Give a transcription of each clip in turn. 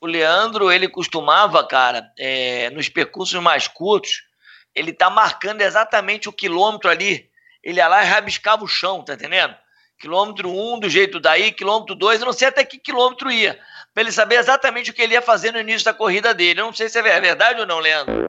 O Leandro, ele costumava, cara, é, nos percursos mais curtos, ele tá marcando exatamente o quilômetro ali. Ele ia lá e rabiscava o chão, tá entendendo? Quilômetro 1 um, do jeito daí, quilômetro 2, eu não sei até que quilômetro ia, para ele saber exatamente o que ele ia fazer no início da corrida dele. Eu não sei se é verdade ou não, Leandro.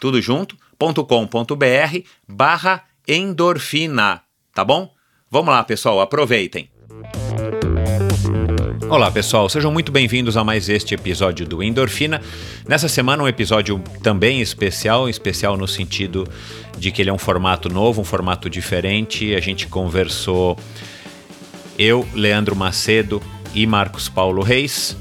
tudo junto, .com.br barra endorfina, tá bom? Vamos lá, pessoal, aproveitem. Olá, pessoal, sejam muito bem-vindos a mais este episódio do Endorfina. Nessa semana, um episódio também especial especial no sentido de que ele é um formato novo, um formato diferente. A gente conversou, eu, Leandro Macedo e Marcos Paulo Reis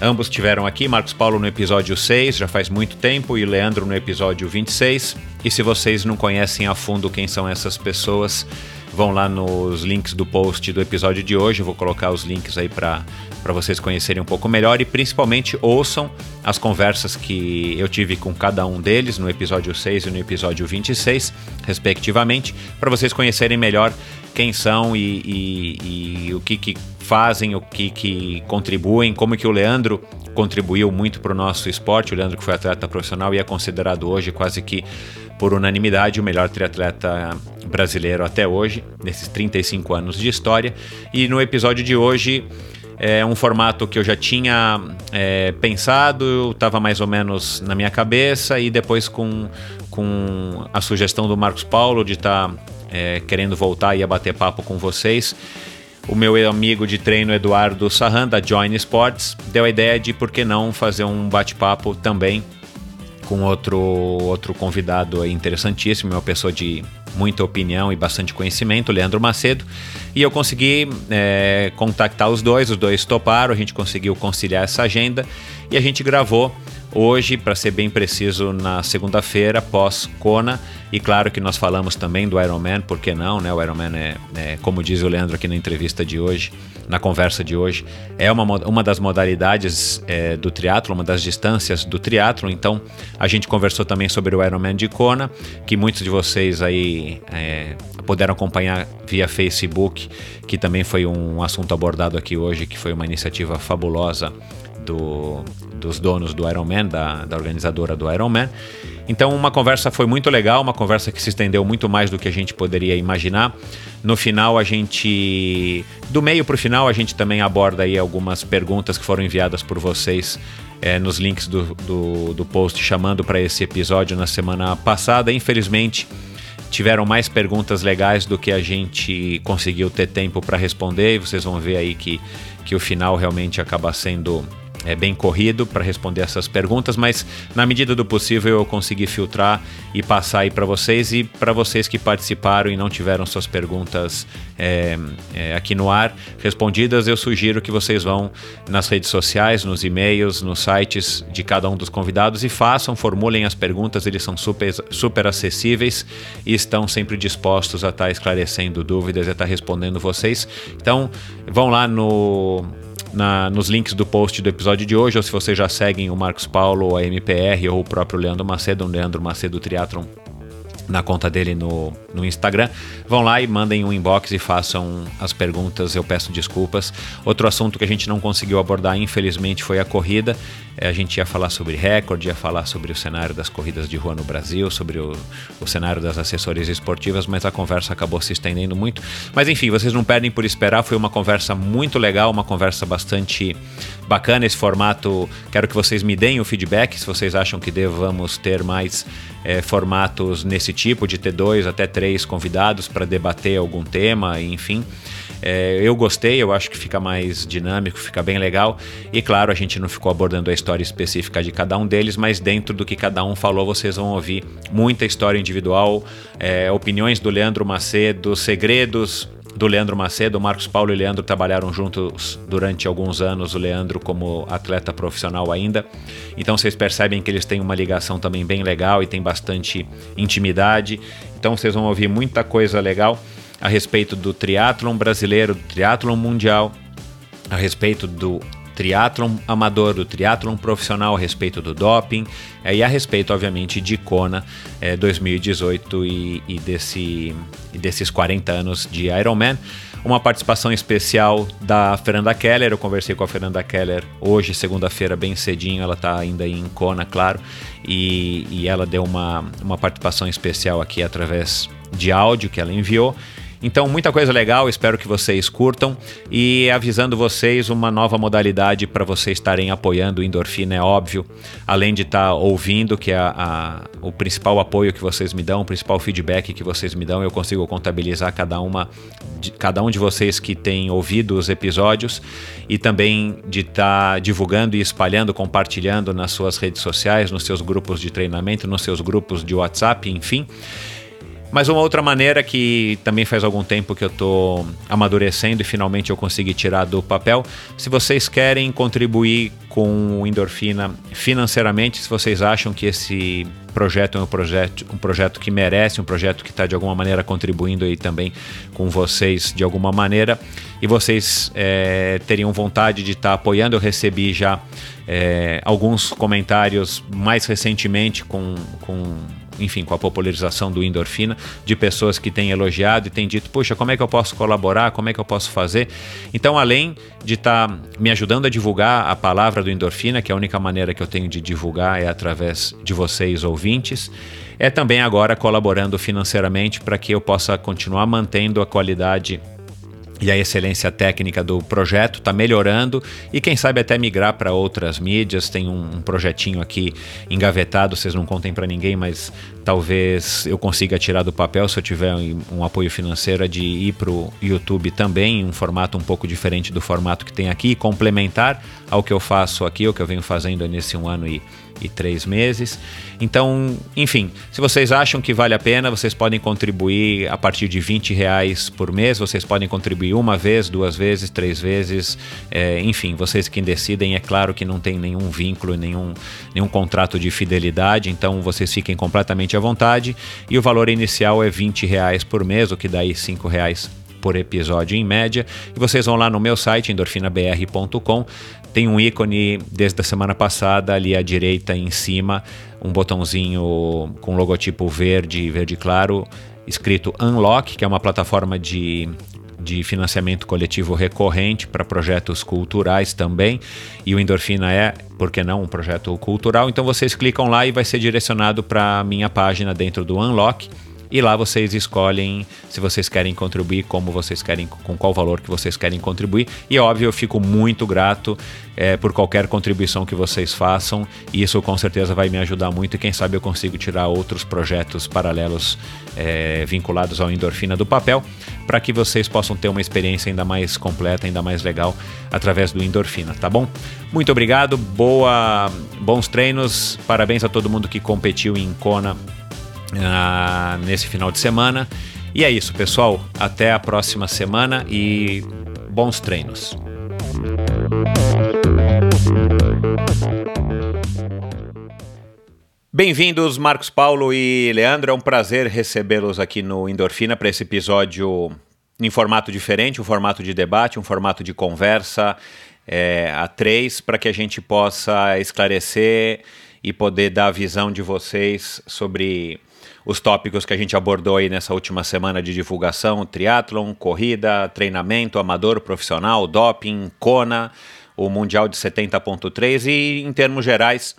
Ambos tiveram aqui, Marcos Paulo no episódio 6, já faz muito tempo, e Leandro no episódio 26. E se vocês não conhecem a fundo quem são essas pessoas, vão lá nos links do post do episódio de hoje. Eu vou colocar os links aí para vocês conhecerem um pouco melhor e principalmente ouçam as conversas que eu tive com cada um deles no episódio 6 e no episódio 26, respectivamente, para vocês conhecerem melhor quem são e, e, e o que, que fazem, o que, que contribuem, como que o Leandro contribuiu muito para o nosso esporte, o Leandro que foi atleta profissional e é considerado hoje quase que por unanimidade, o melhor triatleta brasileiro até hoje, nesses 35 anos de história. E no episódio de hoje é um formato que eu já tinha é, pensado, estava mais ou menos na minha cabeça, e depois com, com a sugestão do Marcos Paulo de estar tá, é, querendo voltar e bater papo com vocês. O meu amigo de treino Eduardo Sarran, da Join Sports, deu a ideia de por que não fazer um bate-papo também com outro, outro convidado interessantíssimo, uma pessoa de muita opinião e bastante conhecimento, Leandro Macedo. E eu consegui é, contactar os dois, os dois toparam, a gente conseguiu conciliar essa agenda e a gente gravou hoje, para ser bem preciso, na segunda-feira, pós-Kona. E claro que nós falamos também do Ironman, por que não, né? O Ironman é, é, como diz o Leandro aqui na entrevista de hoje, na conversa de hoje, é uma, uma das modalidades é, do triatlo, uma das distâncias do triatlo. Então, a gente conversou também sobre o Ironman de Kona, que muitos de vocês aí é, puderam acompanhar via Facebook, que também foi um assunto abordado aqui hoje, que foi uma iniciativa fabulosa do, dos donos do Ironman, da, da organizadora do Ironman. Então, uma conversa foi muito legal, uma conversa que se estendeu muito mais do que a gente poderia imaginar. No final, a gente. Do meio para o final, a gente também aborda aí algumas perguntas que foram enviadas por vocês é, nos links do, do, do post chamando para esse episódio na semana passada. Infelizmente, tiveram mais perguntas legais do que a gente conseguiu ter tempo para responder, e vocês vão ver aí que, que o final realmente acaba sendo é bem corrido para responder essas perguntas, mas na medida do possível eu consegui filtrar e passar aí para vocês e para vocês que participaram e não tiveram suas perguntas é, é, aqui no ar respondidas, eu sugiro que vocês vão nas redes sociais, nos e-mails, nos sites de cada um dos convidados e façam, formulem as perguntas, eles são super, super acessíveis e estão sempre dispostos a estar tá esclarecendo dúvidas e a estar tá respondendo vocês. Então, vão lá no na, nos links do post do episódio de hoje, ou se vocês já seguem o Marcos Paulo, a MPR ou o próprio Leandro Macedo, o Leandro Macedo Triathlon na conta dele no, no Instagram. Vão lá e mandem um inbox e façam as perguntas. Eu peço desculpas. Outro assunto que a gente não conseguiu abordar, infelizmente, foi a corrida. A gente ia falar sobre recorde, ia falar sobre o cenário das corridas de rua no Brasil, sobre o, o cenário das assessorias esportivas, mas a conversa acabou se estendendo muito. Mas enfim, vocês não perdem por esperar. Foi uma conversa muito legal, uma conversa bastante bacana esse formato. Quero que vocês me deem o feedback se vocês acham que devamos ter mais é, formatos nesse tipo, de ter dois até três convidados para debater algum tema, enfim. É, eu gostei, eu acho que fica mais dinâmico, fica bem legal. E claro, a gente não ficou abordando a história específica de cada um deles, mas dentro do que cada um falou, vocês vão ouvir muita história individual, é, opiniões do Leandro Macedo, segredos do Leandro Macedo. Marcos Paulo e Leandro trabalharam juntos durante alguns anos, o Leandro como atleta profissional ainda. Então vocês percebem que eles têm uma ligação também bem legal e tem bastante intimidade. Então vocês vão ouvir muita coisa legal a respeito do triatlon brasileiro, do triatlon mundial, a respeito do triatlon amador, do triatlon profissional, a respeito do doping é, e a respeito, obviamente, de Kona é, 2018 e, e, desse, e desses 40 anos de Ironman. Uma participação especial da Fernanda Keller. Eu conversei com a Fernanda Keller hoje, segunda-feira, bem cedinho. Ela está ainda em Kona, claro. E, e ela deu uma, uma participação especial aqui através de áudio que ela enviou. Então, muita coisa legal, espero que vocês curtam. E avisando vocês, uma nova modalidade para vocês estarem apoiando o Endorfina, é óbvio. Além de estar tá ouvindo, que é a, a, o principal apoio que vocês me dão, o principal feedback que vocês me dão, eu consigo contabilizar cada, uma, de, cada um de vocês que tem ouvido os episódios e também de estar tá divulgando e espalhando, compartilhando nas suas redes sociais, nos seus grupos de treinamento, nos seus grupos de WhatsApp, enfim. Mas uma outra maneira que também faz algum tempo que eu estou amadurecendo e finalmente eu consegui tirar do papel. Se vocês querem contribuir com o Endorfina financeiramente, se vocês acham que esse projeto é um projeto, um projeto que merece, um projeto que está de alguma maneira contribuindo aí também com vocês de alguma maneira, e vocês é, teriam vontade de estar tá apoiando, eu recebi já é, alguns comentários mais recentemente com, com enfim, com a popularização do endorfina, de pessoas que têm elogiado e têm dito, puxa, como é que eu posso colaborar, como é que eu posso fazer? Então, além de estar tá me ajudando a divulgar a palavra do endorfina, que é a única maneira que eu tenho de divulgar é através de vocês ouvintes, é também agora colaborando financeiramente para que eu possa continuar mantendo a qualidade e a excelência técnica do projeto está melhorando e quem sabe até migrar para outras mídias. Tem um, um, projetinho aqui engavetado, vocês não contem para ninguém, mas talvez eu consiga tirar do papel se eu tiver um, um apoio financeiro é de ir para o YouTube também, um formato um pouco diferente do formato que tem aqui, complementar ao que eu faço aqui, o que eu venho fazendo nesse um ano e e três meses. Então, enfim, se vocês acham que vale a pena, vocês podem contribuir a partir de 20 reais por mês. Vocês podem contribuir uma vez, duas vezes, três vezes. É, enfim, vocês quem decidem. É claro que não tem nenhum vínculo, nenhum, nenhum contrato de fidelidade. Então, vocês fiquem completamente à vontade. E o valor inicial é 20 reais por mês, o que dá aí 5 reais por episódio em média. E vocês vão lá no meu site, endorfinabr.com, tem um ícone desde a semana passada ali à direita em cima, um botãozinho com logotipo verde, verde claro, escrito Unlock, que é uma plataforma de de financiamento coletivo recorrente para projetos culturais também. E o Endorfina é, por que não, um projeto cultural. Então vocês clicam lá e vai ser direcionado para a minha página dentro do Unlock e lá vocês escolhem se vocês querem contribuir, como vocês querem, com qual valor que vocês querem contribuir. E óbvio, eu fico muito grato é, por qualquer contribuição que vocês façam. E isso com certeza vai me ajudar muito. E quem sabe eu consigo tirar outros projetos paralelos é, vinculados ao endorfina do papel, para que vocês possam ter uma experiência ainda mais completa, ainda mais legal através do endorfina, tá bom? Muito obrigado, boa, bons treinos, parabéns a todo mundo que competiu em Kona uh, nesse final de semana. E é isso, pessoal. Até a próxima semana e bons treinos. Bem-vindos, Marcos Paulo e Leandro. É um prazer recebê-los aqui no Endorfina para esse episódio em formato diferente, um formato de debate, um formato de conversa é, a três, para que a gente possa esclarecer e poder dar a visão de vocês sobre os tópicos que a gente abordou aí nessa última semana de divulgação: triatlon, corrida, treinamento amador, profissional, doping, Kona, o Mundial de 70.3 e, em termos gerais,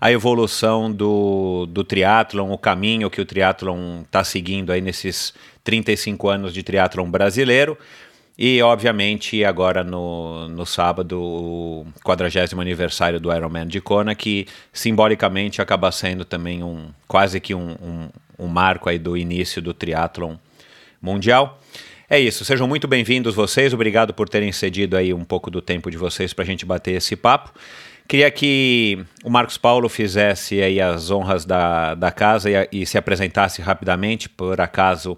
a evolução do, do triatlon, o caminho que o triatlon está seguindo aí nesses 35 anos de triatlon brasileiro. E, obviamente, agora no, no sábado, o 40 aniversário do Ironman de Kona, que simbolicamente acaba sendo também um quase que um, um, um marco aí do início do triatlon mundial. É isso, sejam muito bem-vindos vocês, obrigado por terem cedido aí um pouco do tempo de vocês para a gente bater esse papo. Queria que o Marcos Paulo fizesse aí as honras da, da casa e, e se apresentasse rapidamente, por acaso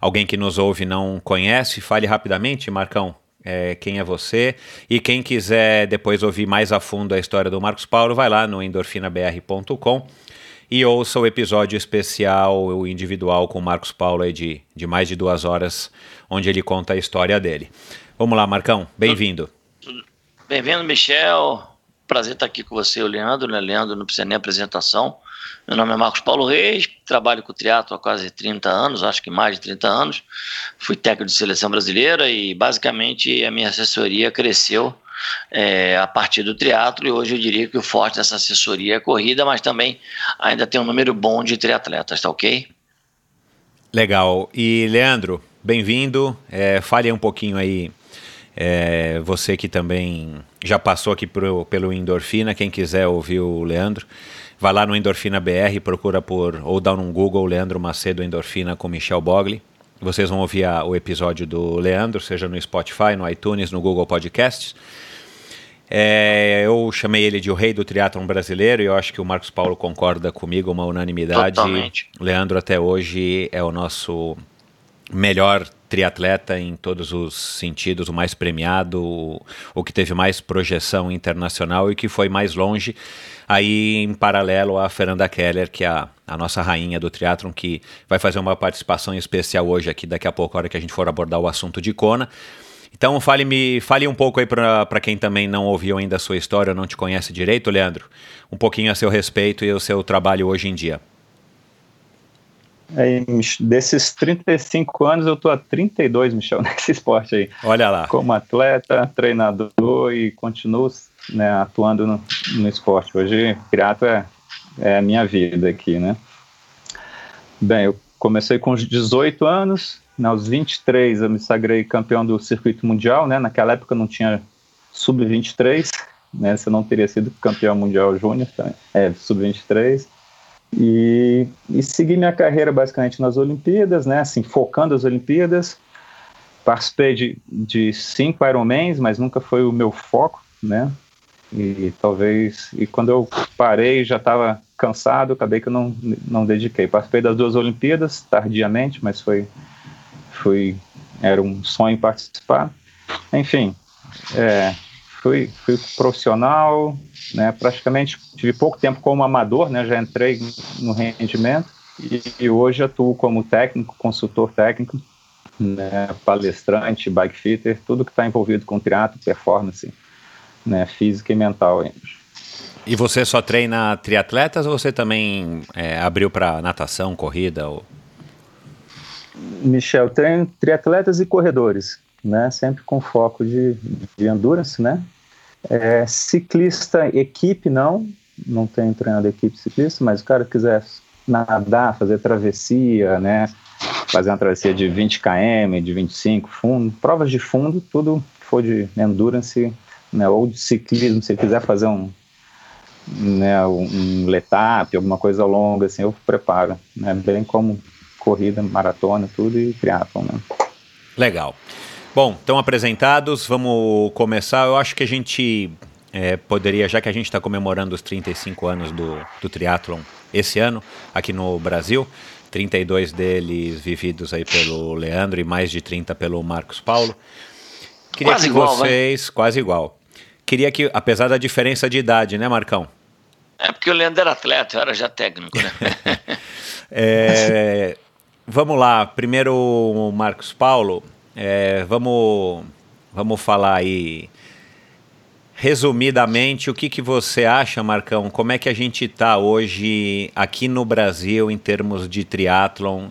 alguém que nos ouve não conhece, fale rapidamente, Marcão. É, quem é você e quem quiser depois ouvir mais a fundo a história do Marcos Paulo, vai lá no endorfinabr.com e ouça o episódio especial, o individual com o Marcos Paulo de, de mais de duas horas, onde ele conta a história dele. Vamos lá, Marcão, bem-vindo. Bem-vindo, Michel. Prazer estar aqui com você, o Leandro, né? Leandro não precisa nem apresentação. Meu nome é Marcos Paulo Reis, trabalho com teatro há quase 30 anos, acho que mais de 30 anos. Fui técnico de seleção brasileira e basicamente a minha assessoria cresceu é, a partir do teatro e hoje eu diria que o forte dessa assessoria é corrida, mas também ainda tem um número bom de triatletas, tá ok? Legal. E Leandro, bem-vindo. É, fale um pouquinho aí, é, você que também já passou aqui pro, pelo Endorfina, quem quiser ouvir o Leandro, vai lá no Endorfina BR, procura por, ou dá um Google Leandro Macedo Endorfina com Michel Bogli. Vocês vão ouvir a, o episódio do Leandro, seja no Spotify, no iTunes, no Google Podcasts. É, eu chamei ele de o rei do triatlon brasileiro e eu acho que o Marcos Paulo concorda comigo, uma unanimidade. Totalmente. Leandro até hoje é o nosso melhor triatleta em todos os sentidos, o mais premiado, o, que teve mais projeção internacional e que foi mais longe, aí em paralelo a Fernanda Keller, que é a, a nossa rainha do triatlon, que vai fazer uma participação especial hoje aqui, daqui a pouco, a hora que a gente for abordar o assunto de Kona. Então fale, me, fale um pouco aí para quem também não ouviu ainda a sua história, não te conhece direito, Leandro, um pouquinho a seu respeito e o seu trabalho hoje em dia. É, desses 35 anos, eu tô há 32, Michel, nesse esporte aí. Olha lá. Como atleta, treinador e continuo né, atuando no, no esporte. Hoje, triatlo é, é a minha vida aqui, né? Bem, eu comecei com os 18 anos, né, aos 23 eu me sagrei campeão do circuito mundial, né? Naquela época não tinha sub-23, né? Você não teria sido campeão mundial júnior, tá? é, sub-23. E, e segui minha carreira basicamente nas Olimpíadas, né? Assim, focando as Olimpíadas. Participei de, de cinco Ironmans, mas nunca foi o meu foco, né? E talvez. E quando eu parei, já estava cansado, acabei que eu não, não dediquei. Participei das duas Olimpíadas, tardiamente, mas foi. foi era um sonho participar. Enfim, é, fui, fui profissional, né, praticamente tive pouco tempo como amador, né, já entrei no rendimento e, e hoje atuo como técnico, consultor técnico, né, palestrante, bike fitter, tudo que está envolvido com triatlo, performance, né, física e mental. E você só treina triatletas ou você também é, abriu para natação, corrida? Ou... Michel, treino triatletas e corredores, né? Sempre com foco de, de endurance, né? É, ciclista, equipe, não. Não tenho treinado equipe ciclista, mas o cara quiser nadar, fazer travessia, né? Fazer uma travessia de 20 km, de 25, fundo, provas de fundo, tudo que for de endurance, né? Ou de ciclismo, se quiser fazer um, né, um letap, alguma coisa longa, assim, eu preparo, né? Bem como corrida, maratona, tudo e triatlon, né? Legal. Bom, estão apresentados, vamos começar. Eu acho que a gente é, poderia, já que a gente está comemorando os 35 anos do, do triatlon esse ano, aqui no Brasil, 32 deles vividos aí pelo Leandro e mais de 30 pelo Marcos Paulo. Queria quase que igual, vocês, vai. quase igual. Queria que, apesar da diferença de idade, né, Marcão? É porque o Leandro era atleta, eu era já técnico, né? é, vamos lá, primeiro Marcos Paulo, é, vamos, vamos falar aí resumidamente o que, que você acha, Marcão? Como é que a gente está hoje aqui no Brasil em termos de triatlon,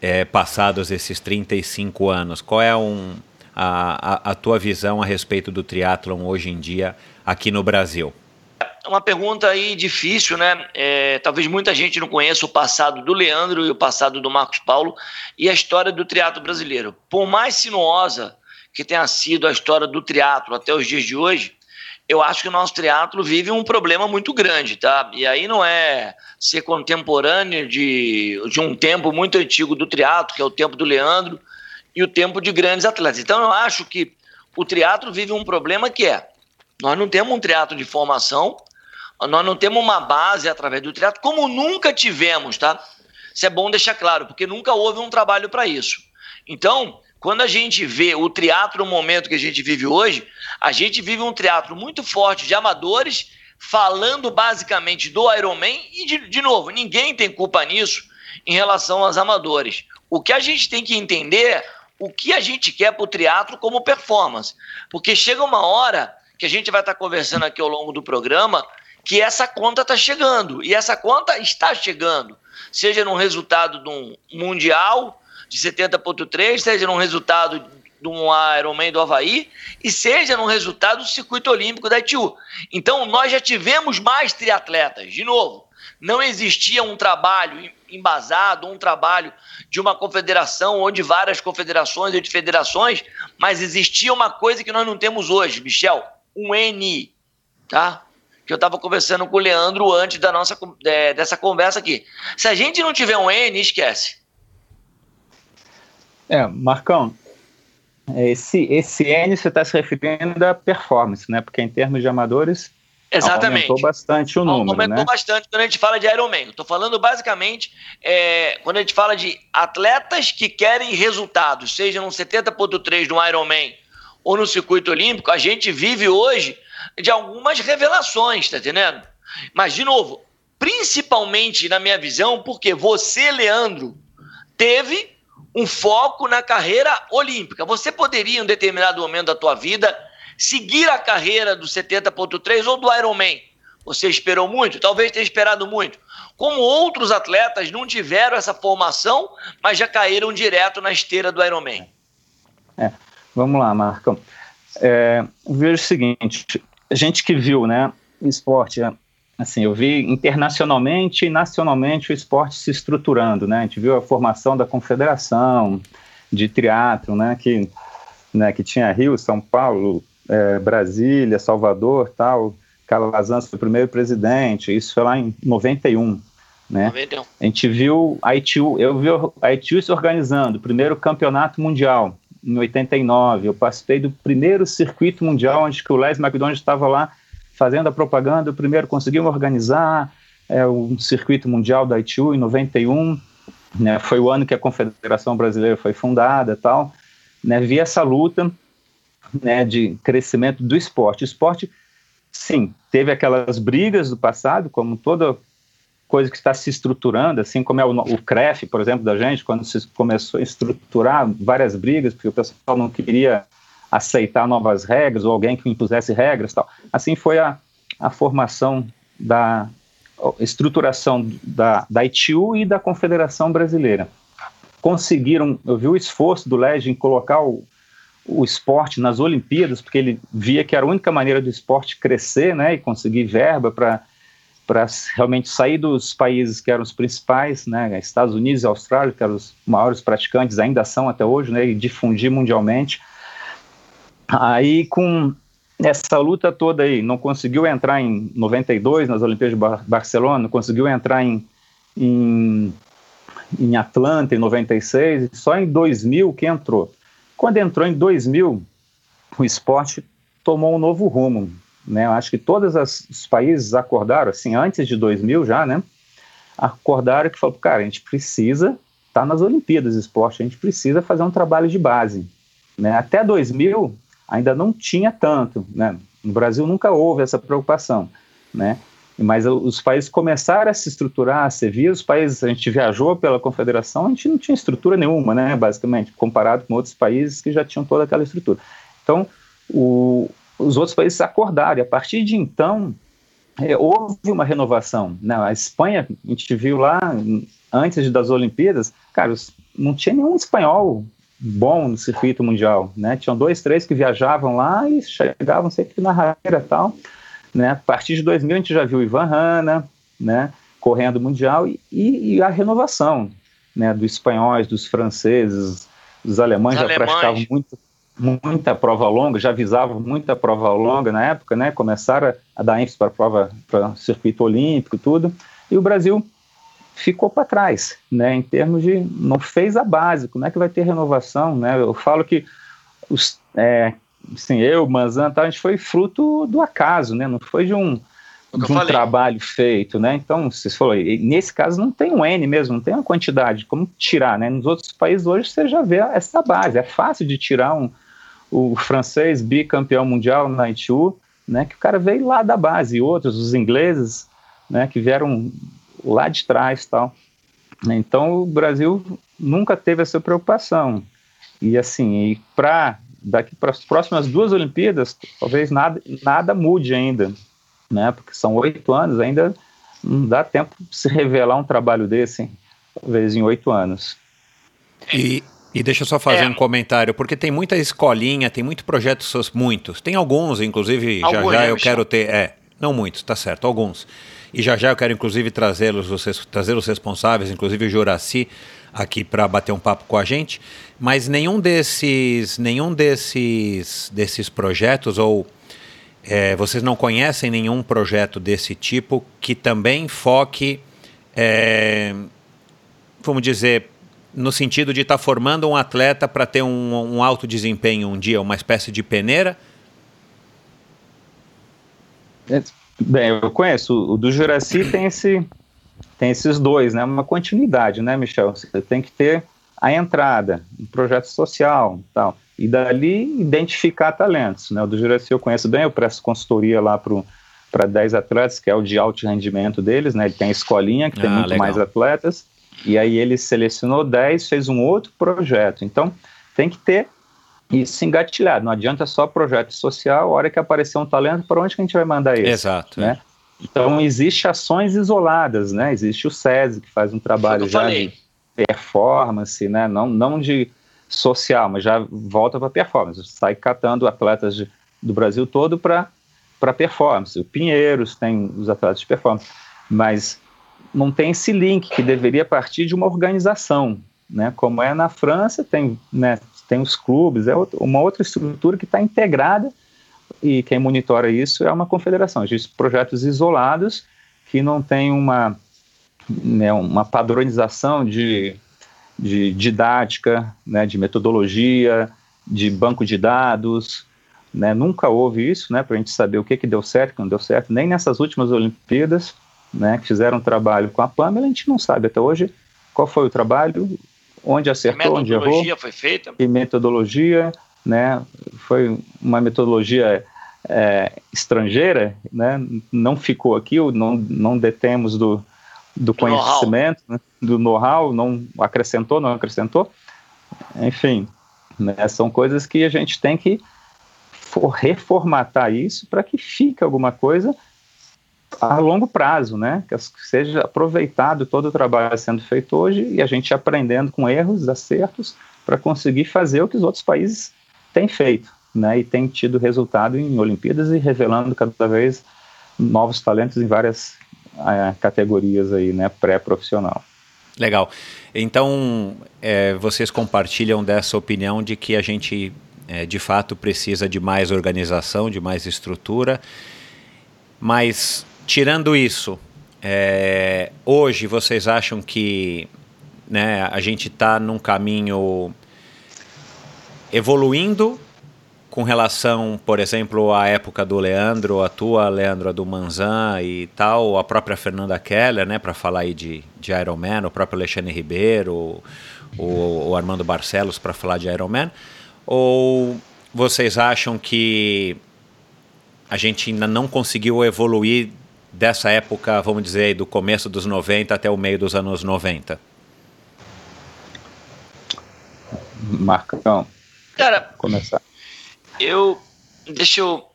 é, passados esses 35 anos? Qual é um, a, a, a tua visão a respeito do triatlon hoje em dia aqui no Brasil? Uma pergunta aí difícil, né? É, talvez muita gente não conheça o passado do Leandro e o passado do Marcos Paulo e a história do triatlo brasileiro. Por mais sinuosa que tenha sido a história do triatlo até os dias de hoje, eu acho que o nosso triatlo vive um problema muito grande, tá? E aí não é ser contemporâneo de, de um tempo muito antigo do triatlo, que é o tempo do Leandro, e o tempo de grandes atletas. Então eu acho que o triatlo vive um problema que é nós não temos um triatlo de formação nós não temos uma base através do teatro, como nunca tivemos, tá? Isso é bom deixar claro, porque nunca houve um trabalho para isso. Então, quando a gente vê o teatro no momento que a gente vive hoje, a gente vive um teatro muito forte de amadores, falando basicamente do Ironman, e de, de novo, ninguém tem culpa nisso em relação aos amadores. O que a gente tem que entender é o que a gente quer para o teatro como performance. Porque chega uma hora que a gente vai estar conversando aqui ao longo do programa que essa conta está chegando. E essa conta está chegando. Seja num resultado de um Mundial de 70.3, seja num resultado de um Ironman do Havaí, e seja num resultado do circuito olímpico da ITU. Então, nós já tivemos mais triatletas. De novo, não existia um trabalho embasado, um trabalho de uma confederação ou de várias confederações ou de federações, mas existia uma coisa que nós não temos hoje, Michel, um N, tá? Que eu estava conversando com o Leandro antes da nossa é, dessa conversa aqui. Se a gente não tiver um N, esquece. É, Marcão, esse, esse N você está se referindo à performance, né? Porque em termos de amadores, Exatamente. Aumentou bastante o número, Aumentou né? bastante quando a gente fala de Ironman. Estou falando basicamente é, quando a gente fala de atletas que querem resultados, seja no 70.3 no Ironman ou no circuito olímpico, a gente vive hoje de algumas revelações, tá entendendo? Mas, de novo, principalmente na minha visão, porque você, Leandro, teve um foco na carreira olímpica. Você poderia, em um determinado momento da tua vida, seguir a carreira do 70.3 ou do Ironman. Você esperou muito? Talvez tenha esperado muito. como outros atletas não tiveram essa formação, mas já caíram direto na esteira do Ironman. É, vamos lá, Marcão. É, vejo o seguinte, gente que viu, né, esporte, assim, eu vi internacionalmente e nacionalmente o esporte se estruturando, né, a gente viu a formação da confederação de triatlo, né, que, né, que tinha Rio, São Paulo, é, Brasília, Salvador, tal, Calazans foi o primeiro presidente, isso foi lá em 91, né? 91. A gente viu a ITU, eu vi a ITU se organizando, primeiro campeonato mundial, em 89, eu participei do primeiro circuito mundial, onde que o Les McDonald estava lá fazendo a propaganda, o primeiro conseguimos organizar é, um circuito mundial da ITU em 91, né, foi o ano que a Confederação Brasileira foi fundada tal, né, vi essa luta né, de crescimento do esporte. O esporte, sim, teve aquelas brigas do passado, como toda coisa que está se estruturando, assim como é o, o CREF, por exemplo, da gente, quando se começou a estruturar várias brigas, porque o pessoal não queria aceitar novas regras ou alguém que impusesse regras tal. Assim foi a, a formação da estruturação da, da ITU e da Confederação Brasileira. Conseguiram, eu vi o esforço do LEG em colocar o, o esporte nas Olimpíadas, porque ele via que era a única maneira do esporte crescer né, e conseguir verba para para realmente sair dos países que eram os principais, né, Estados Unidos e Austrália, que eram os maiores praticantes, ainda são até hoje, né, e difundir mundialmente. Aí, com essa luta toda aí, não conseguiu entrar em 92 nas Olimpíadas de Bar Barcelona, não conseguiu entrar em, em, em Atlanta em 96, só em 2000 que entrou. Quando entrou em 2000, o esporte tomou um novo rumo. Né? Eu acho que todos os países acordaram, assim, antes de 2000 já, né? Acordaram que falou, cara, a gente precisa estar tá nas Olimpíadas de esporte, a gente precisa fazer um trabalho de base. Né? Até 2000 ainda não tinha tanto, né? No Brasil nunca houve essa preocupação, né? Mas os países começaram a se estruturar, você via os países, a gente viajou pela confederação, a gente não tinha estrutura nenhuma, né, basicamente, comparado com outros países que já tinham toda aquela estrutura. Então, o, os outros países acordaram, e a partir de então, é, houve uma renovação. Né? A Espanha, a gente viu lá, antes das Olimpíadas, cara, não tinha nenhum espanhol bom no circuito mundial, né? Tinham dois, três que viajavam lá e chegavam sempre na rareira e tal, né? A partir de 2000 a gente já viu Ivan Hanna, né? Correndo mundial e, e, a renovação, né? Dos espanhóis, dos franceses, dos alemães Os já alemães. praticavam muito muita prova longa, já avisavam muita prova longa na época, né? Começaram a dar ênfase para a prova, para o circuito olímpico tudo, e o Brasil ficou para trás, né? Em termos de não fez a base, como é que vai ter renovação, né? Eu falo que os, é, assim, eu, Manzan, tá, a gente foi fruto do acaso, né? Não foi de um de um trabalho feito, né? Então, você falou, nesse caso não tem um N mesmo, não tem uma quantidade, como tirar, né? Nos outros países hoje você já vê essa base, é fácil de tirar um, o francês bicampeão mundial na ITU, né, que o cara veio lá da base, e outros, os ingleses, né, que vieram lá de trás tal. Então o Brasil nunca teve essa preocupação. E assim, para daqui para as próximas duas Olimpíadas, talvez nada, nada mude ainda, né? Porque são oito anos, ainda não dá tempo de se revelar um trabalho desse, talvez em oito anos. E, e deixa eu só fazer é. um comentário, porque tem muita escolinha, tem muito projeto, muitos. Tem alguns, inclusive, alguns, já já eu quero ter. É, não muitos, tá certo, alguns. E já já eu quero, inclusive, trazê-los, trazer os responsáveis, inclusive o Juraci, aqui para bater um papo com a gente. Mas nenhum desses, nenhum desses, desses projetos, ou é, vocês não conhecem nenhum projeto desse tipo que também foque, é, vamos dizer, no sentido de estar tá formando um atleta para ter um, um, alto desempenho um dia, uma espécie de peneira? É, bem, eu conheço. O do Juraci tem, esse, tem esses dois, né? Uma continuidade, né, Michel? Você tem que ter a entrada, um projeto social tal. E dali identificar talentos. Né? O do Juraci eu conheço bem, eu presto consultoria lá para 10 atletas, que é o de alto rendimento deles, né? Ele tem a escolinha, que ah, tem muito legal. mais atletas e aí ele selecionou 10, fez um outro projeto. Então, tem que ter isso engatilhado. Não adianta só projeto social, a hora que aparecer um talento, para onde que a gente vai mandar ele? Exato. Né? É. Então, existe ações isoladas, né? Existe o SESI, que faz um trabalho já falei. de performance, né? Não, não de social, mas já volta para performance. Sai catando atletas de, do Brasil todo para performance. O Pinheiros tem os atletas de performance, mas não tem esse link que deveria partir de uma organização, né? Como é na França, tem, né, tem os clubes, é uma outra estrutura que está integrada e quem monitora isso é uma confederação. Existem projetos isolados que não tem uma, né, uma padronização de, de didática, né, de metodologia, de banco de dados. Né, nunca houve isso né, para a gente saber o que, que deu certo, o que não deu certo. Nem nessas últimas Olimpíadas, né, que fizeram um trabalho com a Pamela, a gente não sabe até hoje qual foi o trabalho, onde acertou, onde errou. metodologia foi feita? E metodologia, né, foi uma metodologia é, estrangeira, né, não ficou aqui, não, não detemos do, do conhecimento, know né, do know-how, não acrescentou, não acrescentou. Enfim, né, são coisas que a gente tem que for, reformatar isso para que fique alguma coisa a longo prazo, né? Que seja aproveitado todo o trabalho sendo feito hoje e a gente aprendendo com erros, acertos, para conseguir fazer o que os outros países têm feito, né? E tem tido resultado em Olimpíadas e revelando cada vez novos talentos em várias é, categorias aí, né? Pré-profissional. Legal. Então, é, vocês compartilham dessa opinião de que a gente, é, de fato, precisa de mais organização, de mais estrutura, mas tirando isso, é, hoje vocês acham que né, a gente está num caminho evoluindo com relação, por exemplo, à época do Leandro, a tua, Leandro, a do Manzan e tal, a própria Fernanda Keller, né, para falar aí de, de Iron Man, o próprio Alexandre Ribeiro, o, o Armando Barcelos para falar de Iron Man, ou vocês acham que a gente ainda não conseguiu evoluir dessa época, vamos dizer, do começo dos 90 até o meio dos anos 90? Marcão. Cara, começar. Eu deixa eu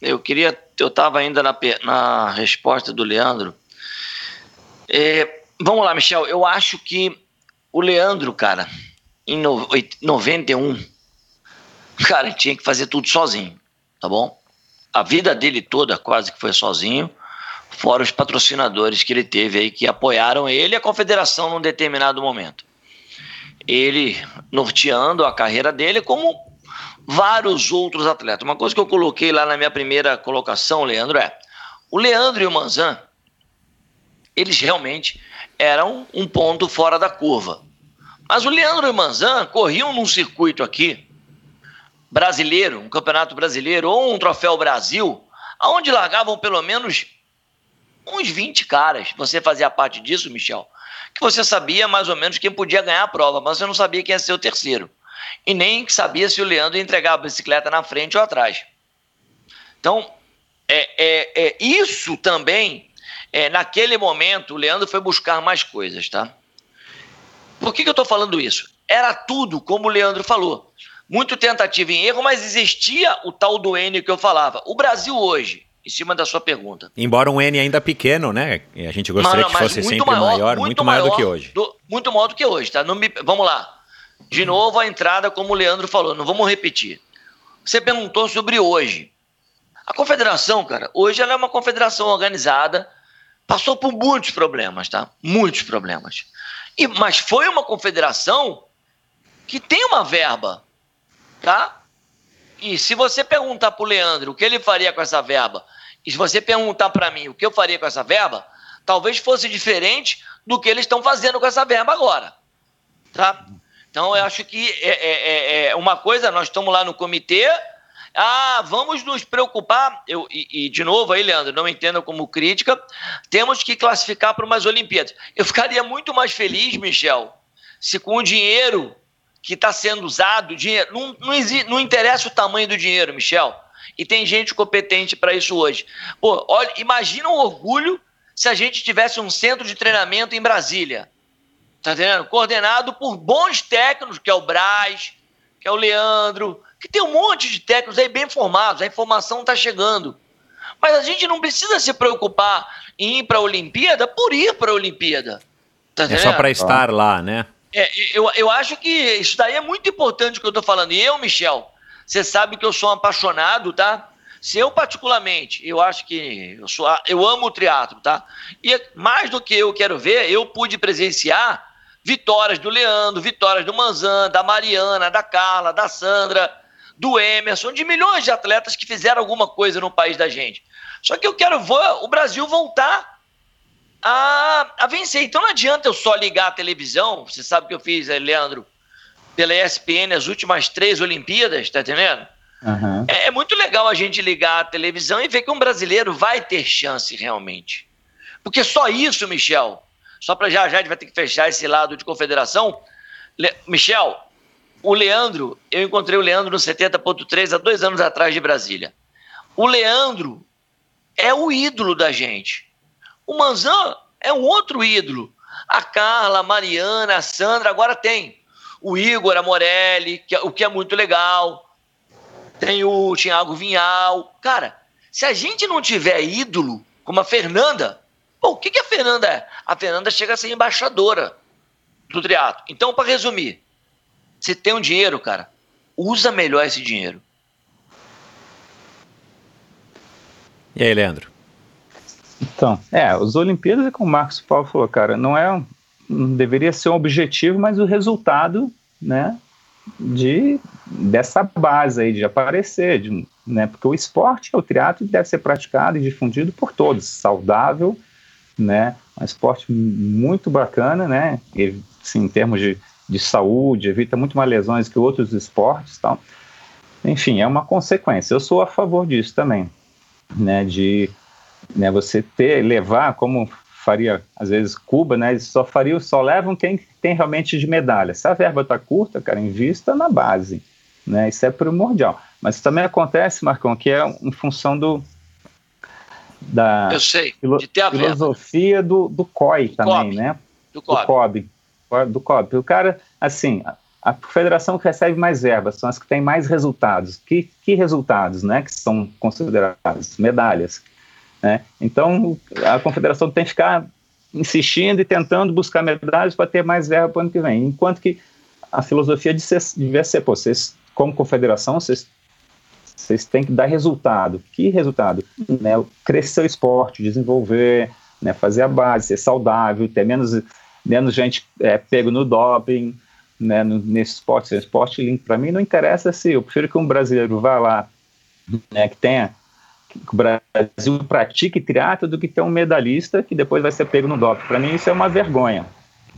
eu queria eu estava ainda na, na resposta do Leandro. É, vamos lá, Michel. Eu acho que o Leandro, cara, em no, 91, cara, tinha que fazer tudo sozinho, tá bom? A vida dele toda quase que foi sozinho fora os patrocinadores que ele teve aí que apoiaram ele e a confederação num determinado momento. Ele norteando a carreira dele como vários outros atletas. Uma coisa que eu coloquei lá na minha primeira colocação, Leandro, é o Leandro e o Manzan, eles realmente eram um ponto fora da curva. Mas o Leandro e o Manzan corriam num circuito aqui brasileiro, um campeonato brasileiro ou um troféu Brasil, aonde largavam pelo menos uns 20 caras. Você fazia parte disso, Michel? Que você sabia mais ou menos quem podia ganhar a prova, mas você não sabia quem ia ser o terceiro. E nem sabia se o Leandro ia entregar a bicicleta na frente ou atrás. Então, é, é, é isso também, é, naquele momento, o Leandro foi buscar mais coisas, tá? Por que, que eu estou falando isso? Era tudo, como o Leandro falou. Muito tentativa em erro, mas existia o tal do N que eu falava. O Brasil hoje, em cima da sua pergunta. Embora um N ainda pequeno, né? A gente gostaria não, que fosse sempre maior, maior muito, muito maior, do que hoje. Do, muito maior do que hoje, tá? Me, vamos lá. De novo a entrada, como o Leandro falou, não vamos repetir. Você perguntou sobre hoje. A confederação, cara, hoje ela é uma confederação organizada, passou por muitos problemas, tá? Muitos problemas. E, mas foi uma confederação que tem uma verba, tá? E se você perguntar para o Leandro o que ele faria com essa verba, e se você perguntar para mim o que eu faria com essa verba, talvez fosse diferente do que eles estão fazendo com essa verba agora. Tá? Então, eu acho que é, é, é, é uma coisa, nós estamos lá no comitê, ah, vamos nos preocupar, eu, e, e, de novo aí, Leandro, não entenda como crítica, temos que classificar para umas Olimpíadas. Eu ficaria muito mais feliz, Michel, se com o dinheiro que está sendo usado, dinheiro, não, não, não interessa o tamanho do dinheiro, Michel. E tem gente competente para isso hoje. Pô, olha, imagina o orgulho se a gente tivesse um centro de treinamento em Brasília. Tá entendendo? Coordenado por bons técnicos, que é o Braz, que é o Leandro, que tem um monte de técnicos aí bem formados, a informação está chegando. Mas a gente não precisa se preocupar em ir para a Olimpíada por ir para a Olimpíada. Tá é só para estar lá, né? É, eu, eu acho que isso daí é muito importante o que eu estou falando. E eu, Michel, você sabe que eu sou um apaixonado, tá? Se eu, particularmente, eu acho que eu, sou, eu amo o teatro, tá? E mais do que eu quero ver, eu pude presenciar vitórias do Leandro, vitórias do Manzan, da Mariana, da Carla, da Sandra, do Emerson, de milhões de atletas que fizeram alguma coisa no país da gente. Só que eu quero ver o Brasil voltar a, a vencer. Então não adianta eu só ligar a televisão. Você sabe que eu fiz, eh, Leandro, pela ESPN as últimas três Olimpíadas, tá entendendo? Uhum. É, é, muito legal a gente ligar a televisão e ver que um brasileiro vai ter chance realmente. Porque só isso, Michel, só para já já a gente vai ter que fechar esse lado de confederação. Le Michel, o Leandro, eu encontrei o Leandro no 70.3 há dois anos atrás de Brasília. O Leandro é o ídolo da gente. O Manzan é um outro ídolo. A Carla, a Mariana, a Sandra, agora tem o Igor, a Morelli, que é, o que é muito legal. Tem o Thiago Vinhal. Cara, se a gente não tiver ídolo, como a Fernanda, o que, que a Fernanda é? A Fernanda chega a ser embaixadora do triatlo. Então, para resumir, se tem um dinheiro, cara, usa melhor esse dinheiro. E aí, Leandro? Então, é, os Olimpíadas, como o Marcos Paulo falou, cara, não é não deveria ser um objetivo, mas o resultado, né, de dessa base aí de aparecer, de, né, porque o esporte, o teatro deve ser praticado e difundido por todos, saudável, né, um esporte muito bacana, né, e, assim, em termos de, de saúde, evita muito mais lesões que outros esportes, tal. Enfim, é uma consequência. Eu sou a favor disso também, né, de né, você ter, levar, como faria, às vezes, Cuba, né, eles só fariam, só levam quem tem realmente de medalha. Se a verba está curta, cara, invista na base, né, isso é primordial. Mas também acontece, Marcão, que é em função do, da Eu sei, filo, filosofia do, do COI do também, COB. né? Do COB. Do COB. Do COB. O cara, assim, a federação que recebe mais verbas são as que têm mais resultados. Que, que resultados, né, que são considerados? Medalhas. Né? Então, a confederação tem que ficar insistindo e tentando buscar medalhas para ter mais verba para o ano que vem. Enquanto que a filosofia devia ser, pô, vocês, como confederação, vocês, vocês têm que dar resultado. Que resultado? Né? Crescer o esporte, desenvolver, né? fazer a base, ser saudável, ter menos, menos gente é, pego no doping, né? no, nesse esporte, esporte limpo. Para mim não interessa se, eu prefiro que um brasileiro vá lá, né, que tenha que o Brasil pratique triatlo do que ter um medalhista que depois vai ser pego no doping. Para mim isso é uma vergonha.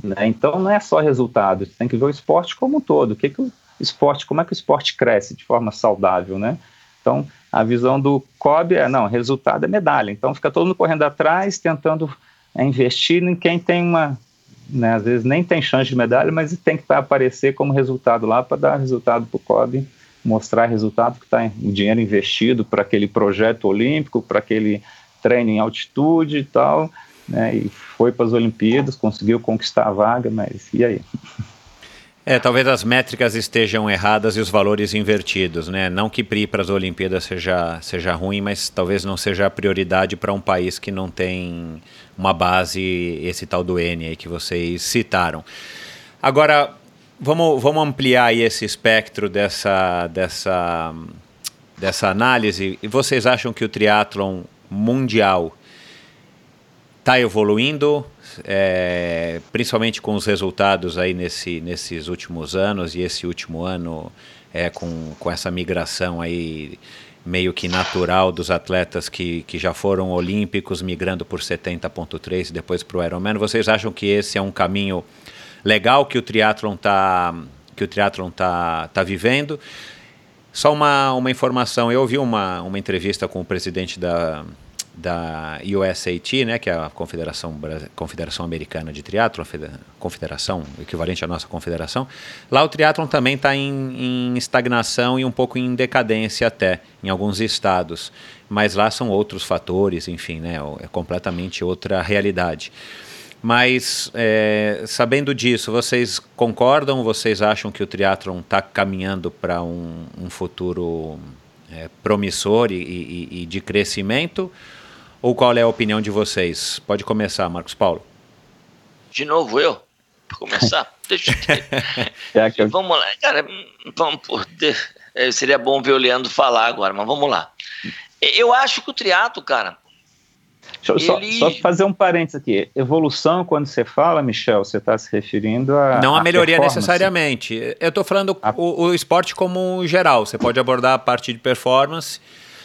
Né? Então não é só resultado, tem que ver o esporte como um todo. O que, que o esporte, como é que o esporte cresce de forma saudável, né? Então a visão do COB é não, resultado é medalha. Então fica todo mundo correndo atrás, tentando é, investir em quem tem uma, né, às vezes nem tem chance de medalha, mas tem que aparecer como resultado lá para dar resultado para o COB mostrar resultado que está o dinheiro investido para aquele projeto olímpico, para aquele treino em altitude e tal, né, e foi para as Olimpíadas, conseguiu conquistar a vaga, mas e aí? É, talvez as métricas estejam erradas e os valores invertidos, né? Não que PRI para as Olimpíadas seja, seja ruim, mas talvez não seja a prioridade para um país que não tem uma base, esse tal do N aí que vocês citaram. Agora, Vamos, vamos ampliar aí esse espectro dessa, dessa, dessa análise. E vocês acham que o triatlon mundial está evoluindo, é, principalmente com os resultados aí nesse, nesses últimos anos e esse último ano é, com, com essa migração aí meio que natural dos atletas que, que já foram olímpicos migrando por 70.3 e depois para o Ironman. Vocês acham que esse é um caminho legal que o triatlon está que o triatlon tá, tá vivendo. Só uma, uma informação, eu ouvi uma, uma entrevista com o presidente da, da USAT, né, que é a Confederação, Confederação Americana de Triatlon, confederação equivalente à nossa confederação. Lá o triatlon também está em, em, estagnação e um pouco em decadência até, em alguns estados. Mas lá são outros fatores, enfim, né, é completamente outra realidade. Mas é, sabendo disso, vocês concordam? Vocês acham que o triatlon está caminhando para um, um, futuro é, promissor e, e, e de crescimento? Ou qual é a opinião de vocês? Pode começar, Marcos Paulo. De novo eu? Para começar? Deixa eu... é. Vamos lá, cara, vamos por... É, seria bom ver o Leandro falar agora, mas vamos lá. Eu acho que o triato, cara. Deixa eu ele... só, só, fazer um parênteses aqui. Evolução, quando você fala, Michel, você está se referindo a. Não a, a melhoria necessariamente. Eu estou falando a... o, o esporte como geral. Você pode abordar a parte de performance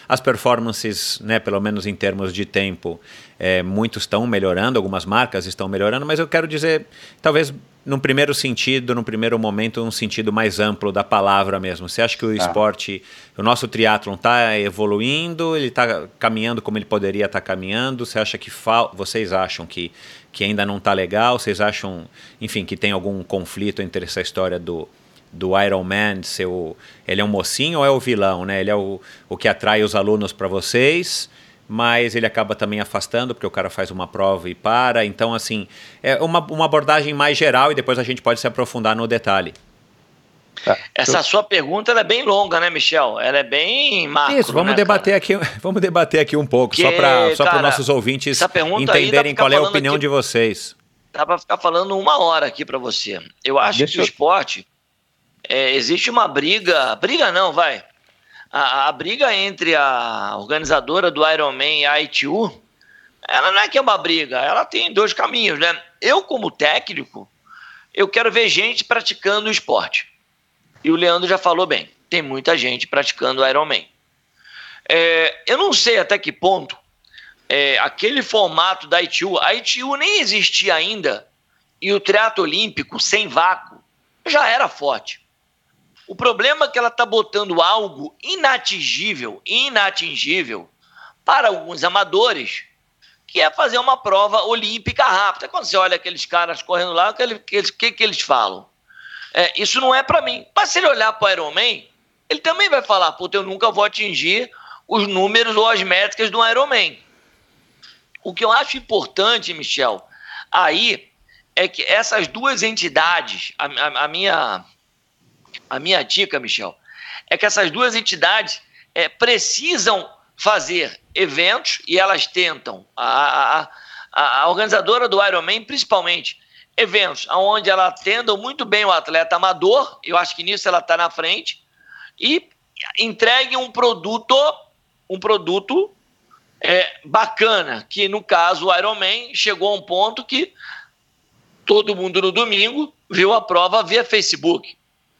as performances, né, pelo menos em termos de tempo, é, muitos estão melhorando, algumas marcas estão melhorando, mas eu quero dizer, talvez num primeiro sentido, num primeiro momento, um sentido mais amplo da palavra mesmo. Você acha que o ah. esporte, o nosso triatlon está evoluindo, ele está caminhando como ele poderia estar tá caminhando? Você acha que fal... vocês acham que, que ainda não está legal? Vocês acham, enfim, que tem algum conflito entre essa história do do Iron Man ser o, ele é um mocinho ou é o vilão, né? Ele é o, o que atrai os alunos para vocês, mas ele acaba também afastando porque o cara faz uma prova e para. Então, assim, é uma, uma abordagem mais geral e depois a gente pode se aprofundar no detalhe. Tá. Essa sua pergunta é bem longa, né, Michel? Ela é bem macro, Isso, vamos né, debater aqui, vamos debater aqui um pouco, Porque, só para só os nossos ouvintes entenderem qual é a opinião aqui, de vocês. Dá para ficar falando uma hora aqui para você. Eu acho Deixa que eu... o esporte é, existe uma briga, briga não, vai. A, a, briga entre a organizadora do Ironman e a ITU, ela não é que é uma briga, ela tem dois caminhos, né? Eu, como técnico, eu quero ver gente praticando o esporte. E o Leandro já falou bem, tem muita gente praticando Ironman. É, eu não sei até que ponto é, aquele formato da ITU, a ITU nem existia ainda, e o triatlo olímpico sem vácuo já era forte. O problema é que ela está botando algo inatingível, inatingível para alguns amadores, que é fazer uma prova olímpica rápida. Quando você olha aqueles caras correndo lá, o que, que, que, eles falam? É, isso não é para mim. Mas se ele olhar para o Ironman, ele também vai falar, puta, eu nunca vou atingir os números ou as métricas do Ironman. O que eu acho importante, Michel, aí é que essas duas entidades, a, a, a minha a minha dica, Michel, é que essas duas entidades é, precisam fazer eventos e elas tentam, a, a, a organizadora do Ironman, principalmente, eventos onde ela atenda muito bem o atleta amador, eu acho que nisso ela está na frente, e entregue um produto, um produto é, bacana, que no caso o Ironman chegou a um ponto que todo mundo no domingo viu a prova via Facebook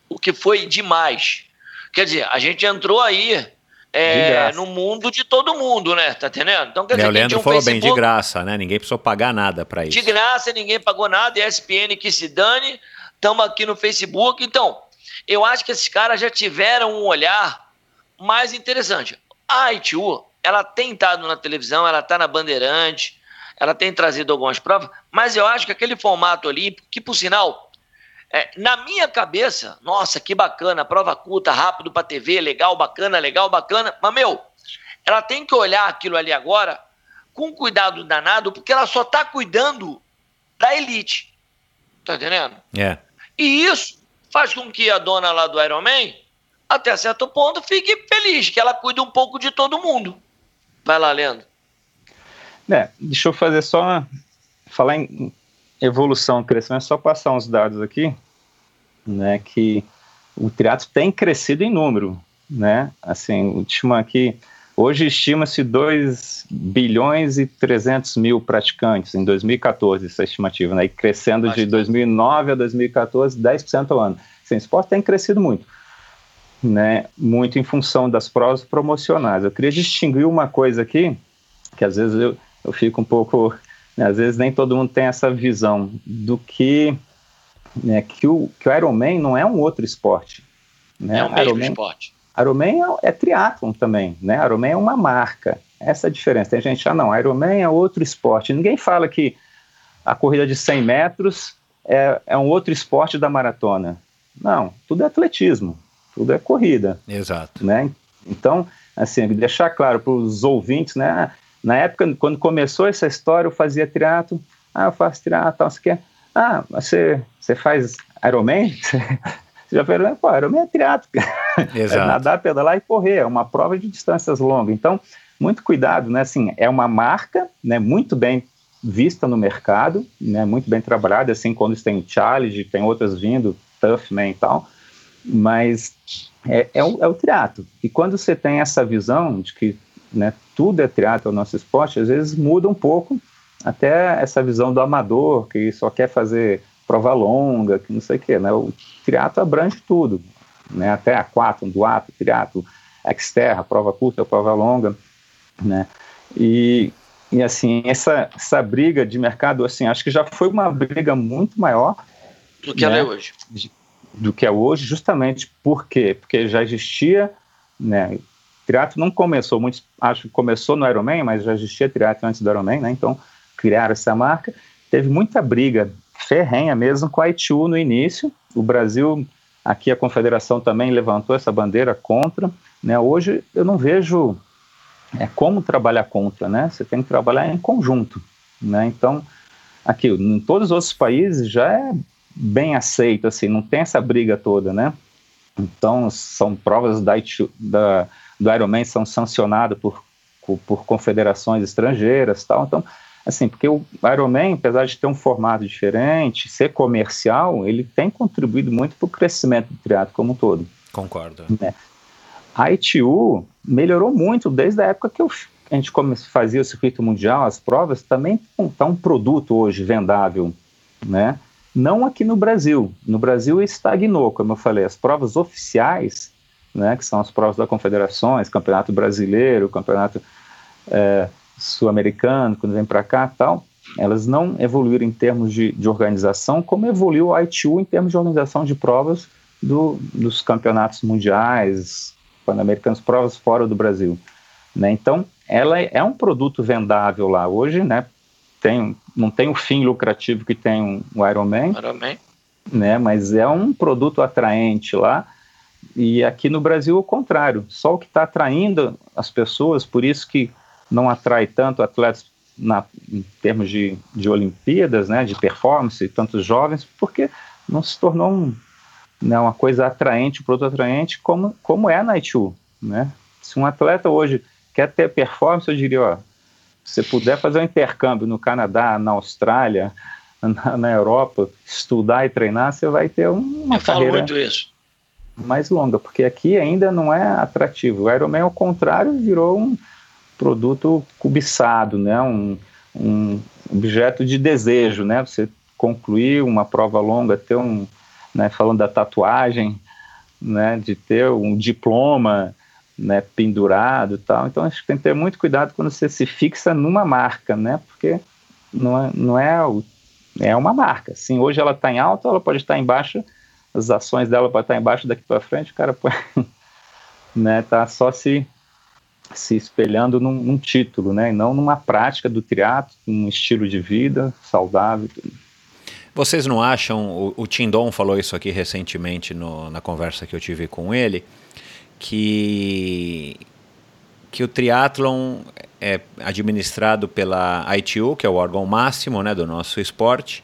o que foi demais. Quer dizer, a gente entrou aí é, no mundo de todo mundo, né? Tá entendendo? Então, quer dizer, o Leandro um falou Facebook, bem, de graça, né? Ninguém precisou pagar nada para isso. De graça, ninguém pagou nada, ESPN que se dane, estamos aqui no Facebook. Então, eu acho que esses caras já tiveram um olhar mais interessante. A ITU, ela tem estado na televisão, ela está na Bandeirante, ela tem trazido algumas provas, mas eu acho que aquele formato olímpico, que por sinal é, na minha cabeça, nossa, que bacana, prova curta, rápido para TV, legal, bacana, legal, bacana. Mas, meu, ela tem que olhar aquilo ali agora com cuidado danado, porque ela só está cuidando da elite. Tá entendendo? É. E isso faz com que a dona lá do Ironman, até certo ponto, fique feliz, que ela cuida um pouco de todo mundo. Vai lá, Leandro. É, deixa eu fazer só. Falar em evolução, crescimento, é só passar uns dados aqui, né, que o triatlo tem crescido em número, né, assim, último aqui, hoje estima-se 2 bilhões e 300 mil praticantes em 2014, essa estimativa, né, e crescendo de 2009 a 2014, 10% ao ano. Assim, o esporte tem crescido muito, né, muito em função das provas promocionais. Eu queria distinguir uma coisa aqui, que às vezes eu, eu fico um pouco às vezes nem todo mundo tem essa visão do que né, que, o, que o Ironman não é um outro esporte. Né? É o mesmo Ironman, esporte. Ironman é, é triatlon também, né? Ironman é uma marca. Essa é a diferença. Tem gente, ah não, Ironman é outro esporte. Ninguém fala que a corrida de 100 metros é, é um outro esporte da maratona. Não, tudo é atletismo, tudo é corrida. Exato. Né? Então, assim, deixar claro para os ouvintes, né? Na época, quando começou essa história, eu fazia triatlo. Ah, eu faço triatlo, você quer? Ah, você, você faz Ironman? já viram, pô, Ironman é triatlo, é nadar, pedalar e correr, é uma prova de distâncias longas. Então, muito cuidado, né? Assim, é uma marca, né? Muito bem vista no mercado, né? Muito bem trabalhada, assim, quando tem challenge, tem outras vindo, Toughman e tal, mas é, é, o, é o triatlo. E quando você tem essa visão de que né, tudo é triatlo, o nosso esporte, às vezes muda um pouco até essa visão do amador, que só quer fazer prova longa, que não sei o quê, né? O triatlo abrange tudo, né? Até a quatro, duato, triatlo, exterra, prova curta, prova longa, né? E, e assim, essa, essa briga de mercado, assim, acho que já foi uma briga muito maior do que né? ela é hoje. Do que é hoje, justamente por quê? Porque já existia, né? Triatlo não começou, muito, acho que começou no Ironman, mas já existia triatlo antes do Ironman, né? Então, criaram essa marca. Teve muita briga ferrenha mesmo com a ITU no início. O Brasil, aqui a confederação também levantou essa bandeira contra. Né? Hoje eu não vejo é, como trabalhar contra, né? Você tem que trabalhar em conjunto, né? Então, aqui, em todos os outros países já é bem aceito, assim, não tem essa briga toda, né? Então, são provas da, da, do Ironman são sancionadas por, por, por confederações estrangeiras tal, então Assim, porque o Ironman, apesar de ter um formato diferente, ser comercial, ele tem contribuído muito para o crescimento do triatlo como um todo. Concordo. Né? A ITU melhorou muito desde a época que eu, a gente fazia o circuito mundial, as provas, também está um produto hoje vendável, né? Não aqui no Brasil. No Brasil estagnou, como eu falei, as provas oficiais, né, que são as provas da confederações, Campeonato Brasileiro, Campeonato é, sul-americano, quando vem para cá tal, elas não evoluíram em termos de, de organização, como evoluiu a ITU em termos de organização de provas do, dos campeonatos mundiais, pan-americanos, provas fora do Brasil. Né? Então, ela é, é um produto vendável lá. Hoje, né, tem, não tem o fim lucrativo que tem um, o Ironman, Ironman. Né, mas é um produto atraente lá. E aqui no Brasil, o contrário. Só o que está atraindo as pessoas, por isso que não atrai tanto atletas na, em termos de, de Olimpíadas, né, de performance, tantos jovens, porque não se tornou um, né, uma coisa atraente, um produto atraente, como, como é a Night né? Se um atleta hoje quer ter performance, eu diria, ó, se puder fazer um intercâmbio no Canadá, na Austrália, na, na Europa, estudar e treinar, você vai ter uma eu carreira mais longa, porque aqui ainda não é atrativo. O Ironman, ao contrário, virou um, produto cobiçado, né? um, um objeto de desejo, né? Você concluir uma prova longa, ter um, né, falando da tatuagem, né, de ter um diploma, né, pendurado, tal. Então acho que tem que ter muito cuidado quando você se fixa numa marca, né? Porque não é, não é o, é uma marca. Sim, hoje ela está em alta, ela pode estar em baixa, as ações dela podem estar embaixo daqui para frente, o cara pode, né, tá só se se espelhando num, num, título, né, e não numa prática do triatlo, um estilo de vida saudável. Vocês não acham, o, o Tindon falou isso aqui recentemente no, na conversa que eu tive com ele, que, que o triatlon é administrado pela ITU, que é o órgão máximo né, do nosso esporte,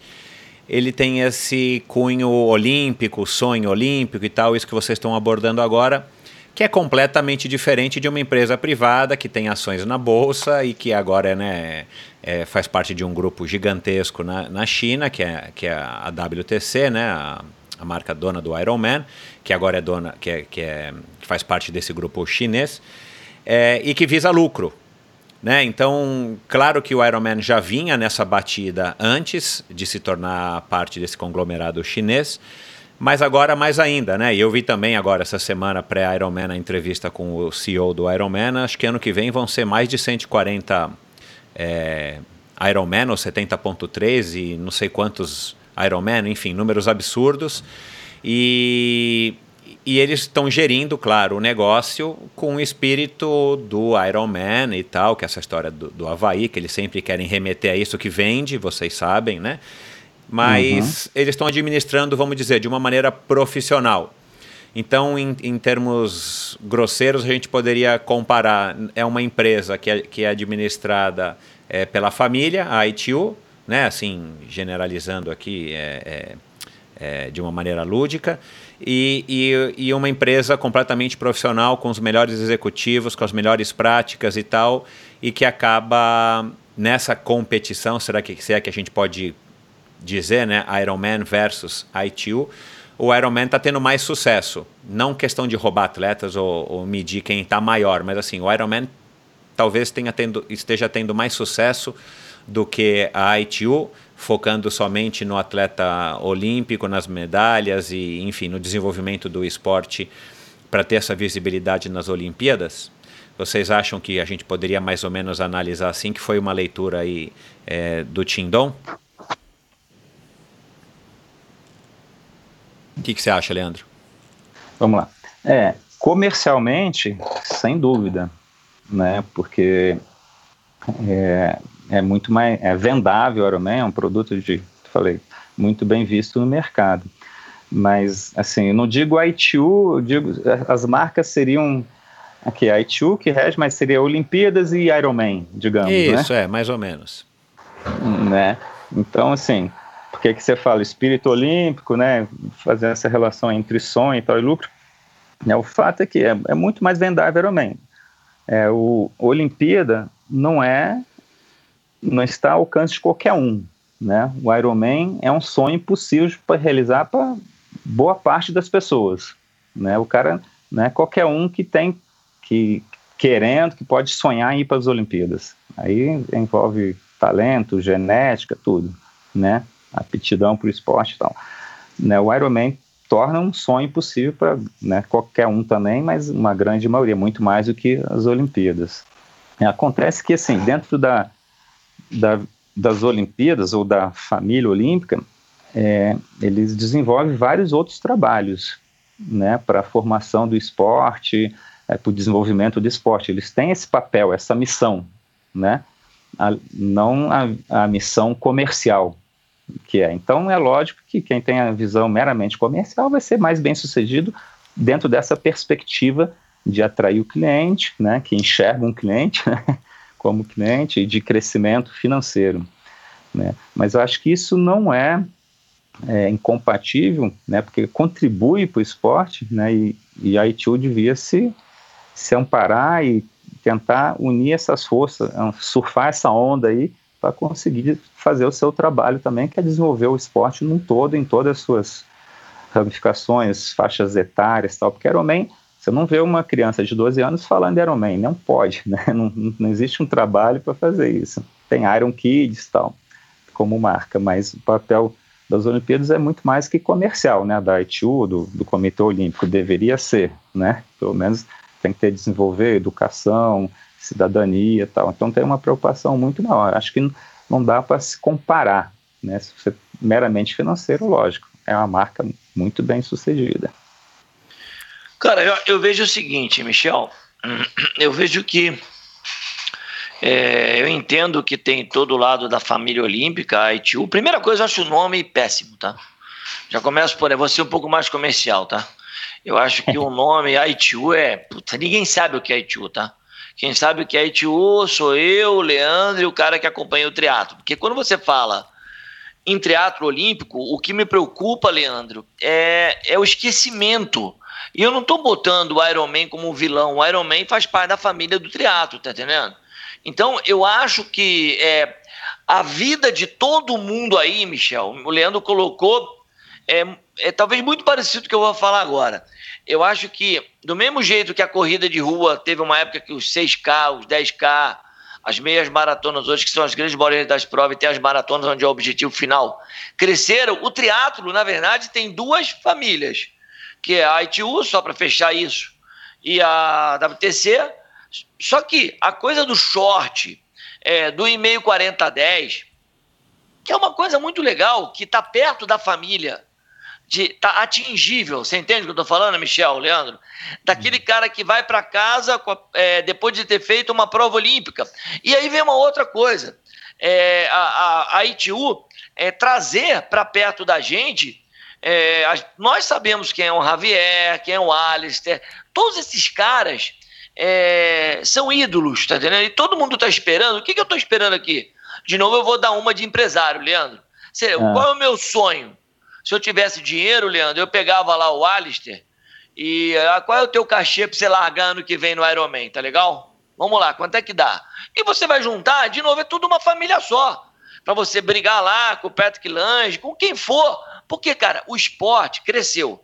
ele tem esse cunho olímpico, sonho olímpico e tal, isso que vocês estão abordando agora, que é completamente diferente de uma empresa privada que tem ações na bolsa e que agora né, é, faz parte de um grupo gigantesco na, na China, que é, que é a WTC, né, a, a marca dona do Ironman, que agora é dona, que, é, que, é, que faz parte desse grupo chinês, é, e que visa lucro. Né? Então, claro que o Ironman já vinha nessa batida antes de se tornar parte desse conglomerado chinês, mas agora mais ainda, né? E eu vi também agora essa semana pré-Ironman a entrevista com o CEO do Ironman. Acho que ano que vem vão ser mais de 140 é, Ironman ou 70.3 e não sei quantos Ironman, enfim, números absurdos. E, e eles estão gerindo, claro, o negócio com o espírito do Ironman e tal, que é essa história do, do Havaí, que eles sempre querem remeter a isso que vende, vocês sabem, né? mas uhum. eles estão administrando, vamos dizer, de uma maneira profissional. Então, em, em, termos grosseiros, a gente poderia comparar: é uma empresa que é, que é administrada é, pela família, a ITU, né, assim, generalizando aqui é, é, é, de uma maneira lúdica, e, e, e, uma empresa completamente profissional, com os melhores executivos, com as melhores práticas e tal, e que acaba nessa competição, será que, será que a gente pode dizer, né, Ironman versus ITU, o Ironman está tendo mais sucesso. Não questão de roubar atletas ou, ou medir quem está maior, mas assim, o Ironman talvez tenha tendo, esteja tendo mais sucesso do que a ITU, focando somente no atleta olímpico, nas medalhas e, enfim, no desenvolvimento do esporte para ter essa visibilidade nas Olimpíadas? Vocês acham que a gente poderia mais ou menos analisar assim, que foi uma leitura aí é, do Tindon? O que, que você acha, Leandro? Vamos lá. É, comercialmente, sem dúvida, né? Porque é, é muito mais é vendável o Ironman, é um produto de, falei, muito bem visto no mercado. Mas assim, eu não digo ITU, eu digo as marcas seriam aqui a ITU que rege, mas seria Olimpíadas e Ironman, digamos, né? Isso né? é, mais ou menos. Né? Então assim, que que você fala espírito olímpico, né? Fazer essa relação entre sonho e tal e lucro. Né? O fato é que é, é muito mais vendável Ironman. É, o Olimpíada não é não está ao alcance de qualquer um, né? O Ironman é um sonho impossível para realizar para boa parte das pessoas, né? O cara, né? Qualquer um que tem que querendo, que pode sonhar em ir para as Olimpíadas. Aí envolve talento, genética, tudo, né? aptidão para o esporte e tal. Né, o Ironman torna um sonho possível para né, qualquer um também, mas uma grande maioria, muito mais do que as Olimpíadas. Acontece que, assim, dentro da, da, das Olimpíadas ou da família olímpica, é, eles desenvolvem vários outros trabalhos né, para a formação do esporte, é, para o desenvolvimento do esporte. Eles têm esse papel, essa missão, né, a, não a, a missão comercial, que é. Então é lógico que quem tem a visão meramente comercial vai ser mais bem sucedido dentro dessa perspectiva de atrair o cliente, né, que enxerga um cliente né, como cliente e de crescimento financeiro. Né. Mas eu acho que isso não é, é incompatível, né, porque contribui para o esporte, né, e, e a ITU devia se, se amparar e tentar unir essas forças, surfar essa onda aí para conseguir fazer o seu trabalho também, que é desenvolver o esporte num todo, em todas as suas ramificações, faixas etárias tal, porque Ironman, você não vê uma criança de 12 anos falando de Ironman, não pode, né? não, não existe um trabalho para fazer isso. Tem Iron Kids tal, como marca, mas o papel das Olimpíadas é muito mais que comercial, né, da ITU, do, do Comitê Olímpico, deveria ser, né, pelo menos tem que ter desenvolver educação, cidadania tal. Então tem uma preocupação muito maior. Acho que não dá para se comparar, né? Se você meramente financeiro, lógico, é uma marca muito bem sucedida. Cara, eu, eu vejo o seguinte, Michel, eu vejo que é, eu entendo que tem todo o lado da família olímpica, a ITU. Primeira coisa, eu acho o nome péssimo, tá? Já começo por aí, ser um pouco mais comercial, tá? Eu acho que o nome ITU é. Puta, ninguém sabe o que é ITU, tá? Quem sabe o que é ITU sou eu, o Leandro e o cara que acompanha o triatlo. Porque quando você fala em triatlo olímpico, o que me preocupa, Leandro, é, é o esquecimento. E eu não estou botando o Ironman como um vilão. O Ironman faz parte da família do triatlo, tá entendendo? Então, eu acho que é, a vida de todo mundo aí, Michel, o Leandro colocou, é, é talvez muito parecido com o que eu vou falar agora eu acho que, do mesmo jeito que a corrida de rua teve uma época que os 6K, os 10K, as meias maratonas hoje, que são as grandes maioria das provas, e tem as maratonas onde é o objetivo final, cresceram. O triatlo, na verdade, tem duas famílias, que é a ITU, só para fechar isso, e a WTC. Só que a coisa do short, é, do e-mail 4010, que é uma coisa muito legal, que está perto da família de tá atingível. Você entende o que eu estou falando, Michel, Leandro? Daquele uhum. cara que vai para casa é, depois de ter feito uma prova olímpica. E aí vem uma outra coisa. É, a, a, a ITU é, trazer para perto da gente. É, nós sabemos quem é o Javier, quem é o Alistair, todos esses caras é, são ídolos, tá entendendo? E todo mundo está esperando. O que, que eu estou esperando aqui? De novo, eu vou dar uma de empresário, Leandro. Você, ah. Qual é o meu sonho? Se eu tivesse dinheiro, Leandro, eu pegava lá o Alistair e ah, qual é o teu cachê pra você largar ano que vem no Ironman, tá legal? Vamos lá, quanto é que dá? E você vai juntar, de novo, é tudo uma família só. Para você brigar lá com o Patrick Lange, com quem for. Porque, cara, o esporte cresceu.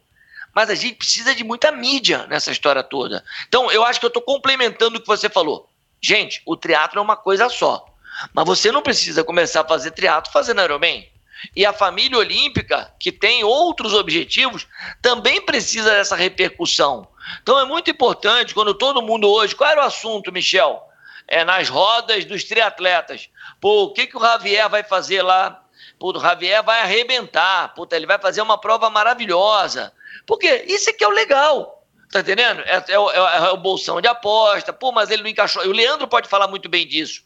Mas a gente precisa de muita mídia nessa história toda. Então, eu acho que eu estou complementando o que você falou. Gente, o triatlo é uma coisa só. Mas você não precisa começar a fazer triatlo fazendo Ironman. E a família olímpica, que tem outros objetivos, também precisa dessa repercussão. Então é muito importante quando todo mundo hoje. Qual era o assunto, Michel? É nas rodas dos triatletas. Pô, o que, que o Javier vai fazer lá? Pô, o Javier vai arrebentar. Puta, ele vai fazer uma prova maravilhosa. Porque isso é que é o legal. Tá entendendo? É, é, é, é o bolsão de aposta. Pô, mas ele não encaixou. E o Leandro pode falar muito bem disso.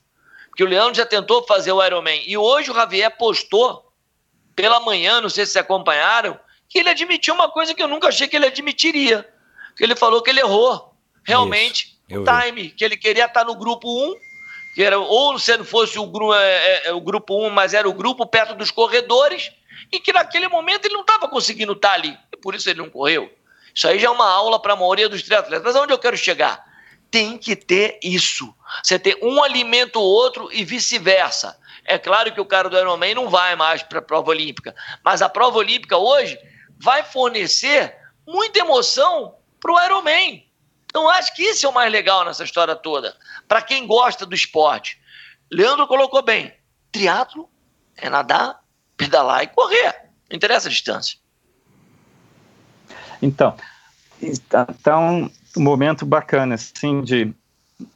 Porque o Leandro já tentou fazer o Ironman. E hoje o Javier postou pela manhã, não sei se vocês acompanharam, que ele admitiu uma coisa que eu nunca achei que ele admitiria. Que ele falou que ele errou. Realmente, o time, que ele queria estar no grupo 1, que era, ou se fosse o, é, é, é, o grupo 1, mas era o grupo perto dos corredores, e que naquele momento ele não estava conseguindo estar ali. E por isso ele não correu. Isso aí já é uma aula para a maioria dos triatletas. Mas aonde eu quero chegar? Tem que ter isso. Você ter um alimenta o outro e vice-versa. É claro que o cara do Ironman não vai mais para a prova olímpica, mas a prova olímpica hoje vai fornecer muita emoção para o Ironman. Então acho que isso é o mais legal nessa história toda, para quem gosta do esporte. Leandro colocou bem, triatlo é nadar, pedalar e correr. Não interessa a distância. Então, está tá um momento bacana, assim, de,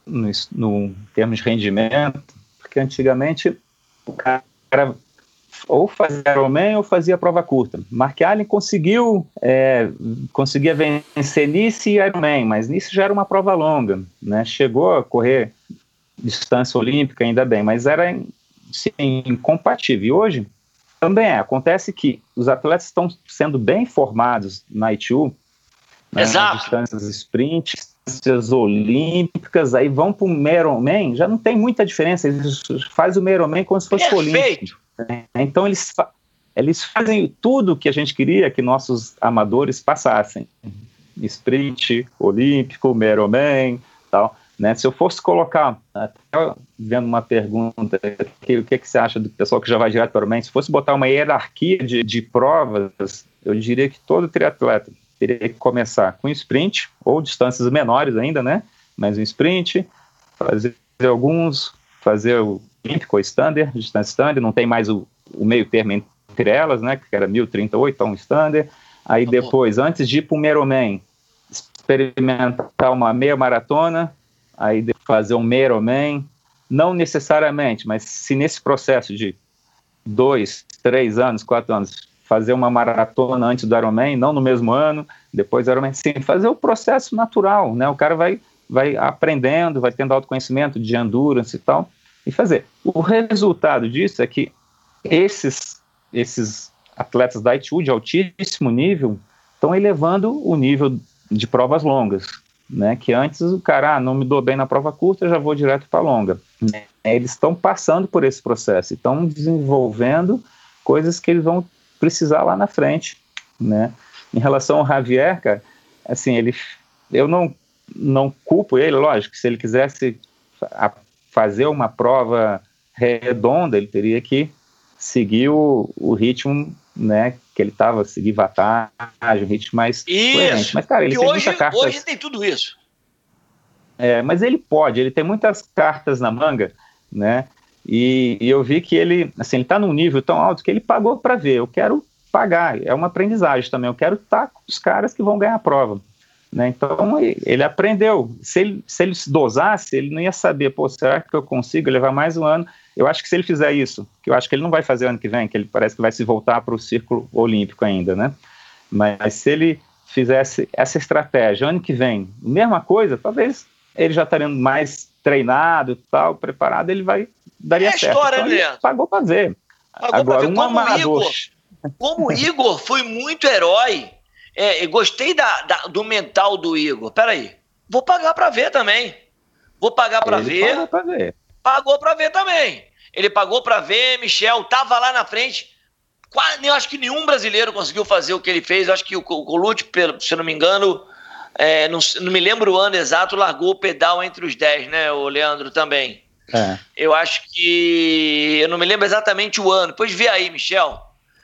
no, no termos de rendimento, porque antigamente o cara ou fazia Ironman ou fazia prova curta. Mark Allen conseguiu, é, conseguia vencer Nice e Ironman, mas Nice já era uma prova longa, né? Chegou a correr distância olímpica, ainda bem, mas era sim, incompatível. E hoje também é. Acontece que os atletas estão sendo bem formados na ITU, né, Exato. distâncias sprint, distâncias olímpicas, aí vão para o Ironman, já não tem muita diferença, eles fazem o Ironman como se fosse Perfeito. olímpico. Né? Então eles, eles fazem tudo o que a gente queria que nossos amadores passassem. Sprint, olímpico, Ironman, tal. Né? Se eu fosse colocar, até vendo uma pergunta, que, o que, que você acha do pessoal que já vai direto para o Ironman, se fosse botar uma hierarquia de, de provas, eu diria que todo triatleta teria que começar com sprint, ou distâncias menores ainda, né? Mas um sprint, fazer alguns, fazer o olímpico ou standard, distância standard, não tem mais o, o meio termo entre elas, né? Que era 1038, então standard. Aí tá depois, bom. antes de ir para o Ironman, experimentar uma meia maratona, aí fazer um Ironman, não necessariamente, mas se nesse processo de dois, três anos, quatro anos, fazer uma maratona antes do Ironman, não no mesmo ano, depois do Ironman, sim, fazer o processo natural, né? O cara vai, vai aprendendo, vai tendo autoconhecimento de endurance e tal, e fazer. O resultado disso é que esses, esses atletas da ITU de altíssimo nível estão elevando o nível de provas longas, né? Que antes o cara, ah, não me dou bem na prova curta, já vou direto para longa. Eles estão passando por esse processo, estão desenvolvendo coisas que eles vão precisar lá na frente, né? Em relação ao Javier, cara, assim, ele, eu não, não culpo ele, lógico, se ele quisesse fazer uma prova redonda, ele teria que seguir o, o ritmo, né, que ele estava, seguir vantagem, um ritmo mais isso. coerente. Mas, cara, ele e tem hoje, cartas... hoje tem tudo isso. É, mas ele pode, ele tem muitas cartas na manga, né, e, e, eu vi que ele, assim, ele está num nível tão alto que ele pagou para ver. Eu quero pagar, é uma aprendizagem também. Eu quero estar tá com os caras que vão ganhar a prova. Né? Então ele aprendeu. Se ele, se ele se dosasse, ele não ia saber, pô, será que eu consigo levar mais um ano? Eu acho que se ele fizer isso, que eu acho que ele não vai fazer ano que vem, que ele parece que vai se voltar para o círculo olímpico ainda, né? Mas se ele fizesse essa estratégia ano que vem, mesma coisa, talvez ele já estaria mais treinado, tal, preparado, ele vai daria é certo. História, então, né? Pagou para ver. Pagou Agora, ver. um como amador. Igor, como o Igor foi muito herói, é, gostei da, da, do mental do Igor. Peraí, vou pagar para ver também. Vou pagar para ver. Pagou para ver. Pagou para ver também. Ele pagou para ver, Michel tava lá na frente. eu acho que nenhum brasileiro conseguiu fazer o que ele fez. Eu acho que o Colucci, se eu não me engano, é, não, não, me lembro o ano exato, largou o pedal entre os 10, né, o Leandro também. É. Eu acho que. Eu não me lembro exatamente o ano. Depois vê aí, Michel.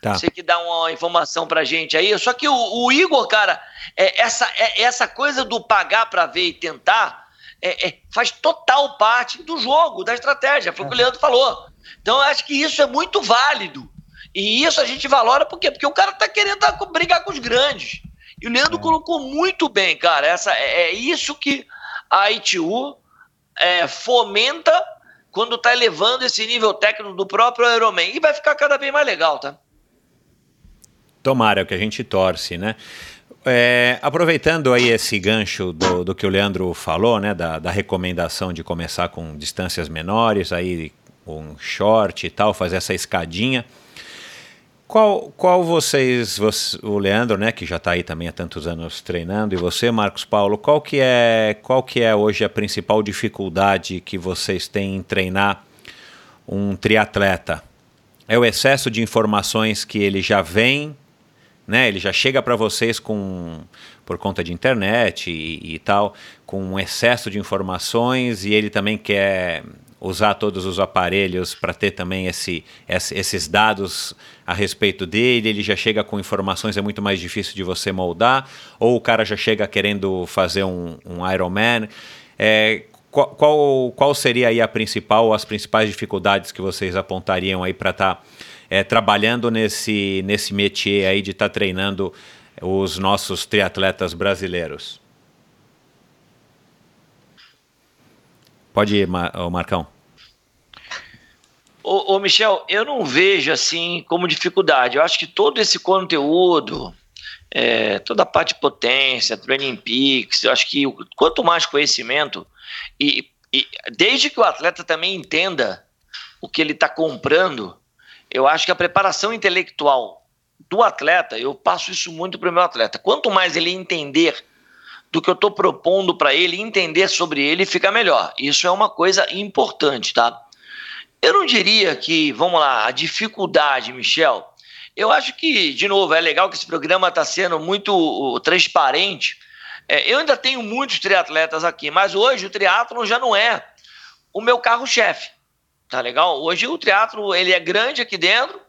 Tá. Você que dá uma informação pra gente aí. Só que o, o Igor, cara, é, essa, é, essa coisa do pagar pra ver e tentar é, é faz total parte do jogo, da estratégia. Foi o que o Leandro falou. Então, eu acho que isso é muito válido. E isso a gente valora por quê? Porque o cara tá querendo brigar com os grandes. E o Leandro é. colocou muito bem, cara. Essa, é, é isso que a ITU é, fomenta quando tá elevando esse nível técnico do próprio Ironman. E vai ficar cada vez mais legal, tá? Tomara, é o que a gente torce, né? É, aproveitando aí esse gancho do, do, que o Leandro falou, né, da, da, recomendação de começar com distâncias menores, aí um short e tal, fazer essa escadinha. Qual, qual vocês, você, o Leandro, né, que já está aí também há tantos anos treinando, e você, Marcos Paulo, qual que é, qual que é hoje a principal dificuldade que vocês têm em treinar um triatleta? É o excesso de informações que ele já vem, né? Ele já chega para vocês com por conta de internet e, e tal, com um excesso de informações e ele também quer usar todos os aparelhos para ter também esse, esses dados a respeito dele, ele já chega com informações, é muito mais difícil de você moldar, ou o cara já chega querendo fazer um, um Ironman. É, qual, qual, qual, seria aí a principal, as principais dificuldades que vocês apontariam aí para estar tá, é, trabalhando nesse, nesse métier aí de estar tá treinando os nossos triatletas brasileiros? Pode ir, Marcão. Ô, ô, Michel, eu não vejo assim como dificuldade. Eu acho que todo esse conteúdo, é, toda a parte de potência, Training Peaks, eu acho que quanto mais conhecimento, e, e desde que o atleta também entenda o que ele está comprando, eu acho que a preparação intelectual do atleta, eu passo isso muito para o meu atleta. Quanto mais ele entender do que eu estou propondo para ele, entender sobre ele, fica melhor. Isso é uma coisa importante, tá? Eu não diria que, vamos lá, a dificuldade, Michel. Eu acho que, de novo, é legal que esse programa está sendo muito transparente. É, eu ainda tenho muitos triatletas aqui, mas hoje o triatlo já não é o meu carro-chefe. Tá legal? Hoje o triatlo ele é grande aqui dentro,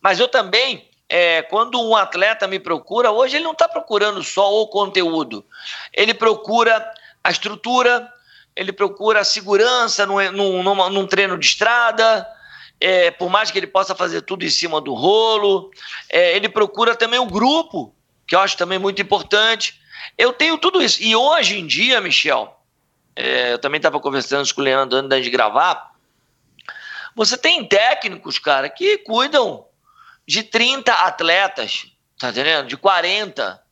mas eu também é, quando um atleta me procura, hoje ele não está procurando só o conteúdo, ele procura a estrutura, ele procura a segurança num, num, num, num treino de estrada, é, por mais que ele possa fazer tudo em cima do rolo, é, ele procura também o grupo, que eu acho também muito importante. Eu tenho tudo isso. E hoje em dia, Michel, é, eu também estava conversando com o Leandro antes de gravar. Você tem técnicos, cara, que cuidam de 30 atletas, tá entendendo? De 40.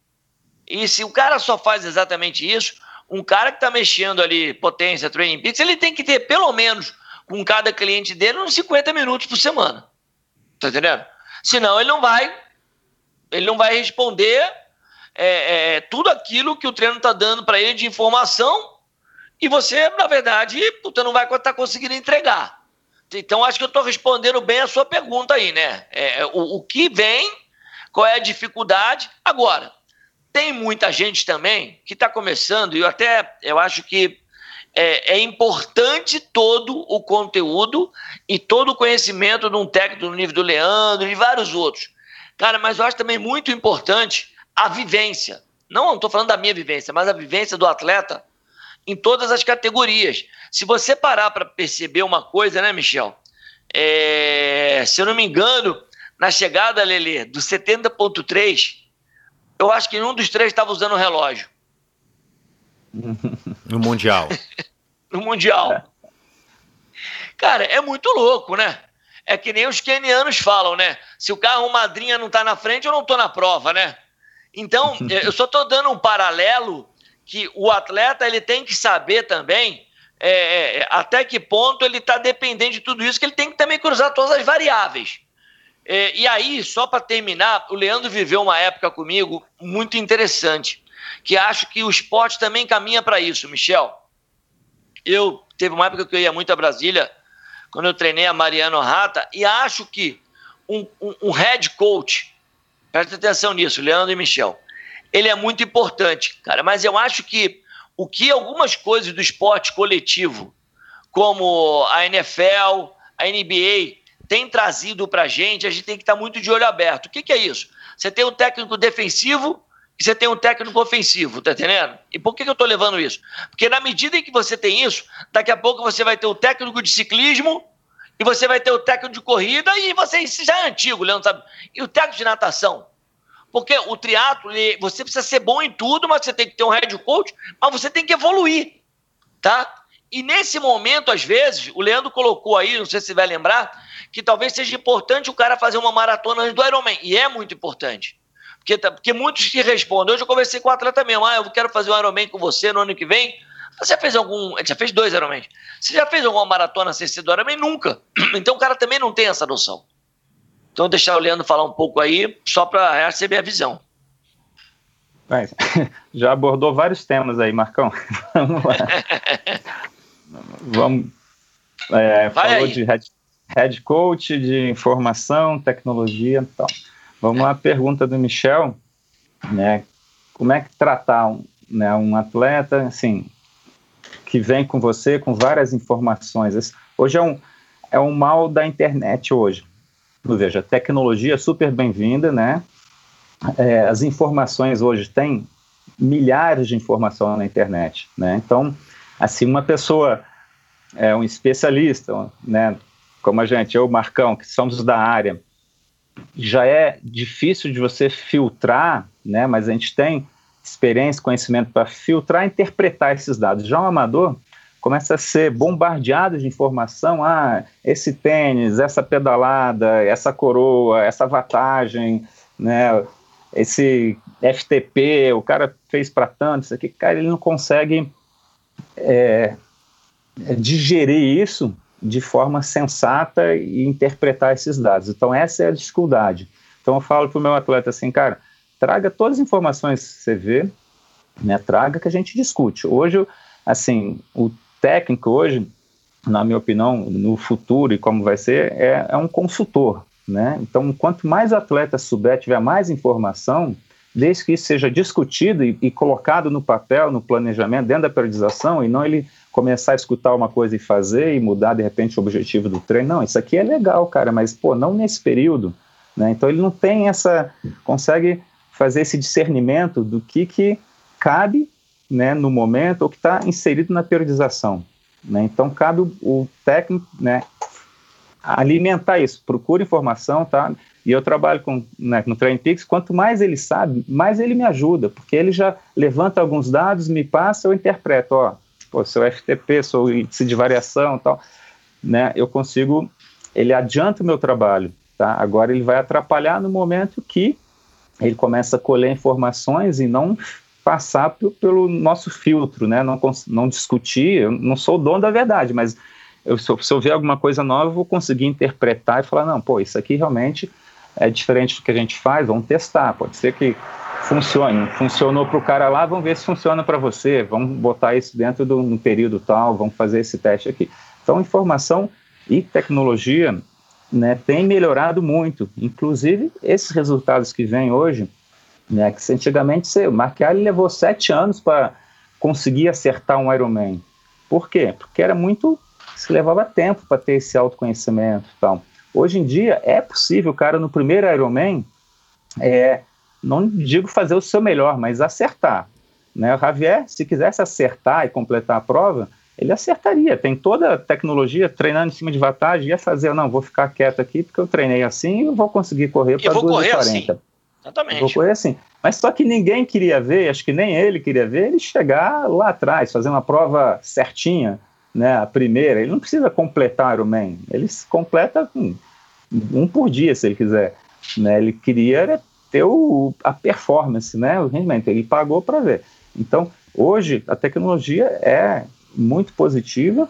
E se o cara só faz exatamente isso, um cara que está mexendo ali potência, training peaks, ele tem que ter pelo menos com cada cliente dele uns 50 minutos por semana. Tá entendendo? Senão ele não vai, ele não vai responder é, é, tudo aquilo que o treino está dando para ele de informação e você, na verdade, puta, não vai estar tá conseguindo entregar. Então, acho que eu estou respondendo bem a sua pergunta aí, né? É, é, o, o que vem, qual é a dificuldade? Agora, tem muita gente também que está começando, e eu até eu acho que é, é, importante todo o conteúdo e todo o conhecimento de um técnico no nível do Leandro e vários outros. Cara, mas eu acho também muito importante a vivência. Não estou falando da minha vivência, mas a vivência do atleta em todas as categorias. Se você parar para perceber uma coisa, né, Michel? É, se eu não me engano, na chegada, Lele, do 70.3, eu acho que nenhum dos três estava usando o relógio. No Mundial. no Mundial. Cara, é muito louco, né? É que nem os kenianos falam, né? Se o carro madrinha não está na frente, eu não estou na prova, né? Então, eu só estou dando um paralelo que o atleta ele tem que saber também é, é, é até que ponto ele está dependente de tudo isso, que ele tem que também cruzar todas as variáveis. É, e aí, só para terminar, o Leandro viveu uma época comigo muito interessante, que acho que o esporte também caminha para isso, Michel. Eu teve uma época que eu ia muito a Brasília, quando eu treinei a Mariano Rata, e acho que um, um, um head coach, presta atenção nisso, Leandro e Michel, ele é muito importante, cara, mas eu acho que o que algumas coisas do esporte coletivo, como a NFL, a NBA, tem trazido para a gente, a gente tem que estar tá muito de olho aberto. O que, que é isso? Você tem um técnico defensivo e você tem um técnico ofensivo, tá entendendo? E por que, que eu estou levando isso? Porque na medida em que você tem isso, daqui a pouco você vai ter o técnico de ciclismo e você vai ter o técnico de corrida e você já é antigo, Leandro, sabe? E o técnico de natação? Porque o triatlo, você precisa ser bom em tudo, mas você tem que ter um head coach, mas você tem que evoluir, tá? E nesse momento, às vezes, o Leandro colocou aí, não sei se vai lembrar, que talvez seja importante o cara fazer uma maratona antes do Ironman. E é muito importante. Porque, tá, porque muitos que respondem. Hoje eu conversei com o atleta mesmo. Ah, eu quero fazer um Ironman com você no ano que vem. Você já fez algum. Já fez dois Ironman. Você já fez alguma maratona sem ser do Ironman? Nunca. Então o cara também não tem essa noção. Então, deixar o Leandro falar um pouco aí, só para receber a visão. Mas, já abordou vários temas aí, Marcão. Vamos lá. Vamos. É, falou aí. de head, head coach, de informação, tecnologia. Então, vamos lá, pergunta do Michel. Né, como é que tratar um, né, um atleta assim, que vem com você com várias informações? Hoje é um, é um mal da internet hoje veja, tecnologia super bem-vinda, né? É, as informações hoje têm milhares de informações na internet, né? Então, assim, uma pessoa, é um especialista, né? Como a gente, eu, Marcão, que somos da área, já é difícil de você filtrar, né? Mas a gente tem experiência, conhecimento para filtrar interpretar esses dados. Já um amador, começa a ser bombardeado de informação. Ah, esse tênis, essa pedalada, essa coroa, essa vantagem, né? Esse FTP, o cara fez para tanto, isso aqui, cara, ele não consegue é, é, digerir isso de forma sensata e interpretar esses dados. Então, essa é a dificuldade. Então, eu falo para o meu atleta assim, cara, traga todas as informações que você vê, né, traga que a gente discute. Hoje, assim, o técnico hoje, na minha opinião, no futuro e como vai ser, é, é um consultor. Né? Então, quanto mais atleta souber, tiver mais informação, desde que isso seja discutido e, e, colocado no papel, no planejamento, dentro da periodização, e não ele começar a escutar uma coisa e fazer e mudar de repente o objetivo do treino. Não, isso aqui é legal, cara, mas pô, não nesse período. Né? Então ele não tem essa. consegue fazer esse discernimento do que, que cabe né, no momento ou que está inserido na periodização. Né? Então, cabe o, o, técnico né, alimentar isso, procura informação, tá? E eu trabalho com, né, no TrainPix, quanto mais ele sabe, mais ele me ajuda, porque ele já levanta alguns dados, me passa, eu interpreto, ó, pô, seu FTP, seu índice de variação tal, né, eu consigo, ele adianta o meu trabalho, tá? Agora ele vai atrapalhar no momento que ele começa a colher informações e não passar pelo nosso filtro, né? Não, não discutir, eu não sou o dono da verdade, mas eu, se, eu, se eu ver alguma coisa nova, eu vou conseguir interpretar e falar, não, pô, isso aqui realmente é diferente do que a gente faz, vamos testar, pode ser que funcione, funcionou para o cara lá, vamos ver se funciona para você, vamos botar isso dentro de um período tal, vamos fazer esse teste aqui. Então, informação e tecnologia né, tem melhorado muito, inclusive esses resultados que vêm hoje, né? Que antigamente o Mark Allen levou sete anos para conseguir acertar um Ironman. Por quê? Porque era muito. se levava tempo para ter esse autoconhecimento e tal. Hoje em dia é possível o cara no primeiro Ironman, é, não digo fazer o seu melhor, mas acertar. Né? O Javier, se quisesse acertar e completar a prova, ele acertaria. Tem toda a tecnologia treinando em cima de vantagem, ia fazer, não, vou ficar quieto aqui porque eu treinei assim e vou conseguir correr para 2,40. Assim. Exatamente. Assim. Mas só que ninguém queria ver, acho que nem ele queria ver, ele chegar lá atrás, fazer uma prova certinha, né, a primeira. Ele não precisa completar o Man, ele completa um, um por dia, se ele quiser. Né? Ele queria ter o, a performance, né, o rendimento. Ele pagou para ver. Então, hoje, a tecnologia é muito positiva,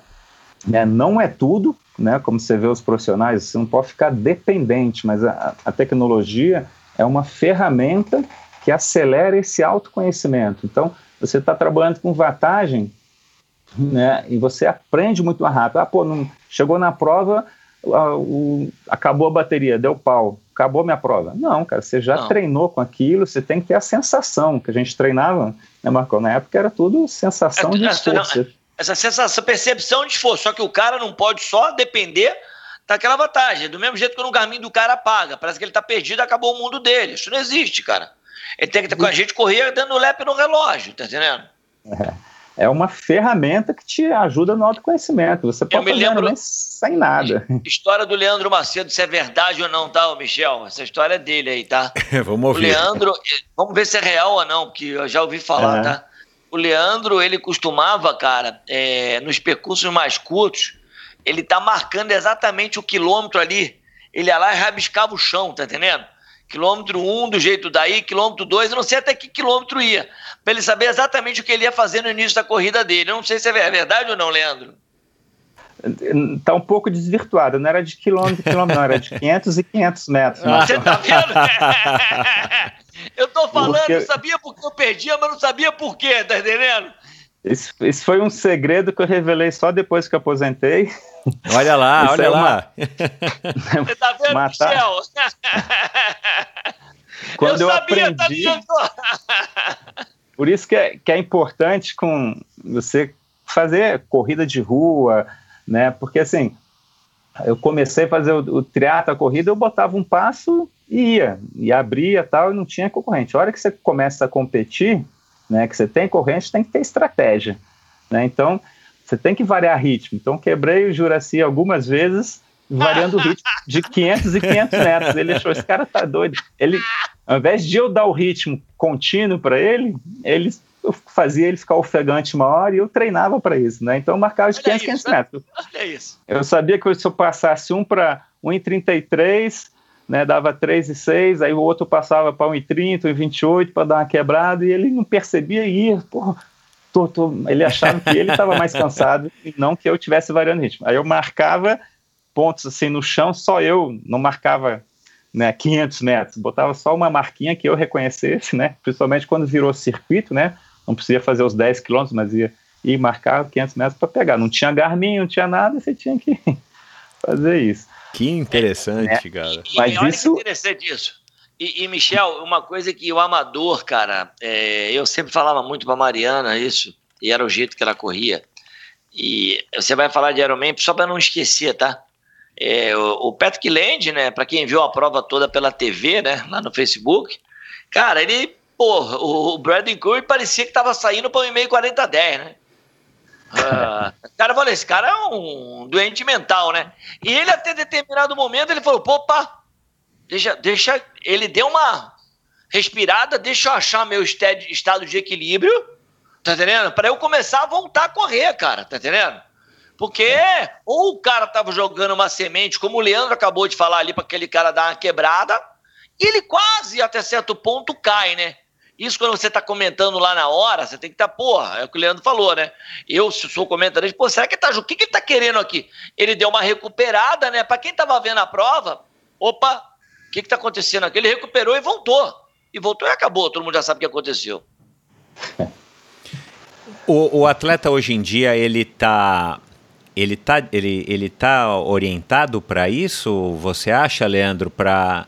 né, não é tudo, né, como você vê os profissionais, você não pode ficar dependente, mas a, a tecnologia é uma ferramenta que acelera esse autoconhecimento. Então, você está trabalhando com vantagem, né, e você aprende muito mais rápido. Ah, pô, não, chegou na prova, a, o, acabou a bateria, deu pau, acabou minha prova. Não, cara, você já não. treinou com aquilo, você tem que ter a sensação que a gente treinava, né, Marco? Na época era tudo sensação é, de esforço. Não, essa sensação, percepção de esforço, só que o cara não pode só depender daquela vantagem. Do mesmo jeito que no Garmin do cara apaga, parece que ele tá perdido, acabou o mundo dele. Isso não existe, cara. Ele tem que ter com a gente correr dando lep no relógio, tá entendendo? É. é uma ferramenta que te ajuda no autoconhecimento. Você pode fazer lembro, sem nada. História do Leandro Macedo, se é verdade ou não, tá, Michel? Essa história é dele aí, tá? vamos ouvir. O Leandro, vamos ver se é real ou não, porque eu já ouvi falar, é. tá? O Leandro, ele costumava, cara, é, nos percursos mais curtos, ele tá marcando exatamente o quilômetro ali. Ele ia lá e rabiscava o chão, tá entendendo? Quilômetro 1 um, do jeito daí, quilômetro 2, eu não sei até que quilômetro ia, para ele saber exatamente o que ele ia fazer no início da corrida dele. Eu não sei se é verdade ou não, Leandro. Tá um pouco desvirtuado, não era de quilômetro quilômetro, não, era de 500 e 500 metros. Você tá vendo? eu tô falando, porque... sabia porque eu perdia, mas não sabia por quê, tá entendendo? Esse, esse, foi um segredo que eu revelei só depois que eu aposentei. Olha lá, olha é lá. Você tá vendo, Matar... Michel? Quando eu, eu sabia, tá aprendi... Tá Por isso que é, que é importante com você fazer corrida de rua, né? Porque assim, eu comecei a fazer o, o triatlo, a corrida, eu botava um passo e ia, e abria tal, e não tinha concorrente. A hora que você começa a competir, né, que você tem corrente, tem que ter estratégia, né? Então, você tem que variar ritmo. Então, quebrei o Juraci algumas vezes, variando o ritmo de 500 e 500 metros. Ele achou, esse cara tá doido. Ele, ao invés de eu dar o ritmo contínuo para ele, ele eu fazia ele ficar ofegante uma hora e eu treinava para isso, né? Então eu marcava de 500, 500 metros. Olha isso. Eu sabia que se eu passasse um para 1,33, né, dava 3 e 6, aí o outro passava para 1,30, 1,28 para dar uma quebrada e ele não percebia e porra, tô, tô. ele achava que ele estava mais cansado e não que eu tivesse variando ritmo. Aí eu marcava pontos assim no chão, só eu, não marcava né, 500 metros, botava só uma marquinha que eu reconhecesse, né, principalmente quando virou circuito, né, não precisa fazer os 10 quilômetros, mas ia, ia marcar 500 metros para pegar. Não tinha Garmin, não tinha nada, você tinha que fazer isso. Que interessante, é, cara. E, Mas olha isso... que interessante isso. E, e, Michel, uma coisa que o amador, cara, é, eu sempre falava muito pra Mariana isso, e era o jeito que ela corria. E você vai falar de Ironman só para não esquecer, tá? É, o, o, Patrick Land, né, para quem viu a prova toda pela TV, né, lá no Facebook, cara, ele, porra, o, o Brandon Curry parecia que tava saindo para o e-mail 40-10, né? Uh, cara falou, esse cara é um doente mental, né? E ele, até determinado momento, ele falou, opa, deixa, deixa, ele deu uma respirada, deixa eu achar meu estado de equilíbrio, tá entendendo? Para eu começar a voltar a correr, cara, tá entendendo? Porque ou o cara tava jogando uma semente, como o Leandro acabou de falar ali, para aquele cara dar uma quebrada, e ele quase até certo ponto cai, né? Isso quando você está comentando lá na hora, você tem que estar, tá, porra, é o que o Leandro falou, né? Eu, sou comentarista, pô, será que tá, o que, que ele tá querendo aqui? Ele deu uma recuperada, né? Para quem tava vendo a prova, opa, o que que tá acontecendo aqui? Ele recuperou e voltou. E voltou e acabou, todo mundo já sabe o que aconteceu. O, o atleta hoje em dia, ele tá ele tá, ele, ele tá orientado para isso, você acha, Leandro, para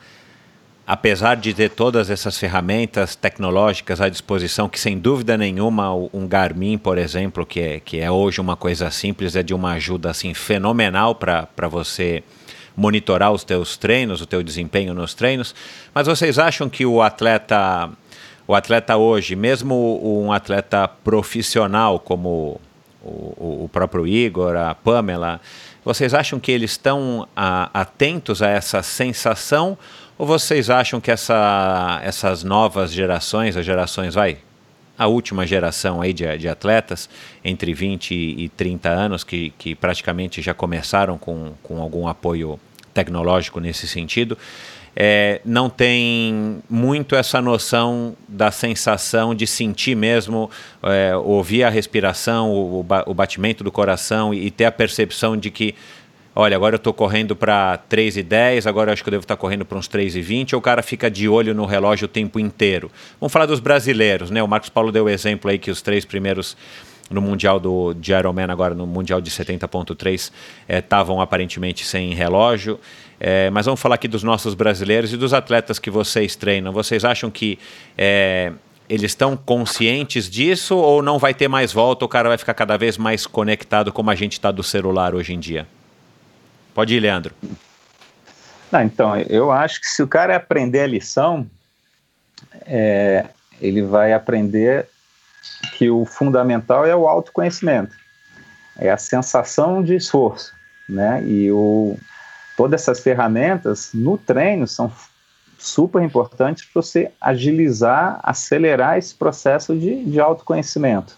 apesar de ter todas essas ferramentas tecnológicas à disposição, que sem dúvida nenhuma um Garmin, por exemplo, que é, que é hoje uma coisa simples, é de uma ajuda assim fenomenal para você monitorar os teus treinos, o teu desempenho nos treinos. Mas vocês acham que o atleta, o atleta hoje, mesmo um atleta profissional como o, o próprio Igor, a Pamela, vocês acham que eles estão atentos a essa sensação ou vocês acham que essa, essas novas gerações, as gerações, vai, a última geração aí de, de atletas, entre 20 e 30 anos, que, que praticamente já começaram com, com algum apoio tecnológico nesse sentido, é, não tem muito essa noção da sensação de sentir mesmo, é, ouvir a respiração, o, o, batimento do coração e, e ter a percepção de que olha, agora eu estou correndo para 3,10, agora eu acho que eu devo estar tá correndo para uns 3,20, ou o cara fica de olho no relógio o tempo inteiro. Vamos falar dos brasileiros, né? O Marcos Paulo deu o exemplo aí que os três primeiros no Mundial do, de Ironman, agora no Mundial de 70.3, estavam é, aparentemente sem relógio. É, mas vamos falar aqui dos nossos brasileiros e dos atletas que vocês treinam. Vocês acham que é, eles estão conscientes disso ou não vai ter mais volta? O cara vai ficar cada vez mais conectado como a gente está do celular hoje em dia? Pode ir, Leandro. Não, então, eu acho que se o cara aprender a lição, é, ele vai aprender que o fundamental é o autoconhecimento, é a sensação de esforço, né? E o, todas essas ferramentas no treino são super importantes para você agilizar, acelerar esse processo de, de autoconhecimento,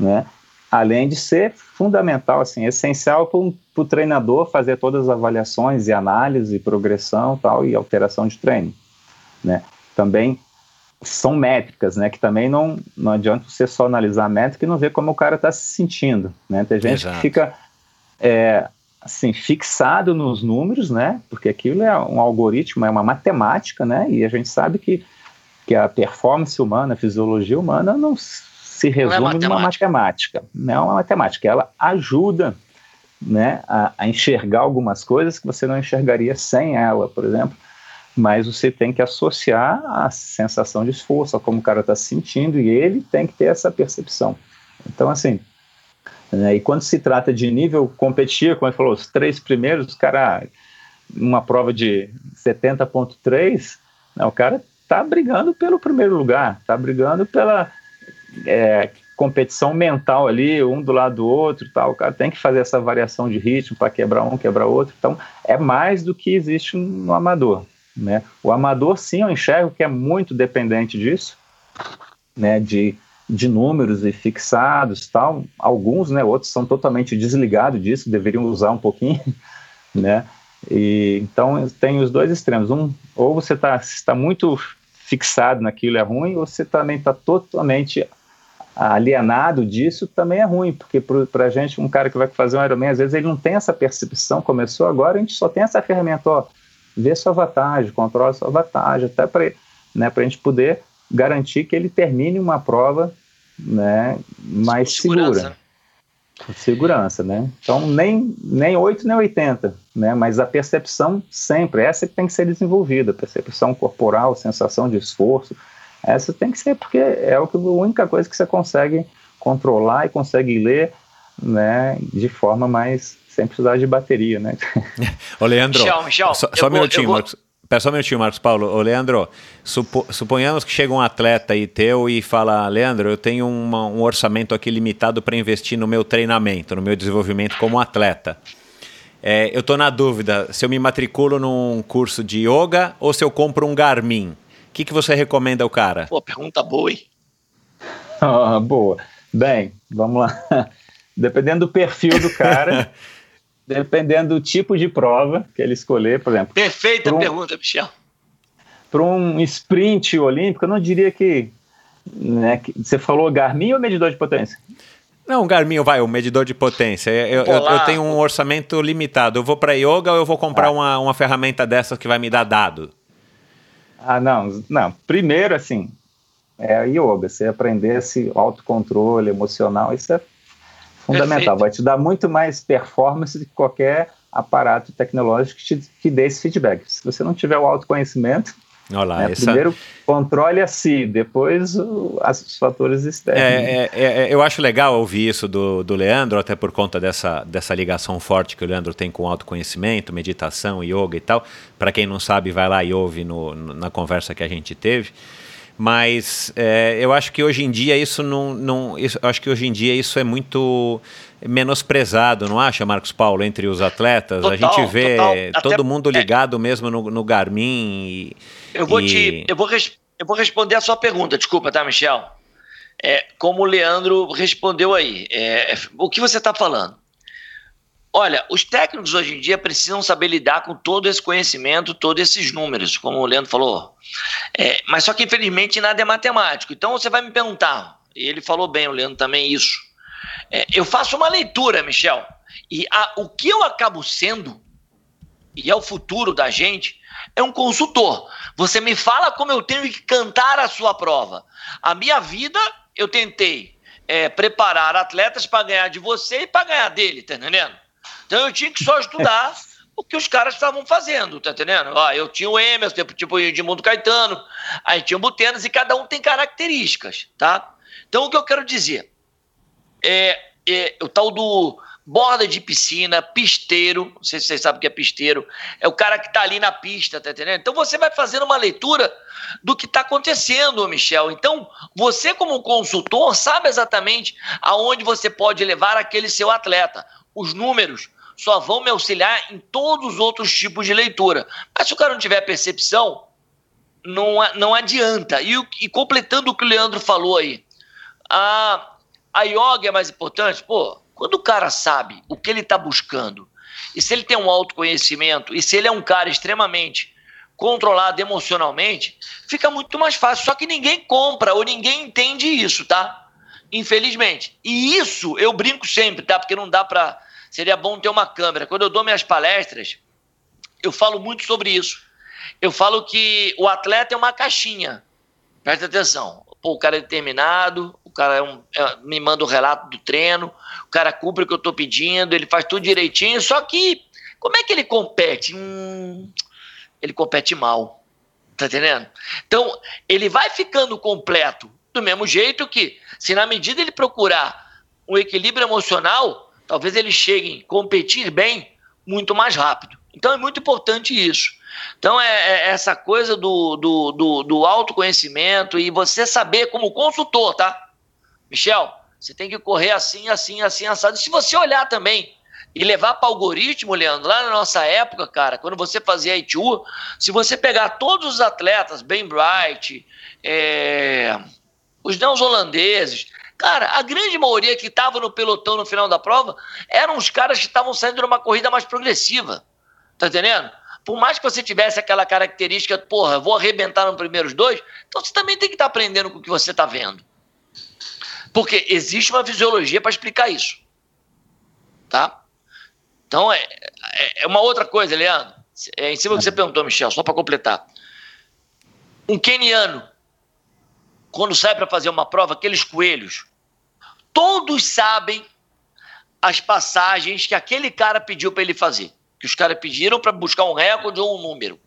né? Além de ser fundamental, assim, essencial para o treinador fazer todas as avaliações e análise, e progressão, tal e alteração de treino, né? Também são métricas, né? Que também não, não adianta você só analisar a métrica e não ver como o cara está se sentindo, né? Tem gente Exato. que fica é, assim fixado nos números, né? Porque aquilo é um algoritmo, é uma matemática, né? E a gente sabe que que a performance humana, a fisiologia humana não se resume não é numa matemática, não é uma matemática. Ela ajuda, né, a, a enxergar algumas coisas que você não enxergaria sem ela, por exemplo mas você tem que associar a sensação de esforço, a como o cara está se sentindo, e ele tem que ter essa percepção. Então, assim, né, e quando se trata de nível competitivo, como ele falou, os três primeiros, cara, uma prova de 70.3, né, o cara está brigando pelo primeiro lugar, está brigando pela é, competição mental ali, um do lado do outro, tal. O cara tem que fazer essa variação de ritmo para quebrar um, quebrar outro. Então, é mais do que existe no amador. Né? O amador, sim, eu enxergo que é muito dependente disso, né? de, de números e fixados tal. Alguns, né? outros são totalmente desligados disso, deveriam usar um pouquinho. Né? E, então, tem os dois extremos. Um, ou você está tá muito fixado naquilo é ruim, ou você também está totalmente alienado disso também é ruim, porque para a gente, um cara que vai fazer um Ironman, às vezes ele não tem essa percepção, começou agora, a gente só tem essa ferramenta, ó, vê sua vantagem, controla sua vantagem, até para né, a gente poder garantir que ele termine uma prova né, mais segura. Com segurança, né? Então, nem, nem 8 nem 80, né? Mas a percepção sempre, essa que tem que ser desenvolvida, percepção corporal, sensação de esforço, essa tem que ser, porque é a única coisa que você consegue controlar e consegue ler, né, de forma mais sem precisar de bateria, né? Ô, Leandro, só, só um minutinho, vou... Marcos. Pera só um minutinho, Marcos Paulo. Ô, Leandro, supo, suponhamos que chega um atleta aí teu e fala, Leandro, eu tenho uma, um orçamento aqui limitado para investir no meu treinamento, no meu desenvolvimento como atleta. É, eu estou na dúvida se eu me matriculo num curso de yoga ou se eu compro um Garmin. O que, que você recomenda ao cara? Pô, pergunta boa, hein? Ah, boa. Bem, vamos lá. Dependendo do perfil do cara, dependendo do tipo de prova que ele escolher, por exemplo. Perfeita um, pergunta, Michel. Para um sprint olímpico, eu não diria que, né, que. Você falou Garmin ou medidor de potência? Não, Garmin, vai, o medidor de potência. Eu, eu, eu tenho um orçamento limitado. Eu vou para yoga ou eu vou comprar ah. uma, uma ferramenta dessas que vai me dar dado? Ah, não, não. Primeiro, assim, é yoga. Você aprender esse autocontrole emocional, isso é fundamental. Perfeito. Vai te dar muito mais performance do que qualquer aparato tecnológico que te que dê esse feedback. Se você não tiver o autoconhecimento, Olá, né, essa... primeiro controle a si, depois o, os fatores externos. É, é, é, eu acho legal ouvir isso do, do Leandro, até por conta dessa, dessa ligação forte que o Leandro tem com autoconhecimento, meditação, yoga e tal. Para quem não sabe, vai lá e ouve no, na conversa que a gente teve. Mas é, eu acho que hoje em dia isso não. não isso, acho que hoje em dia isso é muito menosprezado, não acha, Marcos Paulo, entre os atletas? Total, a gente vê total. todo Até, mundo é. ligado é, mesmo no, no, Garmin. E, eu vou e... te. Eu vou, eu vou responder a sua pergunta, desculpa, tá, Michel? É, como o Leandro respondeu aí. É, o que você está falando? Olha, os técnicos hoje em dia precisam saber lidar com todo esse conhecimento, todos esses números, como o Leandro falou. É, mas só que, infelizmente, nada é matemático. Então você vai me perguntar, e ele falou bem, o Leandro também, isso. É, eu faço uma leitura, Michel, e a, o que eu acabo sendo, e é o futuro da gente, é um consultor. Você me fala como eu tenho que cantar a sua prova. A minha vida, eu tentei é, preparar atletas para ganhar de você e para ganhar dele, tá entendendo? Então eu tinha que só estudar o que os caras estavam fazendo, tá entendendo? Ó, eu tinha o Emerson, tipo, tipo o Edmundo Caetano, aí tinha o Butenas e cada um tem características, tá? Então o que eu quero dizer é, é o tal do borda de piscina, pisteiro, não sei se vocês sabem o que é pisteiro, é o cara que está ali na pista, tá entendendo? Então você vai fazendo uma leitura do que está acontecendo, Michel. Então, você como consultor sabe exatamente aonde você pode levar aquele seu atleta. Os números só vão me auxiliar em todos os outros tipos de leitura. Mas se o cara não tiver percepção, não, não adianta. E, e completando o que o Leandro falou aí, a, a yoga é mais importante? Pô, quando o cara sabe o que ele está buscando, e se ele tem um autoconhecimento, e se ele é um cara extremamente controlado emocionalmente, fica muito mais fácil. Só que ninguém compra ou ninguém entende isso, tá? Infelizmente. E isso eu brinco sempre, tá? Porque não dá para. Seria bom ter uma câmera. Quando eu dou minhas palestras, eu falo muito sobre isso. Eu falo que o atleta é uma caixinha. Presta atenção. Pô, o cara é determinado, o cara é um, é, me manda o um relato do treino, o cara cumpre o que eu estou pedindo, ele faz tudo direitinho, só que como é que ele compete? Hum, ele compete mal. Tá entendendo? Então, ele vai ficando completo do mesmo jeito que, se na medida ele procurar um equilíbrio emocional, talvez ele chegue a competir bem muito mais rápido. Então é muito importante isso. Então é, é essa coisa do, do, do, do, autoconhecimento e você saber como consultor, tá? Michel, você tem que correr assim, assim, assim, assado. E se você olhar também e levar para algoritmo, Leandro, lá na nossa época, cara, quando você fazia ITU, se você pegar todos os atletas, Ben Bright, é, os neozelandeses, cara, a grande maioria que estava no pelotão no final da prova eram os caras que estavam saindo numa corrida mais progressiva. Tá entendendo? por mais que você tivesse aquela característica, porra, vou arrebentar nos primeiros dois, então você também tem que estar tá aprendendo com o que você está vendo. Porque existe uma fisiologia para explicar isso. Tá? Então, é, é, é, uma outra coisa, Leandro. É, em cima do que você perguntou, Michel, só para completar. Um keniano, quando sai para fazer uma prova, aqueles coelhos, todos sabem as passagens que aquele cara pediu para ele fazer que os caras pediram para buscar um recorde ou um número.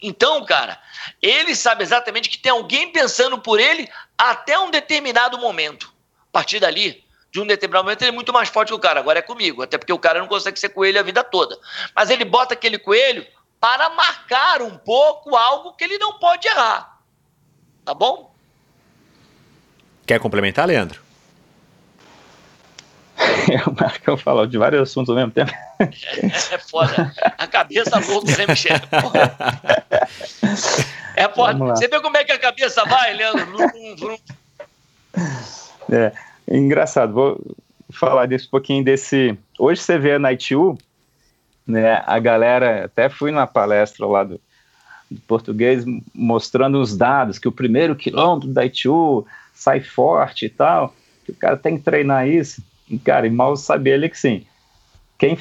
Então, cara, ele sabe exatamente que tem alguém pensando por ele até um determinado momento. A partir dali, de um determinado momento, ele é muito mais forte que o cara. Agora é comigo, até porque o cara não consegue ser coelho a vida toda. Mas ele bota aquele coelho para marcar um pouco algo que ele não pode errar. Tá bom? Quer complementar, Leandro? o Marcão de vários assuntos ao mesmo tempo. É, é foda. A cabeça louca, né, Michel? É foda. Você vê como é que a cabeça vai, Leandro? É, engraçado. Vou falar disso um pouquinho desse. Hoje você vê na ITU, né? A galera, até fui numa palestra lá do, do português mostrando os dados que o primeiro quilômetro da ITU sai forte e tal. Que o cara tem que treinar isso. Cara, e mal sabia ele que sim. Quem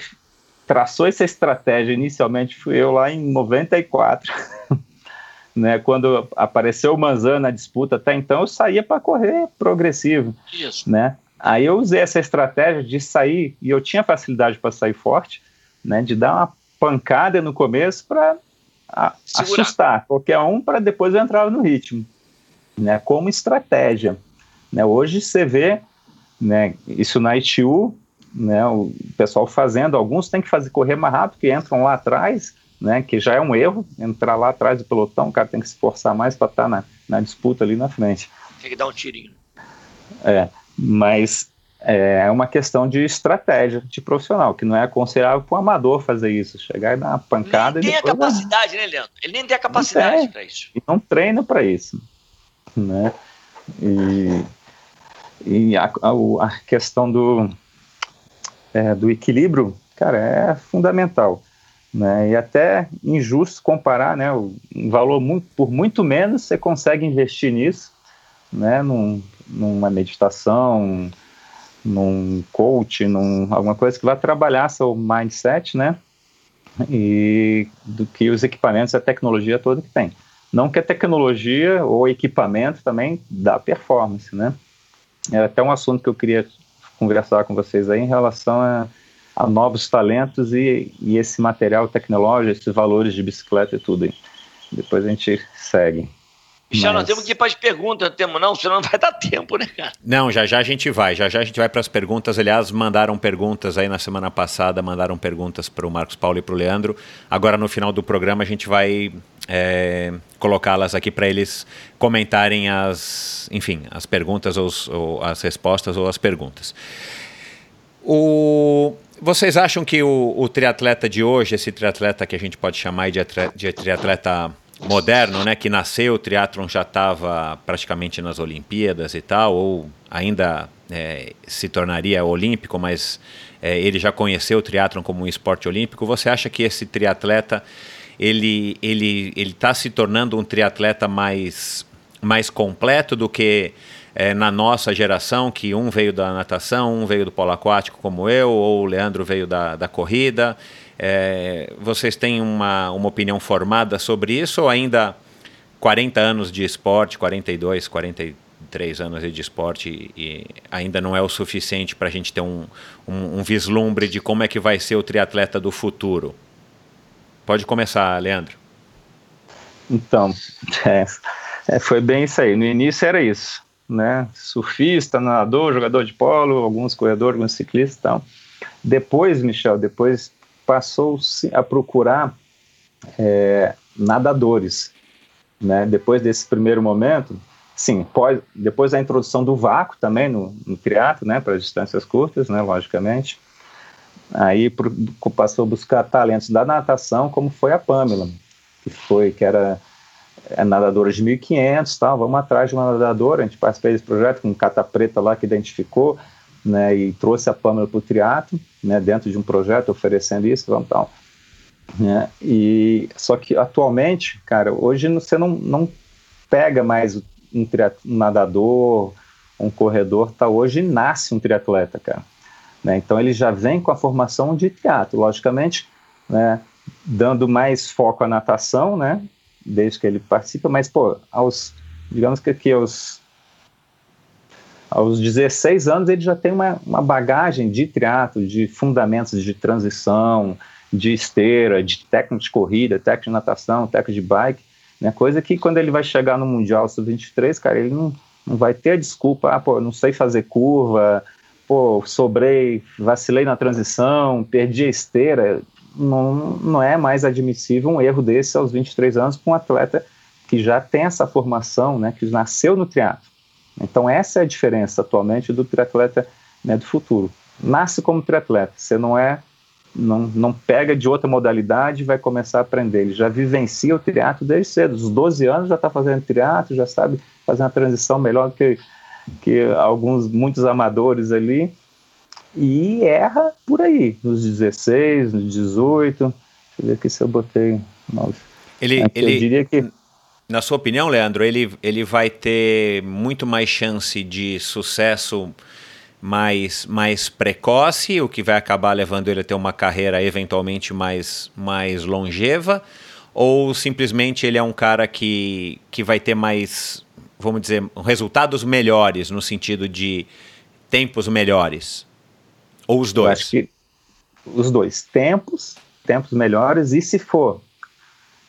traçou essa estratégia inicialmente fui eu lá em 94. né, quando apareceu o Manzan na disputa, até então eu saía para correr progressivo. Isso. Né? Aí eu usei essa estratégia de sair, e eu tinha facilidade para sair forte, né, de dar uma pancada no começo para assustar qualquer um para depois eu entrar no ritmo, né, como estratégia. Né? Hoje você vê né? Isso na ITU, né, o pessoal fazendo, alguns têm que fazer correr mais rápido, que entram lá atrás, né, que já é um erro, entrar lá atrás do pelotão, o cara tem que se forçar mais para estar tá na, na disputa ali na frente. Tem que dar um tirinho. É, mas é uma questão de estratégia de profissional, que não é aconselhável para o amador fazer isso, chegar e dar uma pancada. Ele tem a capacidade, né, Leandro? Ele nem tem a capacidade para isso. E não treina para isso, né? E e a, a, a questão do, é, do equilíbrio, cara, é fundamental. Né? E até injusto comparar, né? Um valor muito, por muito menos você consegue investir nisso, né? Num, numa meditação, num coach, num alguma coisa que vai trabalhar seu mindset, né? E do que os equipamentos, a tecnologia toda que tem. Não que a tecnologia ou equipamento também dá performance, né? é até um assunto que eu queria conversar com vocês aí em relação a, a novos talentos e, e, esse material tecnológico, esses valores de bicicleta e tudo. Aí. Depois a gente segue. Michel, Mas... nós temos que ir para as perguntas, não temos não, senão não vai dar tempo, né, cara? Não, já já a gente vai, já já a gente vai para as perguntas. Aliás, mandaram perguntas aí na semana passada, mandaram perguntas para o Marcos Paulo e para o Leandro. Agora, no final do programa, a gente vai é, colocá-las aqui para eles comentarem as, enfim, as perguntas ou, ou, as respostas ou as perguntas. O, vocês acham que o, o triatleta de hoje, esse triatleta que a gente pode chamar de, de triatleta moderno, né, que nasceu, o triatlon já estava praticamente nas Olimpíadas e tal, ou ainda é, se tornaria olímpico, mas é, ele já conheceu o triatlon como um esporte olímpico. Você acha que esse triatleta ele ele ele está se tornando um triatleta mais mais completo do que é, na nossa geração, que um veio da natação, um veio do polo aquático como eu, ou o Leandro veio da, da corrida. É, vocês têm uma, uma opinião formada sobre isso ou ainda 40 anos de esporte, 42, 43 anos de esporte e, ainda não é o suficiente para a gente ter um, um, um, vislumbre de como é que vai ser o triatleta do futuro? Pode começar, Leandro. Então, é, é, foi bem isso aí. No início era isso, né? Surfista, nadador, jogador de polo, alguns corredores, alguns ciclistas e tal. Depois, Michel, depois passou-se a procurar é, nadadores. Né? Depois desse primeiro momento, sim, pós, depois da introdução do vácuo também no, no triatlo, né, para distâncias curtas, né, logicamente, aí pro, passou a buscar talentos da natação, como foi a Pamela, que foi, que era é, nadadora de 1.500, tal, vamos atrás de uma nadadora, a gente participou desse projeto com um cata preta lá que identificou, né, e trouxe a Pâmela para o triatlo, né, dentro de um projeto oferecendo isso, vamos tal. Né, e só que atualmente, cara, hoje você não, não pega mais um, um nadador, um corredor, tá hoje nasce um triatleta, cara. Né, então ele já vem com a formação de triatlo, logicamente, né, dando mais foco à natação, né, desde que ele participa, mas pô, aos digamos que aqui aos aos 16 anos ele já tem uma, uma bagagem de triatlo, de fundamentos de transição, de esteira, de técnica de corrida, técnica de natação, técnica de bike, né? Coisa que quando ele vai chegar no Mundial Sub-23, cara, ele não, não vai ter a desculpa, ah, pô, não sei fazer curva, pô, sobrei, vacilei na transição, perdi a esteira. Não, não é mais admissível um erro desse aos 23 anos para um atleta que já tem essa formação, né, que nasceu no triatlo. Então essa é a diferença atualmente do triatleta né, do futuro. Nasce como triatleta, você não é, não, não pega de outra modalidade e vai começar a aprender. Ele já vivencia o triatlo desde cedo, dos 12 anos já está fazendo triatlo, já sabe fazer uma transição melhor do que, que alguns, muitos amadores ali, e erra por aí, nos 16, nos 18, deixa eu ver aqui se eu botei... Ele, ele, eu diria que na sua opinião, Leandro, ele, ele vai ter muito mais chance de sucesso mais, mais precoce, o que vai acabar levando ele a ter uma carreira eventualmente mais, mais longeva? Ou simplesmente ele é um cara que, que vai ter mais, vamos dizer, resultados melhores, no sentido de tempos melhores? Ou os dois? Eu acho que os dois. Tempos, tempos melhores, e se for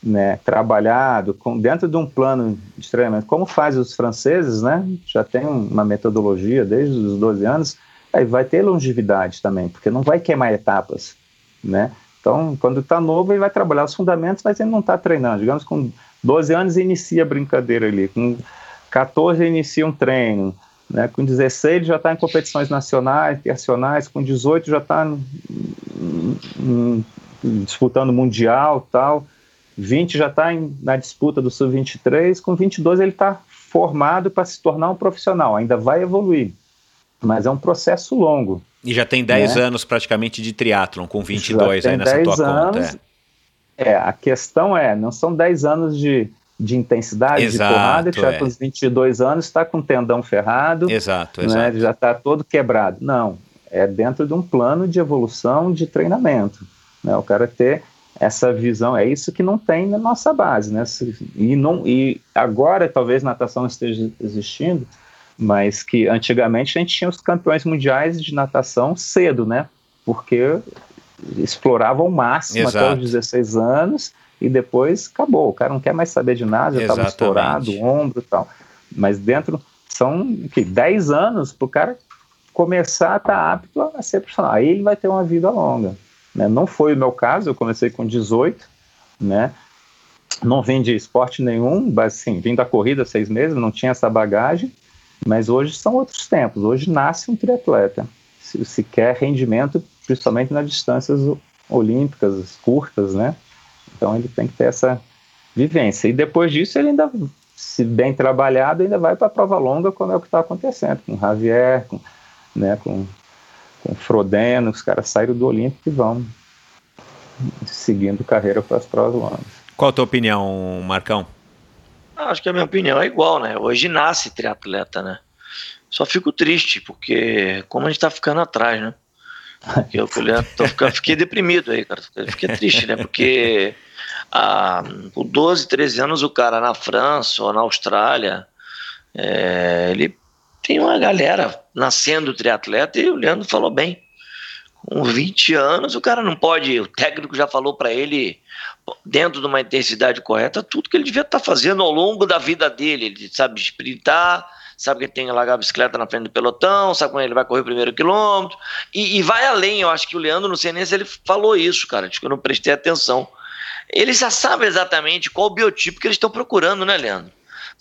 né, trabalhado com, dentro de um plano de treinamento, como fazem os franceses, né, já tem uma metodologia desde os 12 anos, aí vai ter longevidade também, porque não vai queimar etapas, né? Então, quando está novo, ele vai trabalhar os fundamentos, mas ele não está treinando. Digamos, com 12 anos, inicia a brincadeira ali, com 14, inicia um treino, né? com 16, ele já está em competições nacionais, internacionais, com 18, já está disputando mundial tal. 20 já está na disputa do sub-23, com 22 ele está formado para se tornar um profissional, ainda vai evoluir, mas é um processo longo. E já tem 10 né? anos praticamente de triatlon, com 22 aí nessa tua anos, conta. É. é. a questão é, não são 10 anos de, de intensidade, exato, de porrada, que já é. com os 22 anos está com o tendão ferrado, exato, né, exato. já está todo quebrado. Não, é dentro de um plano de evolução de treinamento. Né, o cara ter essa visão, é isso que não tem na nossa base, né? E, não, e agora talvez natação esteja existindo, mas que antigamente a gente tinha os campeões mundiais de natação cedo, né? Porque exploravam o máximo Exato. até os 16 anos e depois acabou. O cara não quer mais saber de nada, já estava estourado, o ombro e tal. Mas dentro são que 10 anos para o cara começar a estar tá apto a ser profissional. Aí ele vai ter uma vida longa. Né? Não foi o meu caso, eu comecei com 18, né? Não vim de esporte nenhum, assim, vim da corrida seis meses, não tinha essa bagagem, mas hoje são outros tempos. Hoje nasce um triatleta. Se, se quer rendimento, principalmente nas distâncias olímpicas curtas, né? Então ele tem que ter essa vivência. E depois disso ele ainda, se bem trabalhado, ainda vai para a prova longa, como é o que está acontecendo com o Javier, com, né, com, com Frodeno, os caras saíram do Olímpico e vão seguindo carreira para as provas longas. Qual a tua opinião, Marcão? Ah, acho que a minha opinião é igual, né? Hoje nasce triatleta, né? Só fico triste, porque como a gente tá ficando atrás, né? Porque eu, tô ficando, fiquei deprimido aí, cara. Fiquei triste, né? Porque ah, com 12, 13 anos o cara na França ou na Austrália, é, ele tem uma galera nascendo triatleta e o Leandro falou bem. Com 20 anos, o cara não pode. O técnico já falou para ele, dentro de uma intensidade correta, tudo que ele devia estar tá fazendo ao longo da vida dele. Ele sabe sprintar, sabe que tem que largar a bicicleta na frente do pelotão, sabe quando ele vai correr o primeiro quilômetro, e, e, vai além. Eu acho que o Leandro, não sei nem se ele falou isso, cara, acho que eu não prestei atenção. Ele já sabe exatamente qual o biotipo que eles estão procurando, né, Leandro?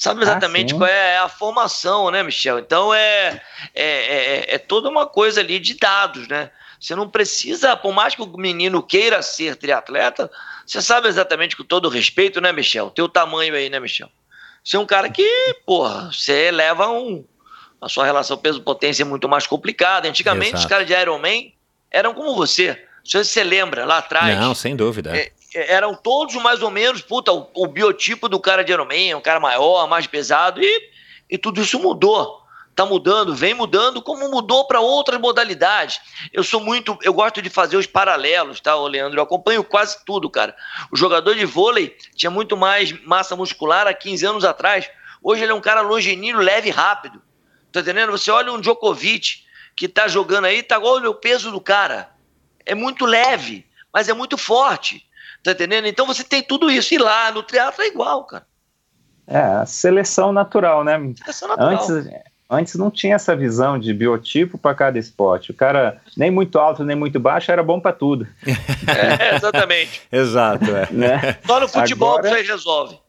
Sabe ah, exatamente ah, qual é a formação, né, Michel? Então é, é, é, é toda uma coisa ali de dados, né? Você não precisa, por mais que o menino queira ser triatleta, você sabe exatamente com todo respeito, né, Michel? Teu tamanho aí, né, Michel? Você é um cara que, porra, você leva um. A sua relação peso-potência é muito mais complicada. Antigamente, Exato. os caras de Ironman eram como você. Não sei se você lembra, lá atrás. Não, sem dúvida. É, eram todos mais ou menos, puta, o, o, biotipo do cara de Ironman, um cara maior, mais pesado, e, e tudo isso mudou está mudando, vem mudando, como mudou para outras modalidades. Eu sou muito, eu gosto de fazer os paralelos, tá, Leandro? Eu acompanho quase tudo, cara. O jogador de vôlei tinha muito mais massa muscular há 15 anos atrás. Hoje ele é um cara longinino, leve e rápido. Tá entendendo? Você olha um Djokovic que tá jogando aí, tá igual o peso do cara. É muito leve, mas é muito forte. Tá entendendo? Então você tem tudo isso. E lá no teatro é igual, cara. É, a seleção natural, né? Seleção natural. Antes, Antes não tinha essa visão de biotipo para cada esporte. O cara nem muito alto nem muito baixo era bom para tudo. É, exatamente. Exato. É. Né? Só no futebol Agora... você resolve.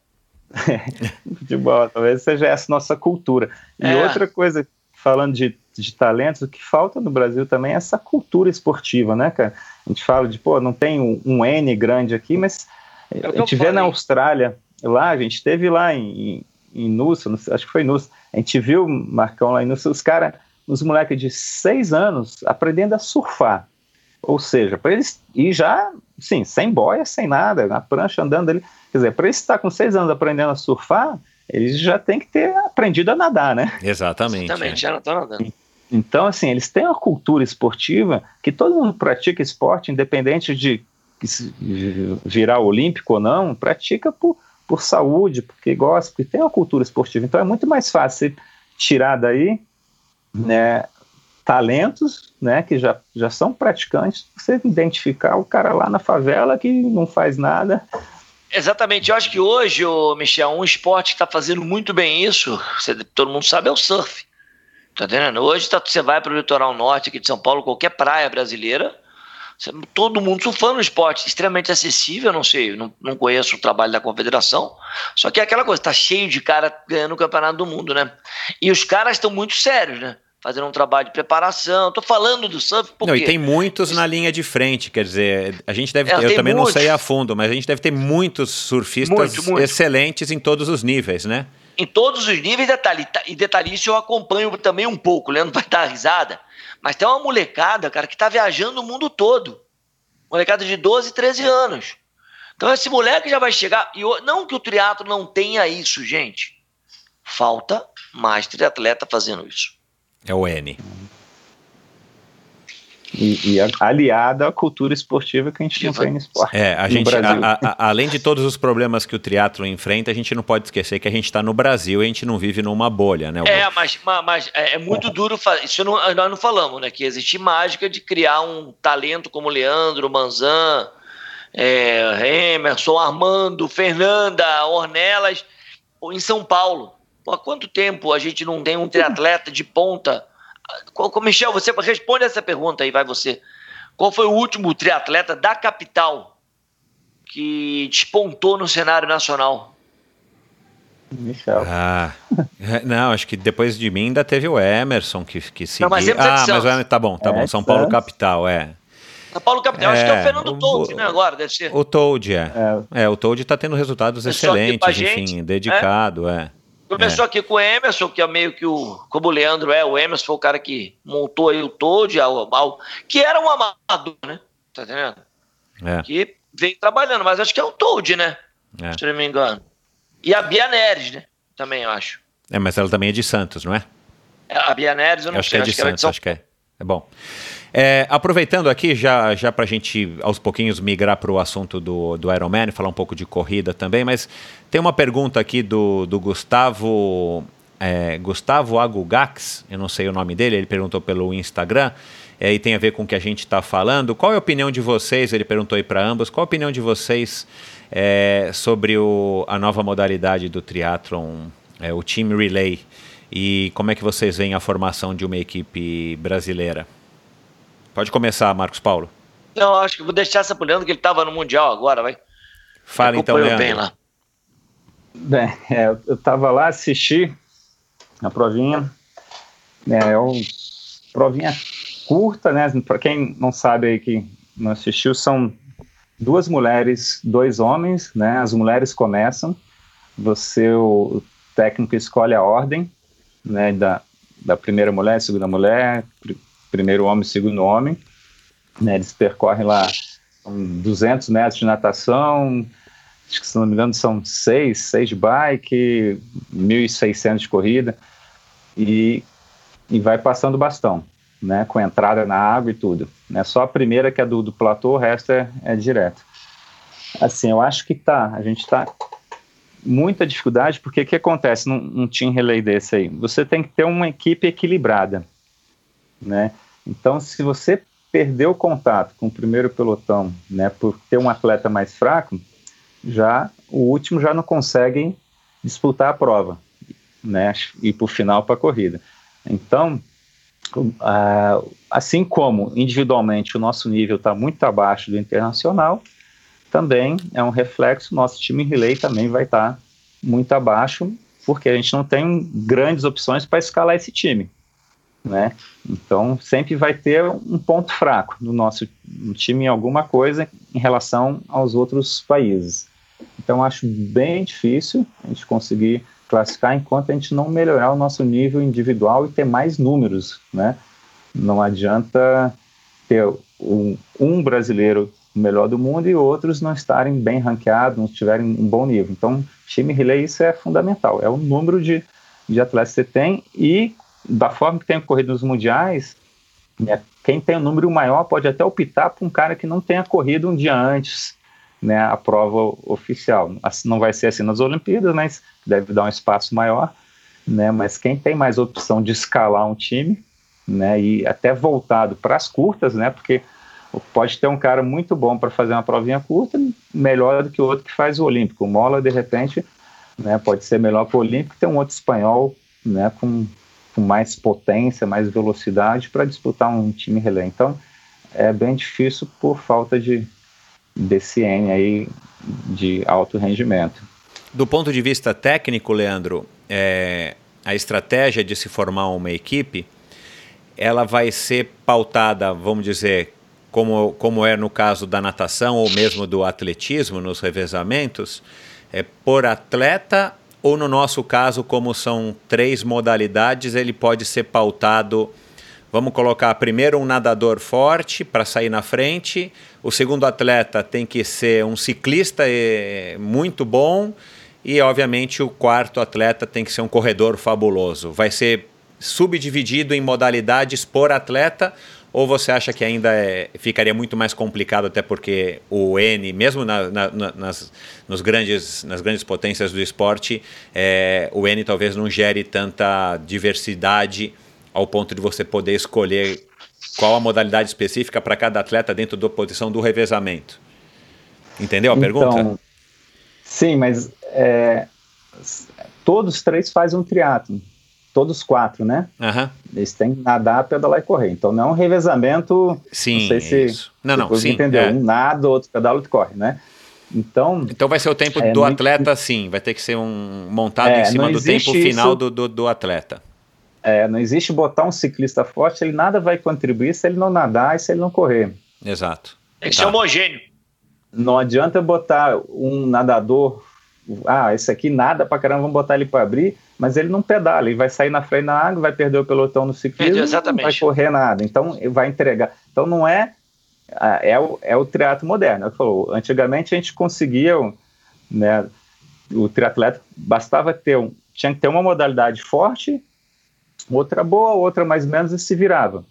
futebol, talvez seja essa nossa cultura. E é. outra coisa, falando de, de talentos, o que falta no Brasil também é essa cultura esportiva, né, cara? A gente fala de, pô, não tem um, um N grande aqui, mas é a gente vê na Austrália, lá, a gente teve lá em, em Nussa, acho que foi Nussa, a gente viu, Marcão, lá em Nussa, os caras, os moleques de seis anos aprendendo a surfar. Ou seja, para eles, e já, sim, sem boia, sem nada, na prancha andando ali. Quer dizer, para eles estar com seis anos aprendendo a surfar, eles já têm que ter aprendido a nadar, né? Exatamente. Exatamente, já não estão nadando. Então, assim, eles têm uma cultura esportiva que todo mundo pratica esporte, independente de virar olímpico ou não, pratica por, por saúde, porque gosta, porque tem uma cultura esportiva. Então é muito mais fácil tirar daí né, talentos né, que já, já são praticantes, você identificar o cara lá na favela que não faz nada. Exatamente, eu acho que hoje, Michel, um esporte que está fazendo muito bem isso, você, todo mundo sabe, é o surf. Tá entendendo? Hoje tá, você vai para o litoral norte aqui de São Paulo, qualquer praia brasileira, todo mundo surfando um esporte extremamente acessível, não sei, não, não conheço o trabalho da confederação, só que é aquela coisa, tá cheio de cara ganhando o campeonato do mundo, né? E os caras estão muito sérios, né? Fazendo um trabalho de preparação. Tô falando do surf porque... Não, e tem muitos na linha de frente, quer dizer, a gente deve é, ter, eu também muitos. não sei a fundo, mas a gente deve ter muitos surfistas muito, muito. excelentes em todos os níveis, né? Em todos os níveis, detalhe, e detalhe, isso eu acompanho também um pouco, Leandro vai dar risada mas tem uma molecada, cara, que tá viajando o mundo todo. Molecada de 12, 13 anos. Então esse moleque já vai chegar. E não que o triatlo não tenha isso, gente. Falta mais triatleta fazendo isso. É o N. e, e, aliada à cultura esportiva que a gente não tem no esporte. É, a gente, a, a, além de todos os problemas que o triatlo enfrenta, a gente não pode esquecer que a gente está no Brasil e a gente não vive numa bolha, né? É, mas, mas é, é muito duro, isso não, nós não falamos, né? Que existe mágica de criar um talento como Leandro, Manzan, é, Emerson, Armando, Fernanda, Ornelas, em São Paulo. Há quanto tempo a gente não tem um triatleta de ponta Michel, você responde essa pergunta aí, vai você. Qual foi o último triatleta da capital que despontou no cenário nacional? Michel. Ah, é, não, acho que depois de mim ainda teve o Emerson que, que seguiu. Não, mas ah, mas o tá bom, tá bom. É, São Paulo capital, é. São Paulo capital, é, acho que é o Fernando Toad, né? Agora deve ser. O Toad, é. É, é o Toad tá tendo resultados excelentes, enfim, dedicado, é. Começou é. aqui com o Emerson, que é meio que o. Como o Leandro é, o Emerson foi o cara que montou aí o Toad, que era um amador, né? Tá entendendo? É. Que veio trabalhando, mas acho que é o Toad, né? É. Se não me engano. E a Bia Neres, né? Também, eu acho. É, mas ela também é de Santos, não é? é a Bia Neres, eu não acho sei. Que é de acho Santos, que acho que é. É bom. É, aproveitando aqui, já, já para a gente aos pouquinhos migrar para o assunto do, do Ironman, falar um pouco de corrida também, mas tem uma pergunta aqui do, do Gustavo, é, Gustavo Agugax, eu não sei o nome dele, ele perguntou pelo Instagram, é, e tem a ver com o que a gente está falando. Qual é a opinião de vocês? Ele perguntou aí para ambos. Qual a opinião de vocês é, sobre o, a nova modalidade do triatlon, é, o Team Relay? E como é que vocês veem a formação de uma equipe brasileira? Pode começar, Marcos Paulo. Não, acho que vou deixar essa pro Leandro, que ele estava no Mundial agora, vai. Fala então, Leandro. Bem, lá. bem é, eu estava lá, assisti a provinha. É uma provinha curta, né? Para quem não sabe aí que não assistiu, são duas mulheres, dois homens, né? As mulheres começam, você, o técnico, escolhe a ordem, né? Da, da primeira mulher, segunda mulher, primeiro homem segundo homem. Né, eles percorrem lá 200 metros de natação, acho que se não me engano são seis, seis bike, 1.600 de corrida, e, e vai passando bastão, né, com entrada na água e tudo. Né, só a primeira que é do, do platô, o resto é, é direto. Assim, eu acho que tá, a gente está muita dificuldade, porque o que acontece num, num team relay desse aí? Você tem que ter uma equipe equilibrada, né? Então, se você perdeu o contato com o primeiro pelotão, né, por ter um atleta mais fraco, já o último já não consegue disputar a prova, né, e por final para a corrida. Então, uh, assim como individualmente o nosso nível está muito abaixo do internacional, também é um reflexo, nosso time relay também vai estar tá muito abaixo, porque a gente não tem grandes opções para escalar esse time né? Então sempre vai ter um ponto fraco no nosso no time em alguma coisa em relação aos outros países. Então acho bem difícil a gente conseguir classificar enquanto a gente não melhorar o nosso nível individual e ter mais números, né? Não adianta ter um, um brasileiro melhor do mundo e outros não estarem bem ranqueados, não tiverem um bom nível. Então, time relay isso é fundamental, é o número de, de atletas que você tem e da forma que tem ocorrido nos mundiais, né, quem tem o um número maior pode até optar por um cara que não tenha corrido um dia antes né, a prova oficial. Não vai ser assim nas Olimpíadas, mas deve dar um espaço maior. Né, mas quem tem mais opção de escalar um time né, e até voltado para as curtas, né, porque pode ter um cara muito bom para fazer uma provinha curta, melhor do que o outro que faz o Olímpico. O Mola, de repente, né, pode ser melhor para o Olímpico, tem um outro espanhol né, com com mais potência, mais velocidade para disputar um time relé. Então, é bem difícil por falta de DCN aí de alto rendimento. Do ponto de vista técnico, Leandro, é, a estratégia de se formar uma equipe, ela vai ser pautada, vamos dizer, como, como é no caso da natação ou mesmo do atletismo nos revezamentos, é por atleta ou no nosso caso, como são três modalidades, ele pode ser pautado. Vamos colocar primeiro um nadador forte para sair na frente, o segundo atleta tem que ser um ciclista eh, muito bom e, obviamente, o quarto atleta tem que ser um corredor fabuloso. Vai ser subdividido em modalidades por atleta Ou você acha que ainda é, ficaria muito mais complicado, até porque o N, mesmo na, na, nas, nos grandes, nas grandes potências do esporte, é, o N talvez não gere tanta diversidade ao ponto de você poder escolher qual a modalidade específica para cada atleta dentro da posição do revezamento. Entendeu a então, pergunta? Sim, mas é, todos três fazem um triatlo. Todos quatro, né? Uhum. Eles têm que nadar, pedalar e correr. Então não é um revezamento. Sim, não sei se isso. Não, não, sim. Entendeu? É. Um nada, outro pedala, outro corre, né? Então, então vai ser o tempo é, do atleta, sim. Vai ter que ser um montado é, em cima do tempo final isso, do, do, do, atleta. É, não existe botar um ciclista forte, ele nada vai contribuir se ele não nadar e se ele não correr. Exato. Tem que tá. ser homogêneo. Não adianta botar um nadador ah, esse aqui nada pra caramba, vamos botar ele para abrir, mas ele não pedala, ele vai sair na frente da água, vai perder o pelotão no ciclismo, Exatamente. não vai correr nada, então vai entregar. Então não é é o, é o triatlo moderno. Ele falou, antigamente a gente conseguia, né, o triatleta bastava ter um, tinha que ter uma modalidade forte, outra boa, outra mais ou menos e se virava,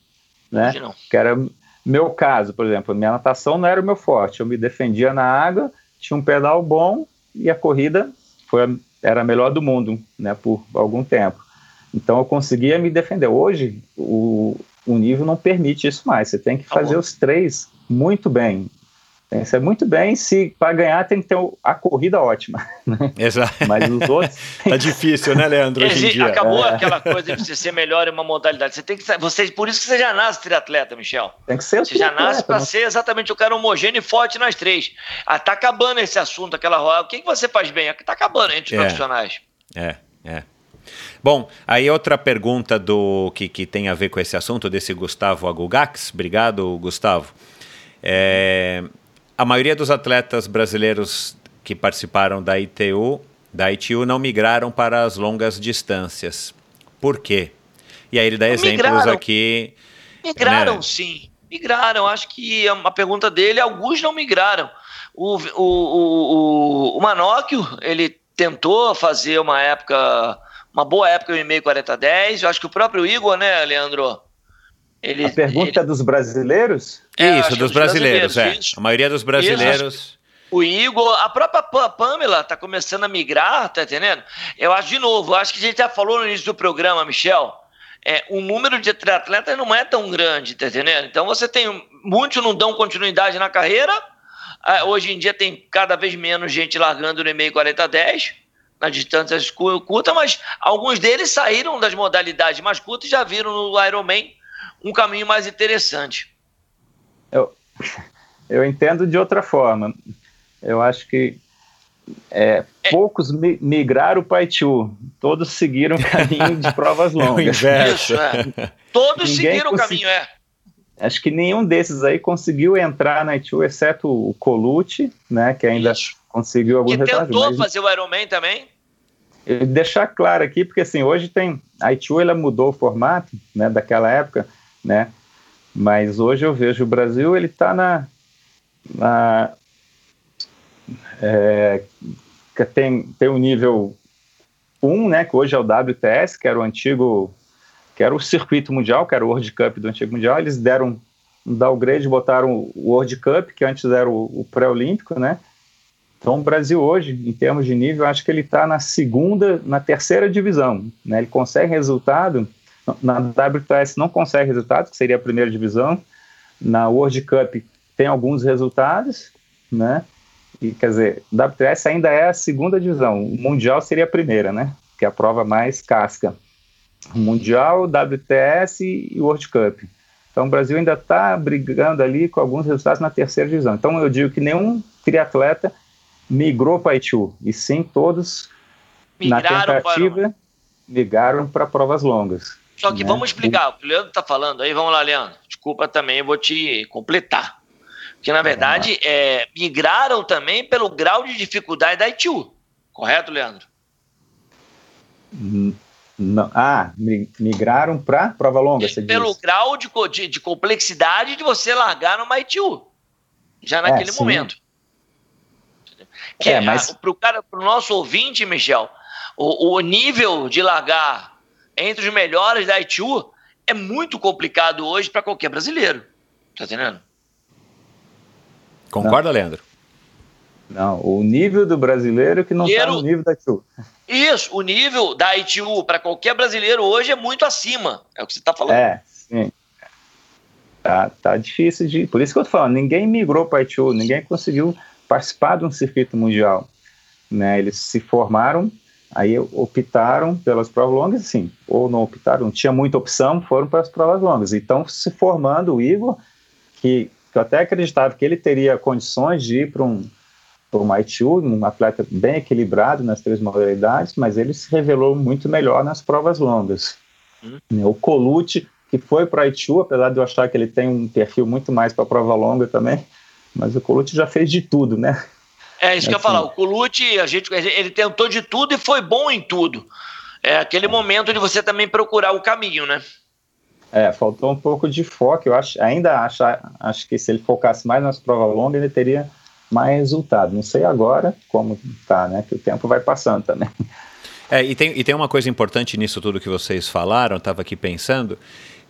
né? Que era meu caso, por exemplo, minha natação não era o meu forte, eu me defendia na água, tinha um pedal bom e a corrida foi era a melhor do mundo, né, por algum tempo. Então eu conseguia me defender. Hoje o, o nível não permite isso mais. Você tem que tá fazer os três muito bem. Tem que ser muito bem. Se para ganhar tem que ter a corrida ótima. Né? Exato. Mas os outros. tá difícil, né, Leandro? Hoje em dia. Acabou é. aquela coisa de você ser melhor em uma modalidade. Você tem que você por isso que você já nasce triatleta, Michel. Tem que ser. Você já nasce para né? ser exatamente o cara homogêneo e forte nas três. Ah, tá acabando esse assunto, aquela roda. O que, que você faz bem? Tá acabando entre os é. profissionais. É, é. Bom, aí outra pergunta do que, que tem a ver com esse assunto desse Gustavo Agugax. Obrigado, Gustavo. É, a maioria dos atletas brasileiros que participaram da ITU, da ITU não migraram para as longas distâncias. Por quê? E aí ele dá exemplos migraram. aqui. Migraram, né? sim. Migraram. Acho que a pergunta dele, alguns não migraram. O, o, o, o, Manóquio, ele tentou fazer uma época, uma boa época em meio 40 10. Eu acho que o próprio Igor, né, Leandro? Ele, a pergunta ele... é dos brasileiros? É, isso, dos brasileiros, é. A maioria dos brasileiros. Isso, o Igor, a própria Pamela está começando a migrar, tá entendendo? Eu acho, de novo, acho que a gente já falou no início do programa, Michel, é, o número de atletas não é tão grande, tá entendendo? Então você tem, muitos não dão continuidade na carreira, é, hoje em dia tem cada vez menos gente largando no e-mail 40-10, nas distâncias curtas, mas alguns deles saíram das modalidades mais curtas e já viram no Ironman um caminho mais interessante. Eu, entendo de outra forma. Eu acho que é, é. poucos migraram para Itu, todos seguiram o caminho de provas longas. É o inverso. Isso, é. Todos Ninguém seguiram o caminho, é. Acho que nenhum desses aí conseguiu entrar na Itu, exceto o Colucci, né, que ainda Isso. conseguiu alguns Que tentou mas... fazer o Ironman também. deixar claro aqui, porque assim, hoje tem, a Itu ela mudou o formato, né, daquela época, né? Mas hoje eu vejo o Brasil, ele está na, na é, tem, tem o nível 1, né, que hoje é o WTS, que era o antigo, que era o circuito mundial, que era o World Cup do antigo mundial, eles deram um downgrade, botaram o World Cup, que antes era o, o pré-olímpico, né, então o Brasil hoje, em termos de nível, acho que ele está na segunda, na terceira divisão, né, ele consegue resultado na WTS não consegue resultados, que seria a primeira divisão. Na World Cup tem alguns resultados, né? E quer dizer, WTS ainda é a segunda divisão. O Mundial seria a primeira, né? Que é a prova mais casca. Mundial, WTS e World Cup. Então o Brasil ainda está brigando ali com alguns resultados na terceira divisão. Então eu digo que nenhum triatleta migrou para Itu, e sim todos Migraram na tentativa para... migraram para provas longas. Só que né? vamos explicar, o que o Leandro está falando aí, vamos lá, Leandro. Desculpa também, eu vou te completar. Porque, na verdade, é, migraram também pelo grau de dificuldade da ITU. Correto, Leandro? Não. Ah, migraram para prova longa, você Pelo diz. grau de, de, de, complexidade de você largar numa ITU. Já naquele é, momento. Que é, mas... para o nosso ouvinte, Michel, o, o nível de largar entre os melhores da ITU é muito complicado hoje para qualquer brasileiro. Tá entendendo? Concorda, não. Leandro? Não, o nível do brasileiro que não está no nível da ITU. Isso, o nível da ITU para qualquer brasileiro hoje é muito acima. É o que você está falando. É, sim. Tá, tá difícil de. Por isso que eu tô falando, ninguém migrou para a ITU, ninguém conseguiu participar de um circuito mundial. Né? Eles se formaram, aí optaram pelas provas longas, sim, ou não optaram, não tinha muita opção, foram para as provas longas. Então, se formando o Igor, que, que eu até acreditava que ele teria condições de ir para um por Maitiu, um atleta bem equilibrado nas três modalidades, mas ele se revelou muito melhor nas provas longas. Uhum. O Colucci, que foi para Aichu, apesar de eu achar que ele tem um perfil muito mais para prova longa também, mas o Colucci já fez de tudo, né? É isso assim, que eu ia falar. O Colucci, a gente, ele tentou de tudo e foi bom em tudo. É aquele momento de você também procurar o caminho, né? É, faltou um pouco de foco. Eu acho, ainda acho, acho que se ele focasse mais nas provas longas, ele teria mais resultado. Não sei agora como tá, né? Que o tempo vai passando também. É, e tem, e tem uma coisa importante nisso tudo que vocês falaram, estava aqui pensando,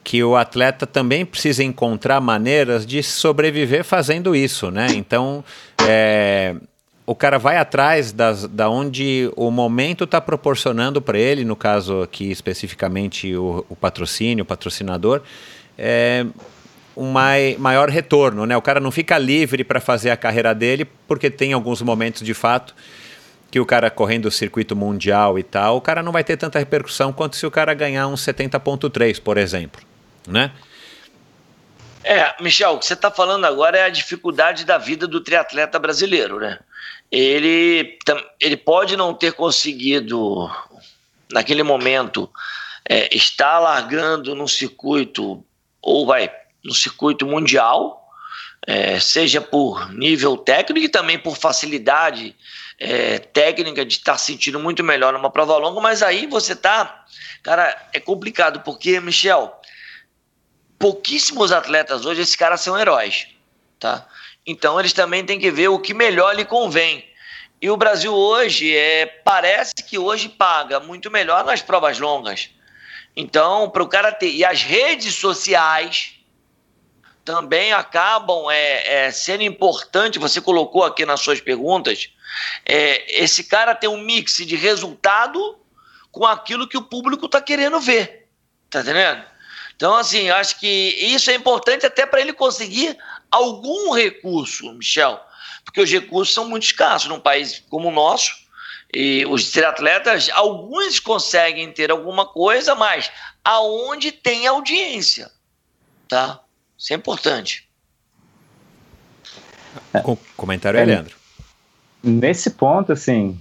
que o atleta também precisa encontrar maneiras de sobreviver fazendo isso, né? Então, é, o cara vai atrás das, da onde o momento está proporcionando para ele, no caso aqui especificamente o, o patrocínio, o patrocinador, é, um mai, maior retorno, né? O cara não fica livre para fazer a carreira dele, porque tem alguns momentos de fato que o cara correndo o circuito mundial e tal, o cara não vai ter tanta repercussão quanto se o cara ganhar um 70.3, por exemplo, né? É, Michel, o que você está falando agora é a dificuldade da vida do triatleta brasileiro, né? Ele, ele pode não ter conseguido, naquele momento, é, estar largando num circuito, ou vai, no circuito mundial, é, seja por nível técnico e também por facilidade é, técnica de estar sentindo muito melhor numa prova longa, mas aí você tá, cara, é complicado porque, Michel, pouquíssimos atletas hoje, esses caras são heróis, tá? Então eles também têm que ver o que melhor lhe convém. E o Brasil hoje é, parece que hoje paga muito melhor nas provas longas. Então, para o cara ter. E as redes sociais também acabam é, é, sendo importante, você colocou aqui nas suas perguntas, é, esse cara tem um mix de resultado com aquilo que o público está querendo ver. Tá entendendo? Então, assim, acho que isso é importante até para ele conseguir algum recurso, Michel, porque os recursos são muito escassos num país como o nosso. E os triatletas, alguns conseguem ter alguma coisa, mas aonde tem audiência, tá? Isso é importante. É. Comentário, é, Leandro. Nesse ponto, assim,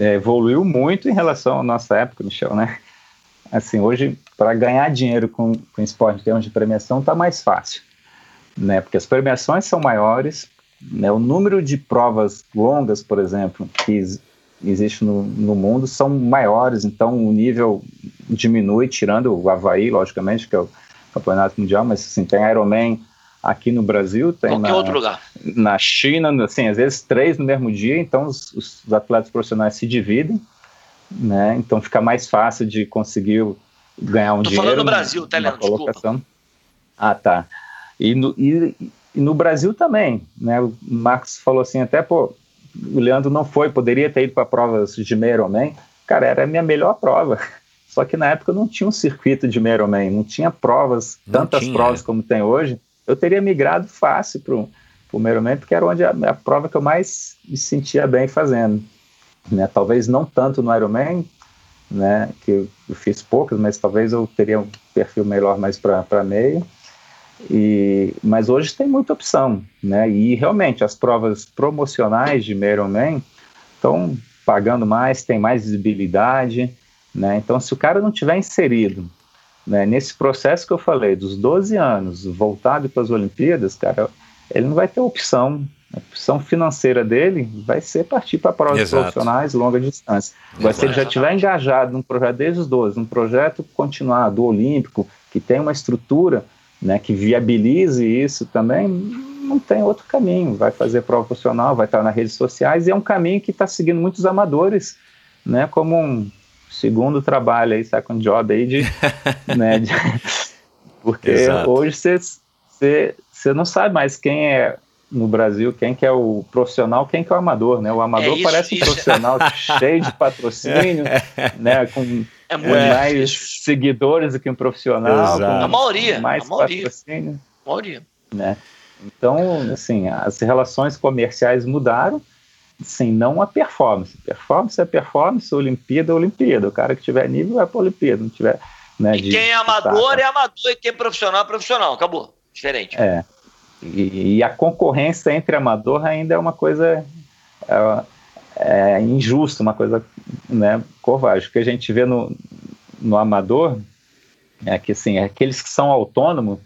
é, evoluiu muito em relação à nossa época, Michel, né? Assim, hoje, para ganhar dinheiro com, com esporte em termos de premiação, está mais fácil, né? Porque as premiações são maiores, né? O número de provas longas, por exemplo, que existe no, no mundo são maiores, então o nível diminui, tirando o Havaí, logicamente, que é o campeonato mundial, mas assim, tem Ironman aqui no Brasil, tem Qualquer na, outro lugar. na China, assim, às vezes três no mesmo dia, então os, os atletas profissionais se dividem, né? Então fica mais fácil de conseguir ganhar um Tô dinheiro. falando no Brasil, tá, Leandro? Colocação. Ah, tá. E no, e, e no Brasil também, né? O Marcos falou assim, até, pô, o Leandro não foi, poderia ter ido para provas de meio Ironman. Cara, era a minha melhor prova. Só que na época não tinha um circuito de Ironman, não tinha provas, não tantas tinha. provas como tem hoje. Eu teria migrado fácil para o Ironman, porque era onde a, a, prova que eu mais me sentia bem fazendo. Né? Talvez não tanto no Ironman, né, que eu, eu fiz poucas, mas talvez eu teria um perfil melhor mais para meio. E, mas hoje tem muita opção, né? E realmente as provas promocionais de Ironman estão pagando mais, tem mais visibilidade. Né? Então, se o cara não tiver inserido né, nesse processo que eu falei, dos 12 anos, voltado para as Olimpíadas, cara, ele não vai ter opção. A opção financeira dele vai ser partir para provas Exato. profissionais longa distância. Agora, se ele já estiver engajado num projeto desde os 12, num projeto continuado, olímpico, que tem uma estrutura né, que viabilize isso também, não tem outro caminho. Vai fazer prova profissional, vai estar nas redes sociais, e é um caminho que está seguindo muitos amadores, né, como um segundo trabalho aí, second job aí de, né, de, Porque Exato. hoje você, você, não sabe mais quem é no Brasil, quem que é o profissional, quem que é o amador, né? O amador é isso, parece isso. um profissional cheio de patrocínio, né? Com é mais seguidores do que um profissional. a maioria. Mais a maioria. patrocínio. A maioria. Né? Então, assim, as relações comerciais mudaram, sim, não a performance. Performance é performance, Olimpíada é Olimpíada. O cara que tiver nível vai para a Olimpíada, não tiver. Né, e quem é amador é amador e quem é profissional é profissional. Acabou. Diferente. É. E, e, a concorrência entre amador ainda é uma coisa é, é injusta, uma coisa né, covarde. O que a gente vê no, no amador é que assim, aqueles que são autônomos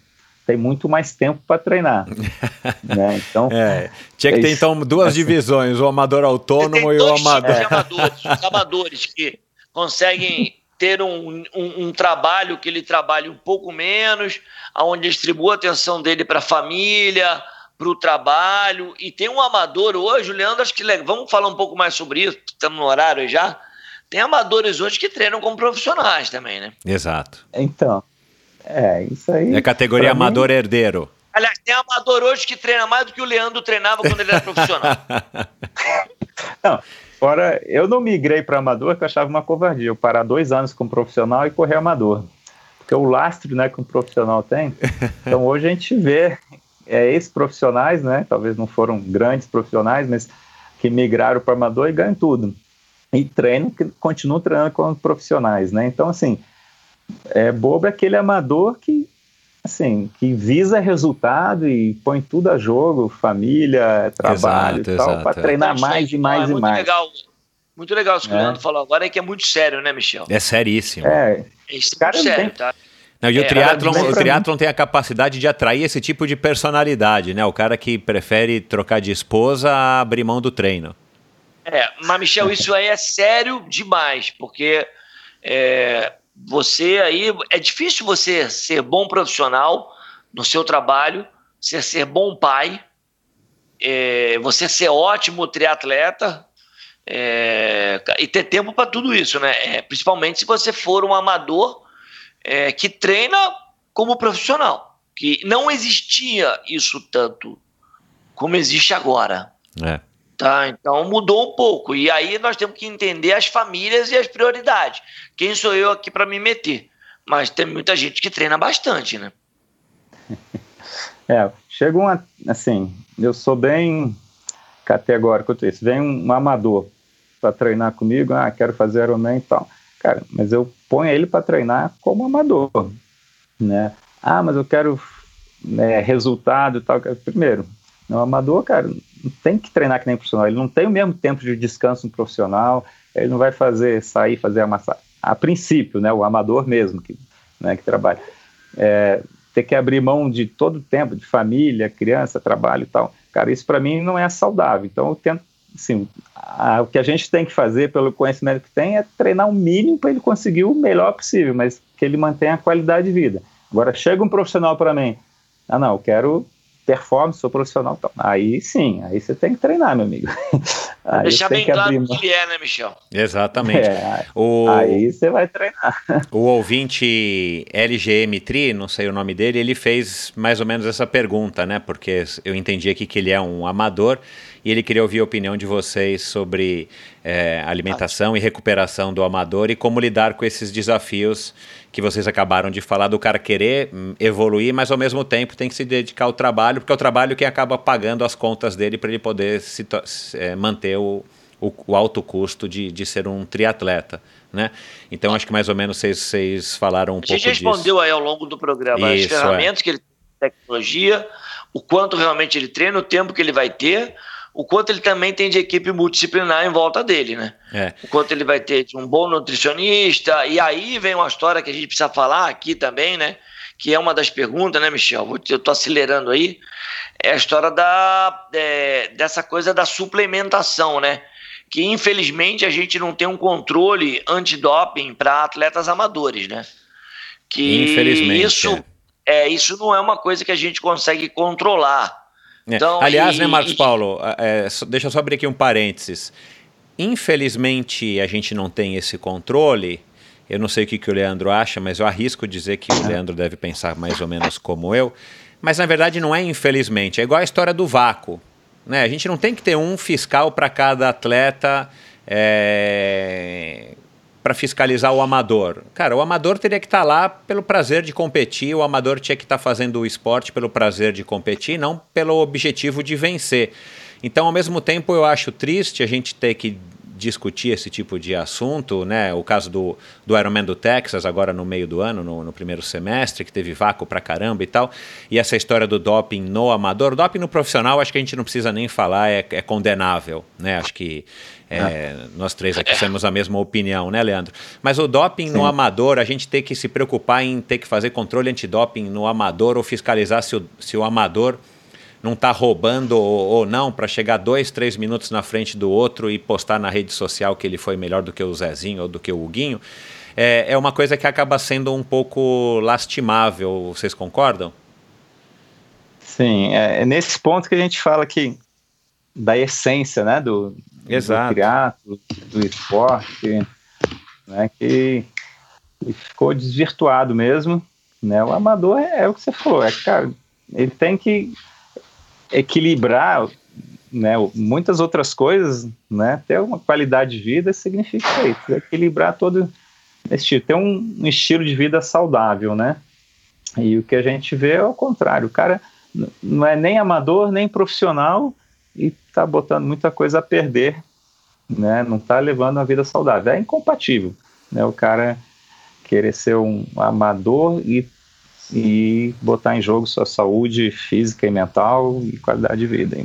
tem muito mais tempo para treinar. né? Então, é, tinha que ter então duas assim, divisões, o amador autônomo e o amador. É. Amadores, os amadores que conseguem ter um, um, um, trabalho que ele trabalhe um pouco menos, aonde distribua a atenção dele para a família, para o trabalho. E tem um amador hoje, o Leandro, acho que vamos falar um pouco mais sobre isso, estamos no horário já. Tem amadores hoje que treinam como profissionais também, né? Exato. Então, é isso aí. É categoria amador mim... herdeiro. Aliás, tem amador hoje que treina mais do que o Leandro treinava quando ele era profissional. Não, Fora, eu não migrei para amador, que eu achava uma covardia. Eu parar dois anos como profissional e correr amador. Porque o lastro né, que um profissional tem. Então hoje a gente vê é, esses profissionais, né, talvez não foram grandes profissionais, mas que migraram para amador e ganham tudo. E treinam, que continuam treinando como profissionais. Né? Então, assim, é bobo é aquele amador que assim, que visa resultado e põe tudo a jogo, família, trabalho exato, e tal, para treinar mais e mais é e mais. Legal. Muito legal isso que o é. Leandro falou agora, é que é muito sério, né, Michel? É seríssimo. É, é cara sério, tem... tá? Não, e o, é, triatlon, o triatlon tem a capacidade de atrair esse tipo de personalidade, né? O cara que prefere trocar de esposa a abrir mão do treino. É, mas Michel, isso aí é sério demais, porque é, você aí é difícil você ser bom profissional no seu trabalho, você ser bom pai, é, você ser ótimo triatleta é, e ter tempo para tudo isso, né? É, principalmente se você for um amador é, que treina como profissional, que não existia isso tanto como existe agora. É. Tá, então mudou um pouco. E aí nós temos que entender as famílias e as prioridades. Quem sou eu aqui para me meter? Mas tem muita gente que treina bastante, né? É, chega uma. Assim, eu sou bem categórico quanto isso. Vem um, um amador para treinar comigo, ah, quero fazer Ironman e tal. Cara, mas eu ponho ele para treinar como amador, né? Ah, mas eu quero né, resultado e tal. Primeiro, no amador, cara, tem que treinar que nem profissional. Ele não tem o mesmo tempo de descanso no profissional. Ele não vai fazer sair, fazer a massa. A princípio, né, o amador mesmo que, né, que trabalha. É, ter que abrir mão de todo o tempo, de família, criança, trabalho e tal. Cara, isso para mim não é saudável. Então eu tento, assim, a, o que a gente tem que fazer pelo conhecimento que tem é treinar o mínimo para ele conseguir o melhor possível, mas que ele mantenha a qualidade de vida. Agora chega um profissional para mim, ah não, eu quero performance, sou profissional. Então, aí sim, aí você tem que treinar, meu amigo. Aí Deixar bem claro o que ele é, né, Michel? Exatamente. É, o, aí você vai treinar. O ouvinte LGM Tri, não sei o nome dele, ele fez mais ou menos essa pergunta, né? Porque eu entendi aqui que ele é um amador e ele queria ouvir a opinião de vocês sobre é, alimentação e recuperação do amador e como lidar com esses desafios que vocês acabaram de falar do cara querer hum, evoluir, mas ao mesmo tempo tem que se dedicar ao trabalho, porque é o trabalho que acaba pagando as contas dele para ele poder se, é, manter o, o, o, alto custo de, de ser um triatleta. Né? Então acho que mais ou menos vocês, vocês falaram um pouco disso. A gente respondeu disso. aí ao longo do programa Isso, as ferramentas é. que ele tem, tecnologia, o quanto realmente ele treina, o tempo que ele vai ter, o quanto ele também tem de equipe multidisciplinar em volta dele, né? É. O quanto ele vai ter de um bom nutricionista, e aí vem uma história que a gente precisa falar aqui também, né? Que é uma das perguntas, né, Michel? Eu estou acelerando aí. É a história da, é, dessa coisa da suplementação, né? Que infelizmente a gente não tem um controle antidoping para atletas amadores, né? Que infelizmente. Isso, é. é, isso não é uma coisa que a gente consegue controlar. É. Então, Aliás, e, né, Marcos e, Paulo, é, deixa eu só abrir aqui um parênteses. Infelizmente, a gente não tem esse controle Eu não sei o que, que o Leandro acha, mas eu arrisco dizer que o Leandro deve pensar mais ou menos como eu. Mas na verdade não é infelizmente, é igual a história do vácuo. Né? A gente não tem que ter um fiscal para cada atleta é, para fiscalizar o amador. Cara, o amador teria que estar tá lá pelo prazer de competir, o amador tinha que estar tá fazendo o esporte pelo prazer de competir, não pelo objetivo de vencer. Então, ao mesmo tempo, eu acho triste a gente ter que discutir esse tipo de assunto, né? O caso do, do Ironman do Texas, agora no meio do ano, no, no primeiro semestre, que teve vácuo pra caramba e tal. E essa história do doping no amador. Doping no profissional, acho que a gente não precisa nem falar, é, é condenável, né? Acho que é, é. nós três aqui temos a mesma opinião, né, Leandro? Mas o doping Sim. no amador, a gente tem que se preocupar em ter que fazer controle antidoping no amador ou fiscalizar se o, se o amador não está roubando ou, ou não para chegar dois, três minutos na frente do outro e postar na rede social que ele foi melhor do que o Zezinho ou do que o Huguinho, é, é uma coisa que acaba sendo um pouco lastimável. Vocês concordam? Sim, é, é nesse ponto que a gente fala que da essência, né, do, Exato. do triatlo, do esporte, né, que, que, ficou desvirtuado mesmo, né, o amador é, é o que você falou, é, cara, ele tem que equilibrar né, muitas outras coisas, né, ter uma qualidade de vida significa isso, equilibrar todo esse ter um, um, estilo de vida saudável, né? E o que a gente vê é o contrário, o cara não é nem amador nem profissional e está botando muita coisa a perder, né? Não está levando uma vida saudável, é incompatível, né? O cara querer ser um amador e e botar em jogo sua saúde física e mental e qualidade de vida.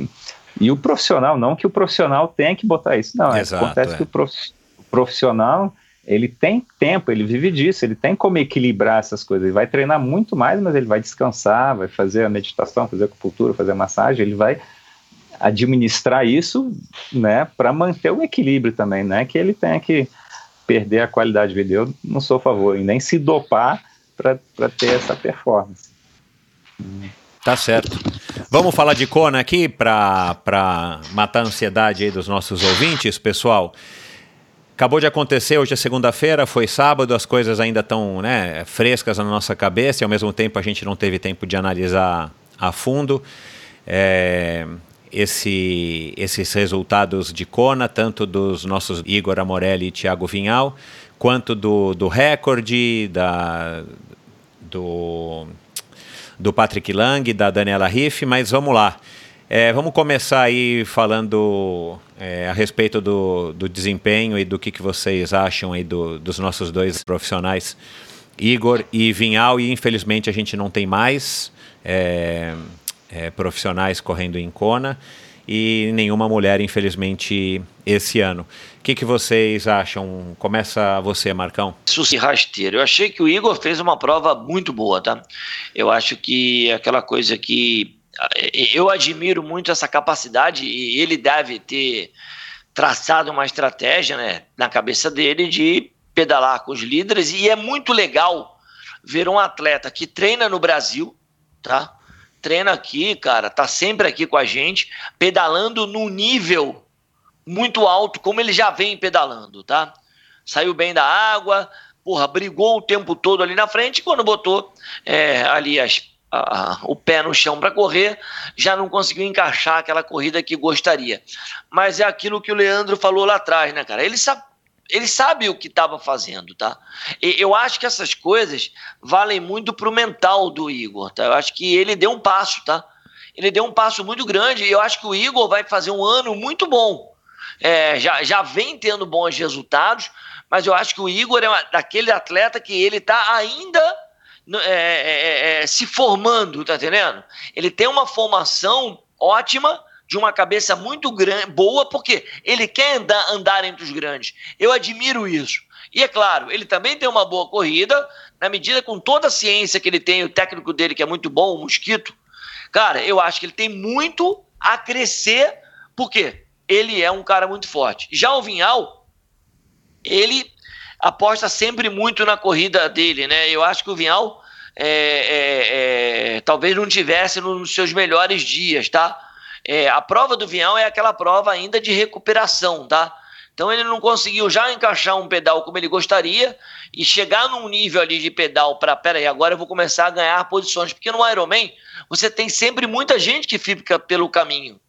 E o profissional, não que o profissional tenha que botar isso, não. Exato, acontece é. que o profissional ele tem tempo, ele vive disso, ele tem como equilibrar essas coisas. Ele vai treinar muito mais, mas ele vai descansar, vai fazer a meditação, fazer acupuntura, fazer massagem, ele vai administrar isso, né, para manter o equilíbrio também, né, que ele tenha que perder a qualidade de. Eu não sou a favor, e nem se dopar para ter essa performance. Tá certo. Vamos falar de Kona aqui para matar a ansiedade aí dos nossos ouvintes, pessoal. Acabou de acontecer, hoje é segunda-feira, foi sábado, as coisas ainda estão né, frescas na nossa cabeça e ao mesmo tempo a gente não teve tempo de analisar a fundo é, esse, esses resultados de Kona, tanto dos nossos Igor Amorelli e Thiago Vinhal, quanto do, do recorde, da, do, do Patrick Lang, da Daniela Riff, mas vamos lá. É, vamos começar aí falando é, a respeito do, do desempenho e do que, que vocês acham aí do, dos nossos dois profissionais, Igor e Vinhal, e infelizmente a gente não tem mais é, é profissionais correndo em Kona e nenhuma mulher, infelizmente, esse ano. O que, que vocês acham? Começa você, Marcão. Suci rasteiro. Eu achei que o Igor fez uma prova muito boa, tá? Eu acho que aquela coisa que. Eu admiro muito essa capacidade e ele deve ter traçado uma estratégia né, na cabeça dele de pedalar com os líderes e é muito legal ver um atleta que treina no Brasil, tá? Treina aqui, cara, tá sempre aqui com a gente, pedalando num nível muito alto, como ele já vem pedalando, tá? Saiu bem da água, porra, brigou o tempo todo ali na frente, quando botou é, ali as, a, o pé no chão para correr, já não conseguiu encaixar aquela corrida que gostaria. Mas é aquilo que o Leandro falou lá atrás, né, cara? Ele sabe ele sabe o que estava fazendo, tá? E eu acho que essas coisas valem muito pro mental do Igor, tá? Eu acho que ele deu um passo, tá? Ele deu um passo muito grande e eu acho que o Igor vai fazer um ano muito bom. É, já, já vem tendo bons resultados, mas eu acho que o Igor é uma, daquele atleta que ele tá ainda é, é, é, se formando, tá entendendo? Ele tem uma formação ótima, de uma cabeça muito grande, boa, porque ele quer andar, andar entre os grandes. Eu admiro isso. E é claro, ele também tem uma boa corrida, na medida com toda a ciência que ele tem, o técnico dele que é muito bom, o Mosquito. Cara, eu acho que ele tem muito a crescer, porque ele é um cara muito forte. Já o Vinhal, ele aposta sempre muito na corrida dele, né? Eu acho que o Vinhal é, é, é, talvez não tivesse nos seus melhores dias, tá? É, a prova do Vião é aquela prova ainda de recuperação, tá? Então ele não conseguiu já encaixar um pedal como ele gostaria e chegar num nível ali de pedal para, pera aí, agora eu vou começar a ganhar posições, porque no Ironman você tem sempre muita gente que fica pelo caminho.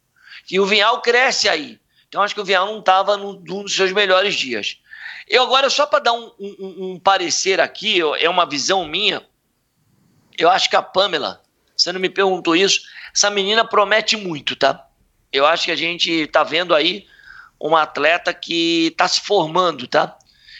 E o Vinhal cresce aí. Então acho que o Vinhal não estava num, num dos seus melhores dias. Eu agora, só para dar um, um, um, parecer aqui, é uma visão minha, eu acho que a Pamela, você não me perguntou isso, essa menina promete muito, tá? Eu acho que a gente está vendo aí uma atleta que está se formando, tá?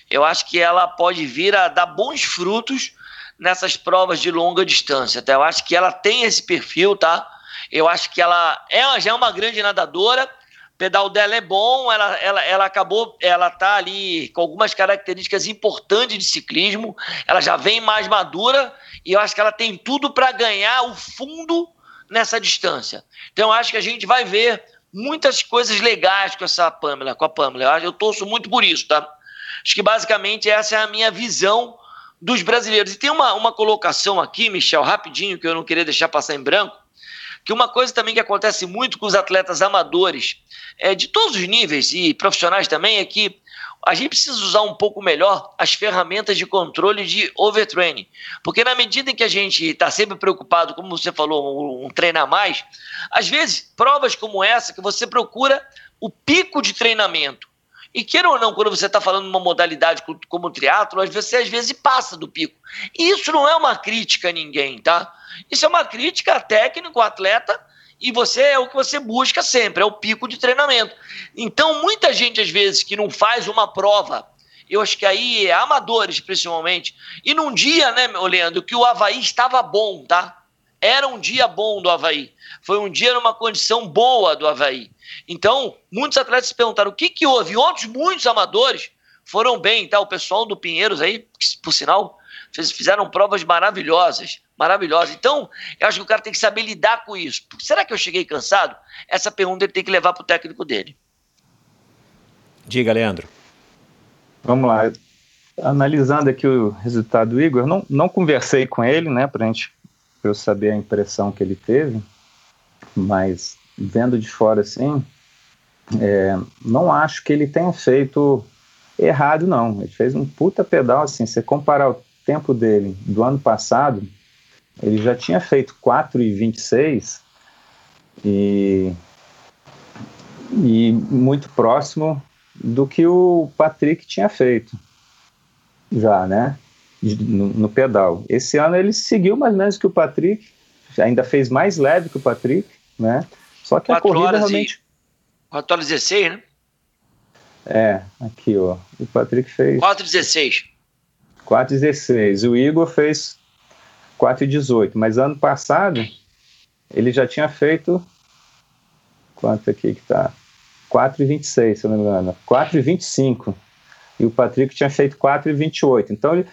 Eu acho que ela pode vir a dar bons frutos nessas provas de longa distância, tá? Eu acho que ela tem esse perfil, tá? Eu acho que ela, ela já é uma grande nadadora, o pedal dela é bom, ela, ela, ela acabou, ela tá ali com algumas características importantes de ciclismo, ela já vem mais madura e eu acho que ela tem tudo para ganhar o fundo nessa distância. Então acho que a gente vai ver muitas coisas legais com essa Pamela, com a Pamela. Eu, eu torço muito por isso, tá? Acho que basicamente essa é a minha visão dos brasileiros. E tem uma, uma colocação aqui, Michel, rapidinho, que eu não queria deixar passar em branco, que uma coisa também que acontece muito com os atletas amadores, é, de todos os níveis e profissionais também, é que a gente precisa usar um pouco melhor as ferramentas de controle de overtraining. Porque na medida em que a gente está sempre preocupado, como você falou, um, treinar mais, às vezes, provas como essa, que você procura o pico de treinamento. E queira ou não, quando você está falando uma modalidade como o triatlo, você às vezes passa do pico. E isso não é uma crítica a ninguém, tá? Isso é uma crítica técnico, atleta, e você é o que você busca sempre, é o pico de treinamento. Então, muita gente, às vezes, que não faz uma prova, eu acho que aí, amadores principalmente, e num dia, né, Leandro, que o Havaí estava bom, tá? Era um dia bom do Havaí. Foi um dia numa condição boa do Havaí. Então, muitos atletas se perguntaram o que, que houve. Outros, muitos amadores, foram bem, tá? O pessoal do Pinheiros aí, por sinal, fizeram provas maravilhosas maravilhosa. Então, eu acho que o cara tem que saber lidar com isso. Será que eu cheguei cansado? Essa pergunta ele tem que levar para o técnico dele. Diga, Leandro. Vamos lá. Analisando aqui o resultado do Igor, não, não conversei com ele, né, para eu saber a impressão que ele teve, mas vendo de fora assim, é, não acho que ele tenha feito errado, não. Ele fez um puta pedal, assim, se comparar o tempo dele do ano passado, ele já tinha feito 4,26 e, e muito próximo do que o Patrick tinha feito já, né? No, no, pedal. Esse ano ele seguiu mais ou menos que o Patrick, ainda fez mais leve que o Patrick, né? Só que a corrida realmente. 4 horas 16, né? É, aqui, ó. O Patrick fez. 4,16. 4,16. O Igor fez 4,18. Mas ano passado, ele já tinha feito. Quanto aqui que tá? 4,26, se eu não me engano. 4,25. E o Patrick tinha feito 4,28. Então, ele,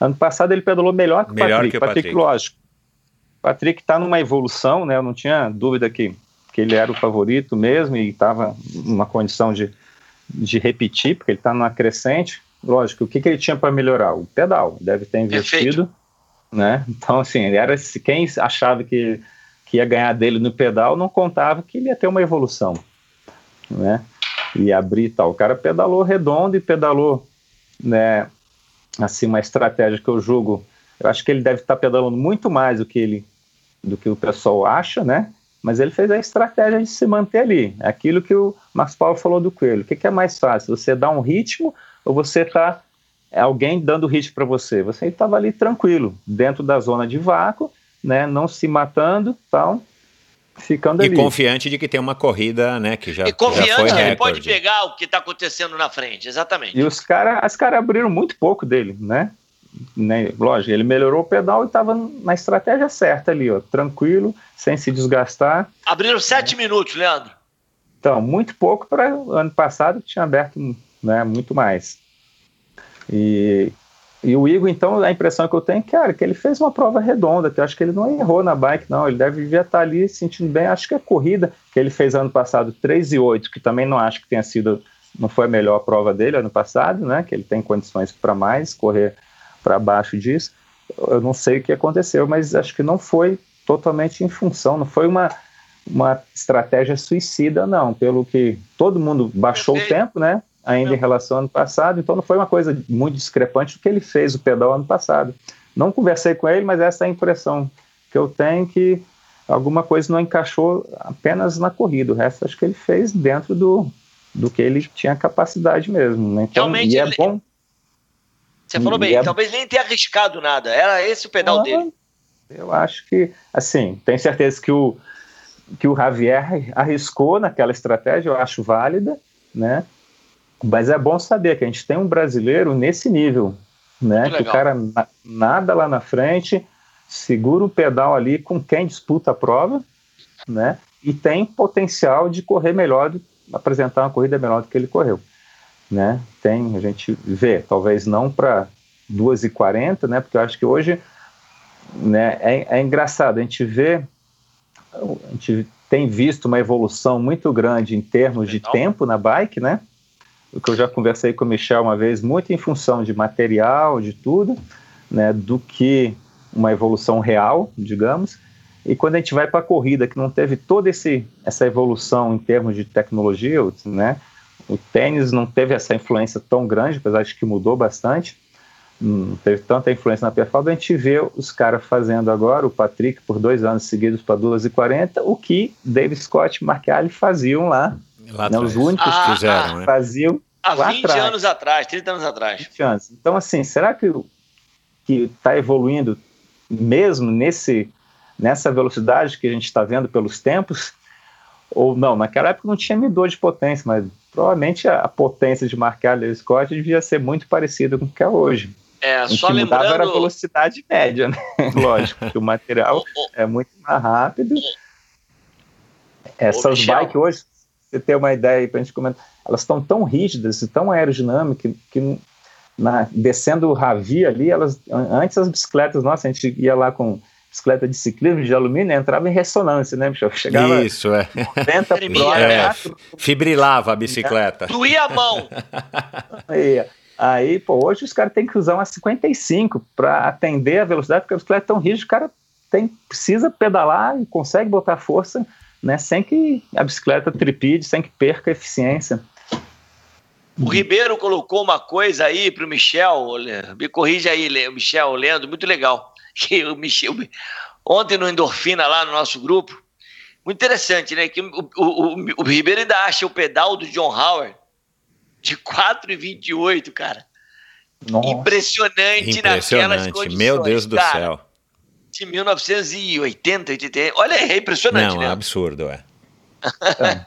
ano passado ele pedalou melhor que o melhor Patrick. Que o Patrick, Patrick, lógico. O Patrick está numa evolução, né? Eu não tinha dúvida que, que ele era o favorito mesmo e estava numa condição de, de repetir, porque ele está numa crescente. Lógico, o que, que ele tinha para melhorar? O pedal. Deve ter investido. Perfeito né? Então, assim, era quem achava que, que ia ganhar dele no pedal não contava que ele ia ter uma evolução, né? E abrir tal. O cara pedalou redondo e pedalou, né? Assim, uma estratégia que eu julgo. Eu acho que ele deve estar pedalando muito mais do que ele, do que o pessoal acha, né? Mas ele fez a estratégia de se manter ali. Aquilo que o Max Paulo falou do coelho. O que, que é mais fácil? Você dar um ritmo ou você está é alguém dando hit para você. Você estava ali tranquilo, dentro da zona de vácuo, né, não se matando, tal, ficando e ali. E confiante de que tem uma corrida, né, que já E confiante que ele pode pegar o que está acontecendo na frente, exatamente. E os caras os cara abriram muito pouco dele, né? né? Lógico, ele melhorou o pedal e estava na estratégia certa ali, ó, tranquilo, sem se desgastar. Abriram sete é. minutos, Leandro. Então, muito pouco para ano passado que tinha aberto né, muito mais. E, e o Igor, então, a impressão que eu tenho, cara, que ele fez uma prova redonda, que eu acho que ele não errou na bike, não. Ele deve estar ali sentindo bem. Acho que a corrida que ele fez ano passado, 3 e 8, que também não acho que tenha sido, não foi a melhor prova dele ano passado, né? Que ele tem condições para mais, correr para baixo disso. Eu não sei o que aconteceu, mas acho que não foi totalmente em função, não foi uma, uma estratégia suicida, não. Pelo que todo mundo baixou o tempo, né? Ainda em relação ao ano passado, então não foi uma coisa muito discrepante do que ele fez o pedal ano passado. Não conversei com ele, mas essa é a impressão que eu tenho que alguma coisa não encaixou apenas na corrida, o resto acho que ele fez dentro do, do que ele tinha capacidade mesmo. Né? Então, Realmente, e é ele... bom. Você falou bem, é... talvez nem tenha arriscado nada, era esse o pedal dele. Eu acho que, assim, tenho certeza que o, que o Javier arriscou naquela estratégia, eu acho válida, né? Mas é bom saber que a gente tem um brasileiro nesse nível, né? Que o cara nada lá na frente, segura o pedal ali com quem disputa a prova, né? E tem potencial de correr melhor, de apresentar uma corrida melhor do que ele correu, né? Tem, a gente vê, talvez não para 2h40, né? Porque eu acho que hoje, né? É, é engraçado, a gente vê, a gente tem visto uma evolução muito grande em termos de tempo na bike, né? O que eu já conversei com o Michel uma vez, muito em função de material, de tudo, né? Do que uma evolução real, digamos. E quando a gente vai para a corrida, que não teve toda esse, essa evolução em termos de tecnologia, né? O tênis não teve essa influência tão grande, apesar de que mudou bastante. Não teve tanta influência na performance. A gente vê os caras fazendo agora, o Patrick por dois anos seguidos para 2,40, o que David Scott e Mark faziam lá. Lá né? Os únicos ah, que fizeram, né? faziam. Há 20 atrás. anos atrás, 30 anos atrás. 20 anos. Então, assim, será que está evoluindo mesmo nesse, nessa velocidade que a gente está vendo pelos tempos, ou não, naquela época não tinha medidor de potência, mas provavelmente a, a potência de marcar Lewis Scott devia ser muito parecida com o que é hoje. É, só que lembrando... era a velocidade média, né? Lógico, que o material é muito mais rápido. Essas bikes hoje, você ter uma ideia para a gente comentar, elas estão tão rígidas e tão aerodinâmicas que na, descendo o Ravi ali, elas, antes as bicicletas, nossa, a gente ia lá com bicicleta de ciclismo de alumínio, entrava em ressonância, né, bicho? Chegava Isso, é. 90 por é, Fibrilava a bicicleta. Doía a mão. aí, aí, pô, hoje os caras têm que usar uma 55 para atender a velocidade, porque a bicicleta é tão rígida, o cara tem, precisa pedalar e consegue botar força, né, sem que a bicicleta tripide, sem que perca eficiência. O Ribeiro colocou uma coisa aí para o Michel, me corrige aí, Michel, Leandro, muito legal. Que o Michel, ontem no Endorfina, lá no nosso grupo, muito interessante, né? Que o, o, o, o Ribeiro ainda acha o pedal do John Howard de 4,28, cara. Nossa. Impressionante, Impressionante naquelas condições. Meu Deus do cara, céu. De 1980, 80. Olha, é impressionante, Não, né? É absurdo, é. é.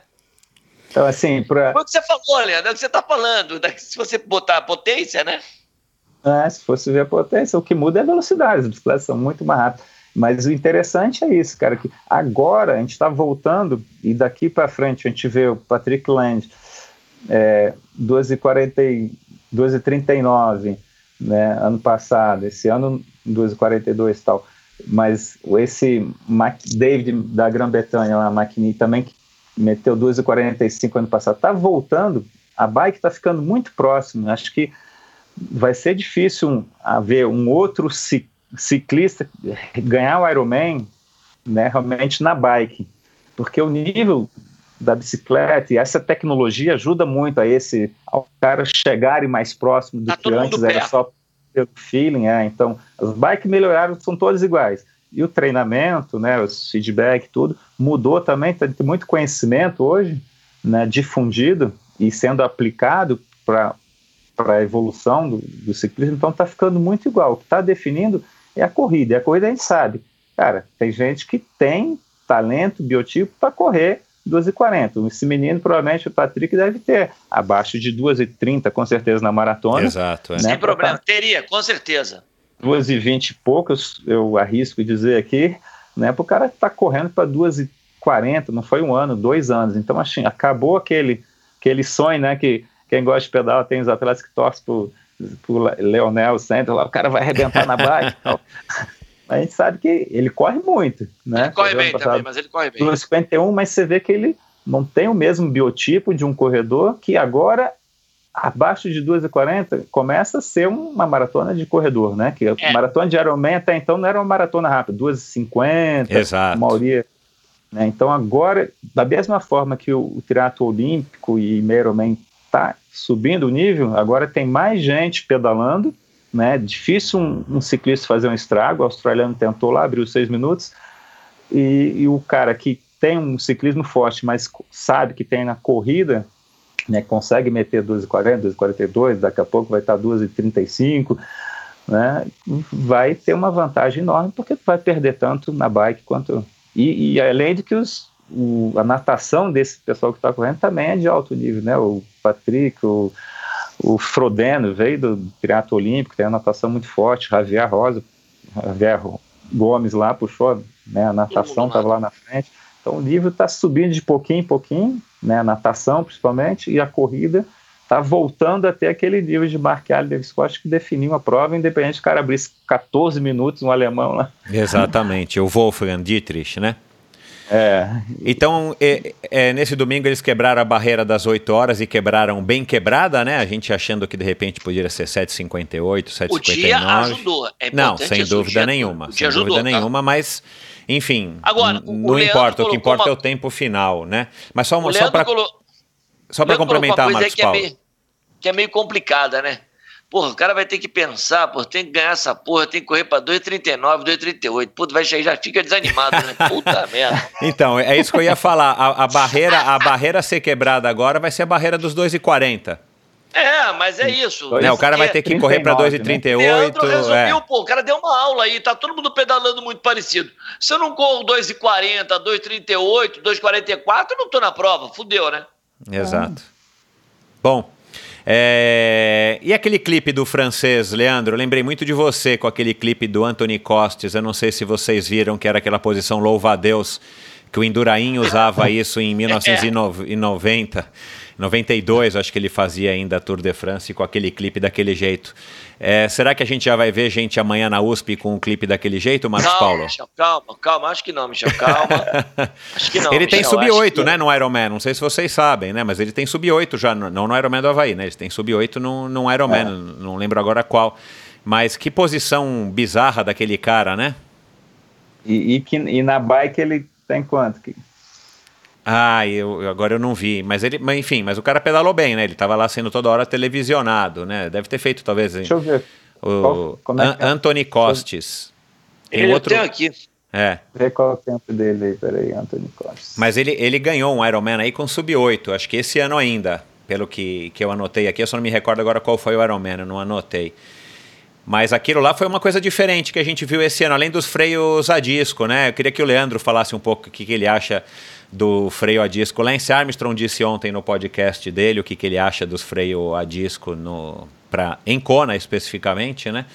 Então, assim, para. Foi o que você falou, Leandro, é o que você está falando. Se você botar a potência, né? É, se fosse ver a potência, o que muda é a velocidade, as bicicletas são muito mais rápidas. Mas o interessante é isso, cara, que agora a gente está voltando e daqui para frente a gente vê o Patrick Land é, 2,39, né, ano passado, esse ano 2,42 e tal. Mas esse Mac David da Grã-Bretanha, a McNee, também que meteu 2,45 ano passado, está voltando, a bike está ficando muito próximo. Acho que vai ser difícil haver um outro ciclista ganhar o Ironman né, realmente na bike, porque o nível da bicicleta e essa tecnologia ajuda muito a esse ao cara chegarem mais próximo do tá que antes era só pelo feeling, é. Então, as bikes melhoraram, são todas iguais e o treinamento, né, os feedback, tudo, mudou também, tem muito conhecimento hoje, né, difundido e sendo aplicado para a evolução do, do ciclismo, então está ficando muito igual. O que está definindo é a corrida, e a corrida a gente sabe, cara, tem gente que tem talento, biotipo para correr 2h40. Esse menino, provavelmente, o Patrick, deve ter abaixo de 2h30, com certeza, na maratona. Exato. É. Né, Sem problema, teria, com certeza duas e vinte e poucas, eu arrisco dizer aqui, né, para o cara estar tá correndo para duas e quarenta, não foi um ano, dois anos, então assim, acabou aquele, aquele sonho, né, que quem gosta de pedal tem os atletas que torcem pro, pro Leonel Santos, lá, o cara vai arrebentar na bike a gente sabe que ele corre muito, né? Ele corre bem passado, também, mas ele corre bem. 2,51, mas você vê que ele não tem o mesmo biotipo de um corredor que agora abaixo de 2h40 começa a ser uma maratona de corredor, né? Que é. a maratona de Ironman até então não era uma maratona rápida, 2h50, Exato. maioria. Né? Então agora, da mesma forma que o, o triatlo olímpico e Ironman está subindo o nível, agora tem mais gente pedalando, né? Difícil um, um, ciclista fazer um estrago. O australiano tentou lá, abriu seis minutos, e, e, o cara que tem um ciclismo forte, mas sabe que tem na corrida, né? Consegue meter 12,40, 12,42, daqui a pouco vai estar 12,35, né? Vai ter uma vantagem enorme porque vai perder tanto na bike quanto e, e além de que os, o, a natação desse pessoal que está correndo também é de alto nível, né? O Patrick, o, o Frodeno veio do triatlo olímpico, tem uma natação muito forte, Javier Rosa, Javier Gomes lá puxou, né? A natação estava lá na frente. Então o nível está subindo de pouquinho em pouquinho, né? A natação principalmente e a corrida está voltando até aquele nível de Mark Allen Scott que definiu a prova, independente do cara abrisse 14 minutos, um alemão lá. Exatamente, o Wolfgang Dietrich, né? É. Então, é, é, nesse domingo eles quebraram a barreira das 8 horas e quebraram bem quebrada, né? A gente achando que de repente poderia ser 7h58, 7h59. O dia ajudou. É Não, sem dúvida dia, nenhuma. Sem ajudou, dúvida tá? nenhuma, mas. Enfim, Agora, não importa, o que importa uma... é o tempo final, né? Mas só, uma, só para colo... Só para complementar, Marcos que Paulo. É meio, que é meio complicada, né? Porra, o cara vai ter que pensar, pô, tem que ganhar essa porra, tem que correr pra 2,39, 2,38. Puta, vai chegar, já fica desanimado, né? Puta merda. Então, é isso que eu ia falar. A, a, barreira, a barreira ser quebrada agora vai ser a barreira dos 2,40. É, mas é isso. Né, o cara vai ter que 39, correr para 2,38. Né? resumiu, é. pô, o cara deu uma aula aí, tá todo mundo pedalando muito parecido. Se eu não corro 2,40, 2,38, 2,44, eu não tô na prova, fudeu, né? Exato. Bom, é... E aquele clipe do francês, Leandro? Eu lembrei muito de você com aquele clipe do Anthony Costes. Eu não sei se vocês viram que era aquela posição louva a Deus, que o Endurain usava isso em 1990. 92, acho que ele fazia ainda a Tour de France com aquele clipe daquele jeito. É, será que a gente já vai ver gente amanhã na USP com um clipe daquele jeito, Marcos calma, Paulo? Michel, calma, calma, acho que não, Michel, calma. acho que não. Ele Michel, tem sub-8, né, no Ironman, não sei se vocês sabem, né, mas ele tem sub-8 já, não no Ironman do Havaí, né, ele tem sub-8 no, no Ironman, é. não lembro agora qual. Mas que posição bizarra daquele cara, né? E, e, que, e na bike ele tem quanto? Ah, eu, agora eu não vi. Mas ele, mas enfim, mas o cara pedalou bem, né? Ele estava lá sendo toda hora televisionado, né? Deve ter feito, talvez. Deixa eu ver. O qual, é, é Anthony Costes. Tem ele outro... tem aqui. É. Vê qual é o tempo dele aí, peraí, Anthony Costes. Mas ele, ele ganhou um Ironman aí com sub-8, acho que esse ano ainda, pelo que, que eu anotei aqui. Eu só não me recordo agora qual foi o Ironman, eu não anotei. Mas aquilo lá foi uma coisa diferente que a gente viu esse ano, além dos freios a disco, né? Eu queria que o Leandro falasse um pouco o que, que ele acha do freio a disco. Lance Armstrong disse ontem no podcast dele o que, que ele acha dos freios a disco no, pra, em especificamente, né?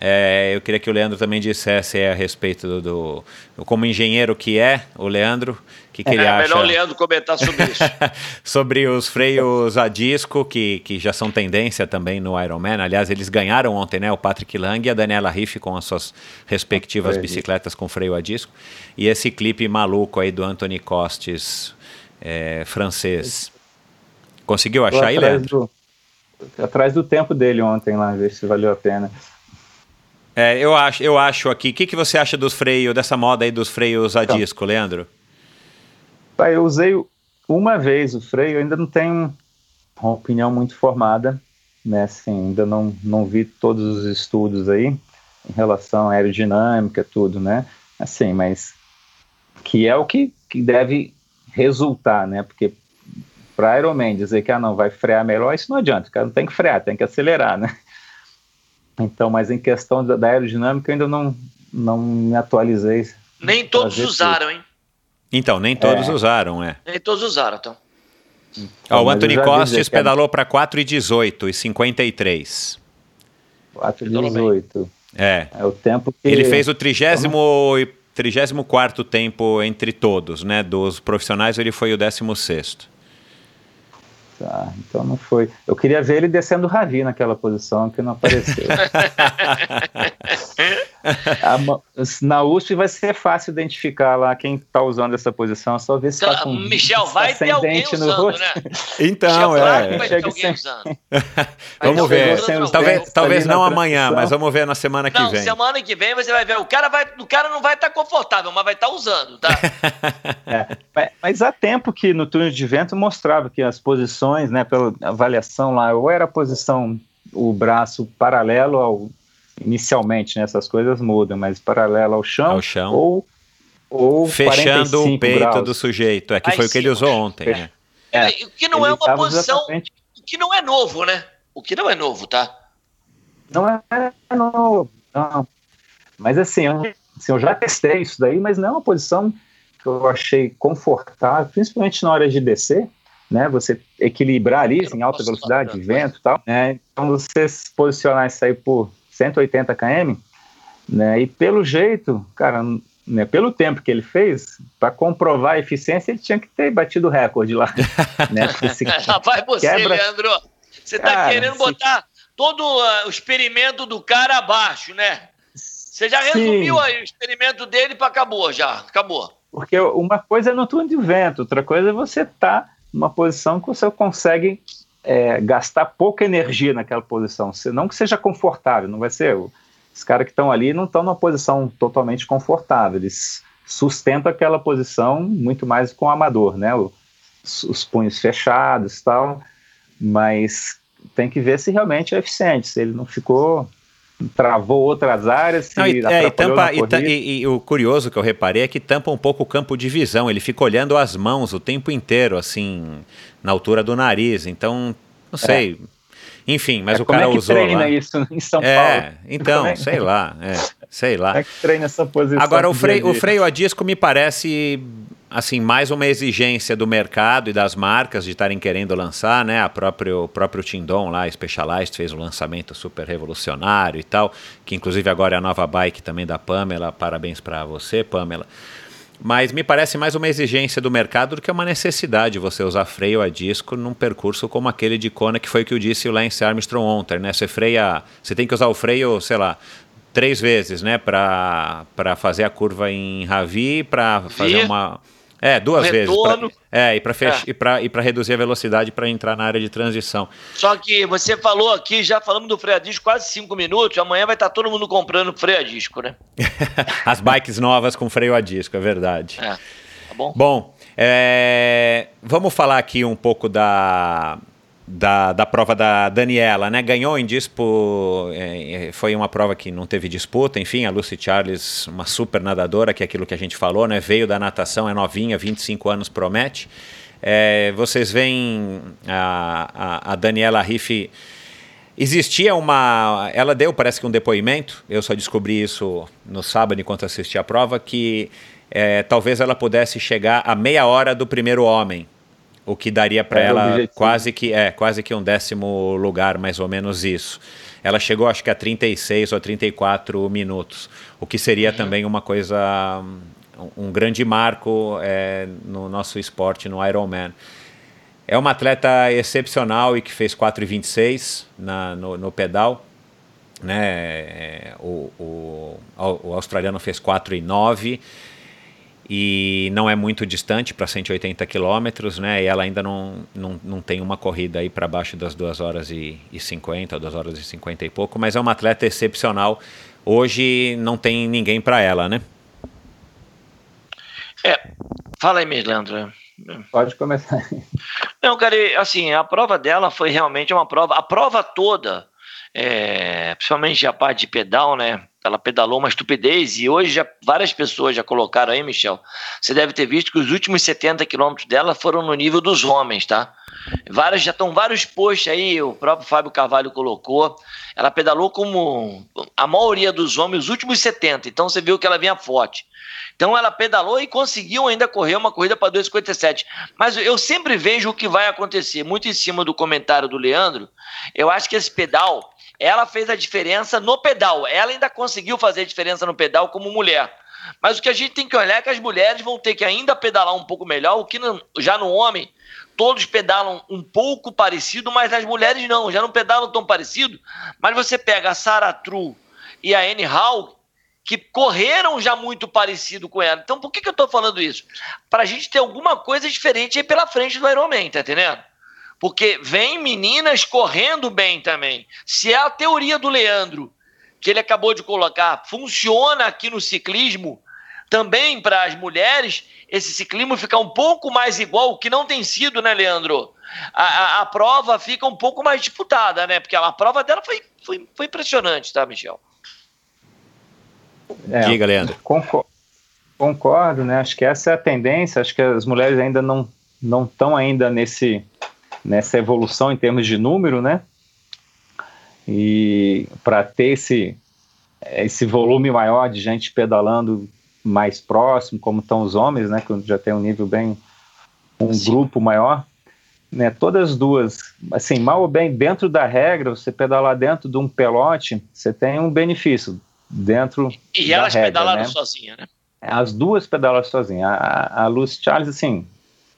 É, eu queria que o Leandro também dissesse a respeito do, do, como engenheiro que é, o Leandro, que, que ele é, acha. É melhor o Leandro comentar sobre isso. sobre os freios a disco, que, que já são tendência também no Ironman. Aliás, eles ganharam ontem, né? O Patrick Lang e a Daniela Riff com as suas respectivas é, bicicletas com freio a disco. E esse clipe maluco aí do Anthony Costes, é, francês. Conseguiu achar aí, Leandro? Do, atrás do tempo dele ontem lá, ver se valeu a pena. É, eu acho, eu acho aqui. O que, que você acha dos freios, dessa moda aí dos freios a então, disco, Leandro? Eu usei uma vez o freio, ainda não tenho uma opinião muito formada, né? Assim, ainda não, não vi todos os estudos aí em relação à aerodinâmica, tudo, né? Assim, mas que é o que, que deve resultar, né? Porque para Ironman dizer que ah, não vai frear melhor, isso não adianta, o cara não tem que frear, tem que acelerar, né? Então, mas em questão da, da aerodinâmica, eu ainda não, não me atualizei. Nem todos usaram, hein? Então, nem todos é. usaram, é. Nem todos usaram, então. então o Anthony Costes é pedalou para 4,18 e 53. 4,18. É. É o tempo que... Ele fez o trigésimo... 34 tempo entre todos, né? Dos profissionais, ele foi o 16. Tá, então não foi. Eu queria ver ele descendo o Ravi naquela posição que não apareceu. na USP vai ser fácil identificar lá quem está usando essa posição, é só ver se está com Michel, vai ter alguém usando, né? Então, Michel, é. Vai ter alguém usando. vamos ver. Talvez, talvez não amanhã, mas vamos ver na semana que não, vem. semana que vem você vai ver. O cara, vai, o cara não vai estar tá confortável, mas vai estar tá usando, tá? é, mas há tempo que no túnel de vento mostrava que as posições, né, pela avaliação lá, ou era a posição o braço paralelo ao inicialmente, né, essas coisas mudam, mas paralelo ao chão, ao chão. ou ou fechando o peito graus. do sujeito, é que foi o que ele usou ontem, né? É, o que não é uma posição, exatamente... o que não é novo, né? O que não é novo, tá? Não é novo, não. Mas assim eu, assim, eu já testei isso daí, mas não é uma posição que eu achei confortável, principalmente na hora de descer, né? Você equilibrar ali em alta velocidade, vento e tal, né? Então você se posicionar isso aí por 180 km, né? E pelo jeito, cara, né, pelo tempo que ele fez, para comprovar a eficiência, ele tinha que ter batido o recorde lá. né? Rapaz, você, quebra... Leandro, você está querendo se... botar todo uh, o experimento do cara abaixo, né? Você já resumiu Sim. aí o experimento dele para acabou já, acabou. Porque uma coisa é no túnel de vento, outra coisa é você estar tá numa posição que você consegue é, gastar pouca energia naquela posição, não que seja confortável, não vai ser. Os caras que estão ali não estão numa posição totalmente confortável, eles sustentam aquela posição muito mais com o amador, né? Os, os punhos fechados e tal, mas tem que ver se realmente é eficiente, se ele não ficou travou outras áreas. Não, e, é, e, tampa, e, e, o curioso que eu reparei é que tampa um pouco o campo de visão. Ele fica olhando as mãos o tempo inteiro, assim, na altura do nariz. Então, não sei. É. Enfim, mas é, o cara é que usou. treina lá. isso em São é, Paulo? Então, é sei lá. É, sei lá. Como é que treina essa posição? Agora, o freio, o freio a disco me parece assim, mais uma exigência do mercado e das marcas de estarem querendo lançar, né? A próprio, o próprio Tindon lá, Specialized, fez um lançamento super revolucionário e tal, que inclusive agora é a nova bike também da Pamela. Parabéns para você, Pamela. Mas me parece mais uma exigência do mercado do que uma necessidade você usar freio a disco num percurso como aquele de Kona, que foi o que eu disse o Lance Armstrong ontem, né? Você freia, você tem que usar o freio, sei lá, três vezes, né, para fazer a curva em Ravi, para fazer uma é, duas vezes. Pra, é, e para é. e para reduzir a velocidade para entrar na área de transição. Só que você falou aqui, já falamos do freio a disco quase cinco minutos, amanhã vai estar tá todo mundo comprando freio a disco, né? As bikes novas com freio a disco, é verdade. É, tá bom? Bom, é, vamos falar aqui um pouco da, da, da prova da Daniela, né? Ganhou em dispo, é, é, foi uma prova que não teve disputa, enfim, a Lucy Charles, uma super nadadora, que é aquilo que a gente falou, né? Veio da natação, é novinha, 25 anos promete. É, vocês veem a, a, a Daniela Riff. Existia uma. Ela deu, parece que um depoimento, eu só descobri isso no sábado enquanto assisti a prova, que é, talvez ela pudesse chegar a meia hora do primeiro homem o que daria para ela quase que é quase que um décimo lugar, mais ou menos isso. Ela chegou acho que a 36 ou 34 minutos, o que seria uhum. também uma coisa um grande marco é, no nosso esporte no Ironman. É uma atleta excepcional e que fez 4,26 no, no pedal. Né? É, o, o, o australiano fez 4,9 e não é muito distante para 180 quilômetros, né? E ela ainda não, não, não tem uma corrida aí para baixo das 2 horas e, e 50, 2 horas e 50 e pouco, mas é uma atleta excepcional. Hoje não tem ninguém para ela, né? É, fala aí, Leandro. Pode começar. Não, cara, assim, a prova dela foi realmente uma prova, a prova toda, é, principalmente a parte de pedal, né? Ela pedalou uma estupidez e hoje já, várias pessoas já colocaram aí, Michel. Você deve ter visto que os últimos 70 quilômetros dela foram no nível dos homens, tá? Várias, já estão vários posts aí, o próprio Fábio Carvalho colocou. Ela pedalou como a maioria dos homens, os últimos 70, então você viu que ela vinha forte. Então ela pedalou e conseguiu ainda correr uma corrida para 2,57. Mas eu sempre vejo o que vai acontecer, muito em cima do comentário do Leandro. Eu acho que esse pedal ela fez a diferença no pedal. Ela ainda conseguiu fazer a diferença no pedal como mulher. Mas o que a gente tem que olhar é que as mulheres vão ter que ainda pedalar um pouco melhor, o que já no homem todos pedalam um pouco parecido, mas as mulheres não, já não pedalam tão parecido. Mas você pega a Sarah True e a Anne Hall, que correram já muito parecido com ela. Então, por que, que eu estou falando isso? Para a gente ter alguma coisa diferente aí pela frente do Ironman, tá entendendo? Porque vem meninas correndo bem também. Se é a teoria do Leandro, que ele acabou de colocar, funciona aqui no ciclismo, também para as mulheres, esse ciclismo fica um pouco mais igual, o que não tem sido, né, Leandro? A, a, a prova fica um pouco mais disputada, né? Porque a prova dela foi, foi, foi impressionante, tá, Michel? É, Diga, Leandro. Concordo, concordo, né? Acho que essa é a tendência. Acho que as mulheres ainda não não estão ainda nesse nessa evolução em termos de número, né? E para ter esse esse volume maior de gente pedalando mais próximo, como estão os homens, né? Que já tem um nível bem um Sim. grupo maior, né? Todas duas, assim, mal ou bem dentro da regra, você pedalar dentro de um pelote, você tem um benefício dentro e elas regra, pedalaram né? sozinha, né? As duas pedalaram sozinha. A, a Lucy Charles, assim,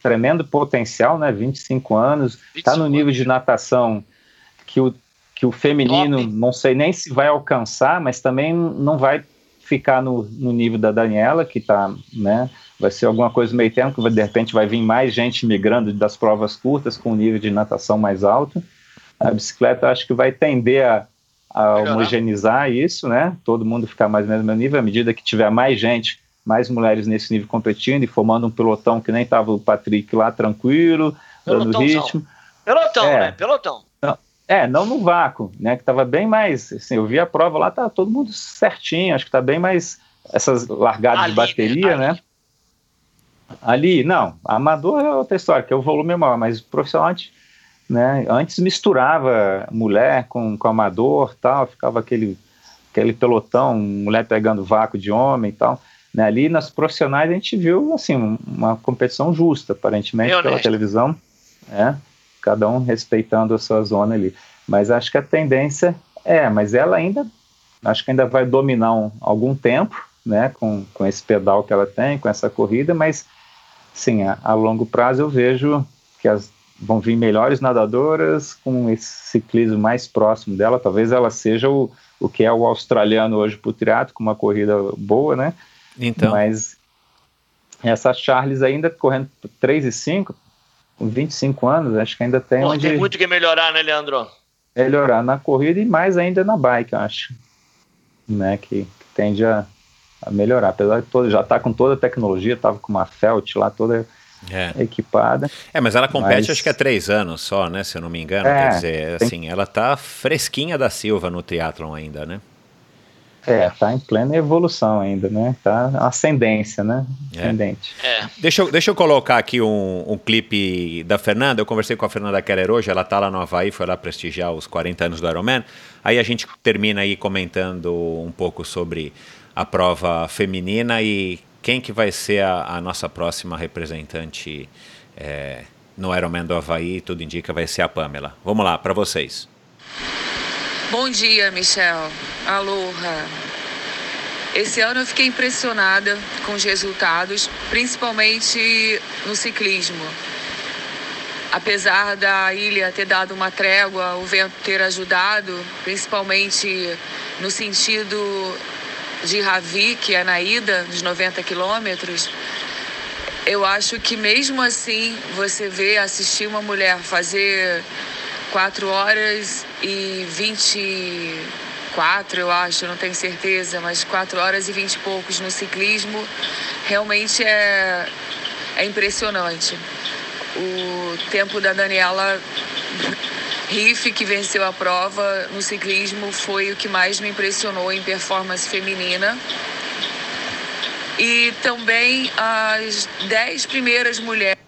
tremendo potencial, né? 25 anos, está no nível de natação que o, que o feminino Top. não sei nem se vai alcançar, mas também não vai ficar no, no nível da Daniela, que está, né? Vai ser alguma coisa meio termo, que de repente vai vir mais gente migrando das provas curtas com um nível de natação mais alto. A bicicleta acho que vai tender a, a homogeneizar isso, né? Todo mundo ficar mais ou menos no mesmo nível, à medida que tiver mais gente, mais mulheres nesse nível competindo e formando um pelotão que nem estava o Patrick lá tranquilo, dando ritmo. Pelotão, é, né? Pelotão. Não, é, não no vácuo, né? Que estava bem mais. Assim, eu vi a prova lá, tá todo mundo certinho, acho que tá bem mais essas largadas ali, de bateria, né? né? Ali, não, amador é outra história, que é o volume maior, mas profissional né? Antes misturava mulher com, com amador, tal, ficava aquele aquele pelotão, mulher pegando vácuo de homem e tal. Né? Ali nas profissionais a gente viu assim uma competição justa, aparentemente pela televisão, né? Cada um respeitando a sua zona ali. Mas acho que a tendência é, mas ela ainda acho que ainda vai dominar um, algum tempo, né? Com, com esse pedal que ela tem, com essa corrida, mas sim, a, a longo prazo eu vejo que as vão vir melhores nadadoras com esse ciclismo mais próximo dela. Talvez ela seja o, o que é o australiano hoje para o triatlo, com uma corrida boa, né? Então. Mas essa Charles ainda correndo 3 e 5, com 25 anos, acho que ainda tem onde... Tem muito que melhorar, né, Leandro? Melhorar na corrida e mais ainda na bike, eu acho. Né, que, que tende a, a melhorar. Apesar de todo, já tá com toda a tecnologia, estava com uma Felt lá toda é. equipada. É, mas ela compete mas... acho que há três anos só, né? Se eu não me engano. É, Quer dizer, tem... assim, ela tá fresquinha da Silva no triatlon ainda, né? É, tá em plena evolução ainda, né? Tá ascendência, né? É. Ascendente. É. Deixa, eu, deixa eu colocar aqui um, um clipe da Fernanda. Eu conversei com a Fernanda Keller hoje, ela tá lá no Havaí, foi lá prestigiar os 40 anos do Ironman. Aí a gente termina aí comentando um pouco sobre a prova feminina e quem que vai ser a, a nossa próxima representante é, no Ironman do Havaí? Tudo indica vai ser a Pamela. Vamos lá, para vocês. Bom dia, Michel. Aloha. Esse ano eu fiquei impressionada com os resultados, principalmente no ciclismo. Apesar da ilha ter dado uma trégua, o vento ter ajudado, principalmente no sentido de Ravi, que é na ida, dos 90 quilômetros, eu acho que mesmo assim você vê assistir uma mulher fazer 4 horas e 24, eu acho, não tenho certeza, mas 4 horas e 20 e poucos no ciclismo, realmente é, é impressionante. O tempo da Daniela Riff, que venceu a prova no ciclismo, foi o que mais me impressionou em performance feminina. E também as dez primeiras mulheres.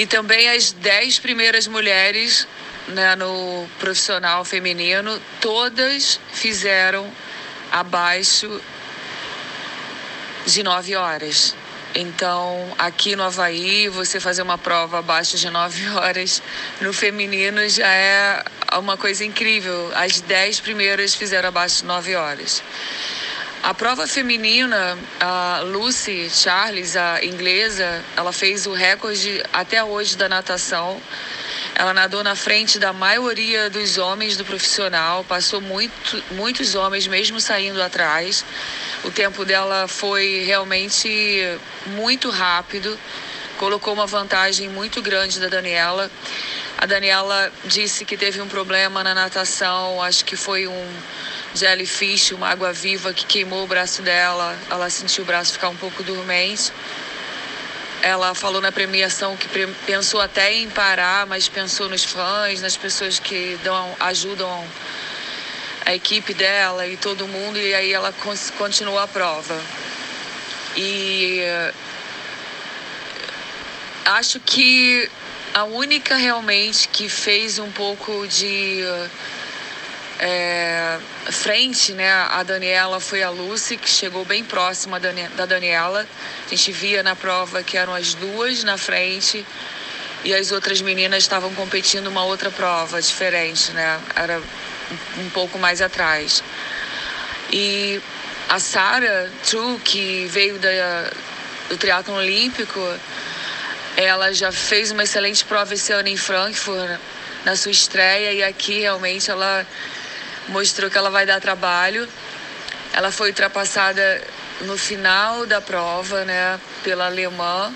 E também as dez primeiras mulheres né, no profissional feminino, todas fizeram abaixo de nove horas. Então, aqui no Havaí, você fazer uma prova abaixo de 9 horas no feminino já é uma coisa incrível. As 10 primeiras fizeram abaixo de 9 horas. A prova feminina, a Lucy Charles, a inglesa, ela fez o recorde até hoje da natação. Ela nadou na frente da maioria dos homens do profissional, passou muito, muitos homens mesmo saindo atrás. O tempo dela foi realmente muito rápido, colocou uma vantagem muito grande da Daniela. A Daniela disse que teve um problema na natação, acho que foi um jellyfish, uma água viva que queimou o braço dela. Ela sentiu o braço ficar um pouco dormente. Ela falou na premiação que pensou até em parar, mas pensou nos fãs, nas pessoas que dão, ajudam a equipe dela e todo mundo, e aí ela continuou a prova. E acho que a única realmente que fez um pouco de é, frente, né, a Daniela foi a Lucy, que chegou bem próxima da Daniela. A gente via na prova que eram as duas na frente e as outras meninas estavam competindo uma outra prova diferente, né? Era um pouco mais atrás. E a Sara True, que veio da, do triatlo olímpico, ela já fez uma excelente prova esse ano em Frankfurt, na sua estreia, e aqui realmente ela mostrou que ela vai dar trabalho. Ela foi ultrapassada no final da prova, né, pela alemã,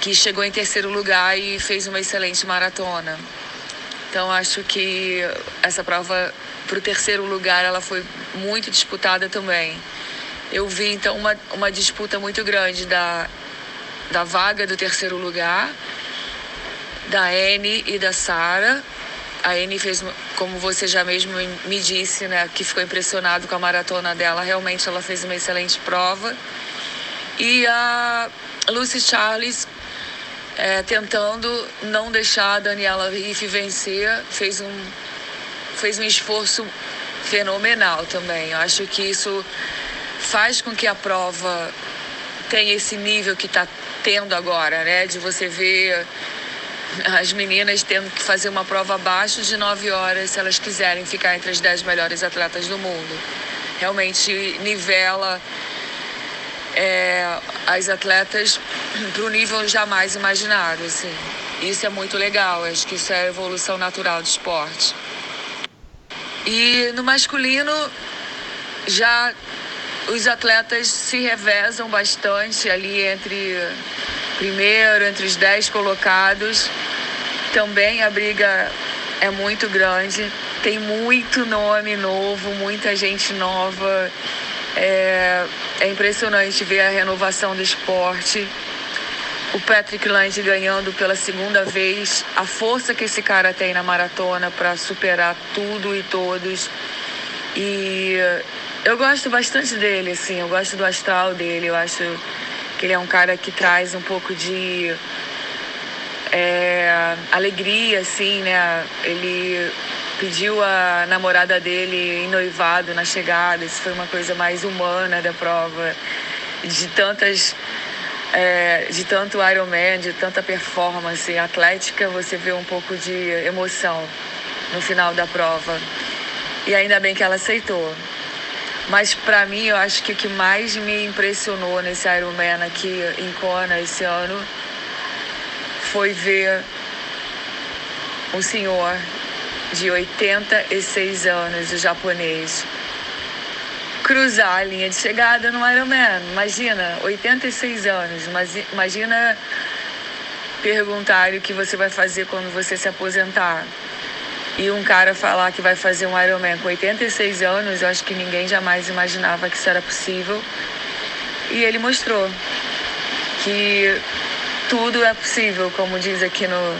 que chegou em terceiro lugar e fez uma excelente maratona. Então acho que essa prova para o terceiro lugar ela foi muito disputada também. Eu vi então uma, uma disputa muito grande da, da vaga do terceiro lugar, da Anne e da Sara a Anne fez, como você já mesmo me disse, né, que ficou impressionado com a maratona dela. Realmente ela fez uma excelente prova. E a Lucy Charles é, tentando não deixar a Daniela Riff vencer, fez um, fez um esforço fenomenal também. Eu acho que isso faz com que a prova tenha esse nível que está tendo agora, né? De você ver as meninas tendo que fazer uma prova abaixo de 9 horas se elas quiserem ficar entre as 10 melhores atletas do mundo. Realmente nivela é, as atletas para o nível jamais imaginado. Assim. Isso é muito legal, acho que isso é a evolução natural do esporte. E no masculino, já os atletas se revezam bastante ali entre primeiro, entre os dez colocados. Também a briga é muito grande. Tem muito nome novo, muita gente nova. É, é impressionante ver a renovação do esporte. O Patrick Lange ganhando pela segunda vez. A força que esse cara tem na maratona para superar tudo e todos. E eu gosto bastante dele, assim. Eu gosto do astral dele. Eu acho que ele é um cara que traz um pouco de é, alegria, assim, né? Ele pediu a namorada dele em noivado na chegada, isso foi uma coisa mais humana da prova, de tantas. É, de tanto Ironman, de tanta performance atlética, você vê um pouco de emoção no final da prova. E ainda bem que ela aceitou. Mas para mim, eu acho que o que mais me impressionou nesse Ironman aqui em Kona esse ano foi ver um senhor de 86 anos, o japonês, cruzar a linha de chegada no Ironman. Imagina, 86 anos. Imagina perguntar o que você vai fazer quando você se aposentar e um cara falar que vai fazer um Ironman com 86 anos, eu acho que ninguém jamais imaginava que isso era possível. E ele mostrou que tudo é possível, como diz aqui no,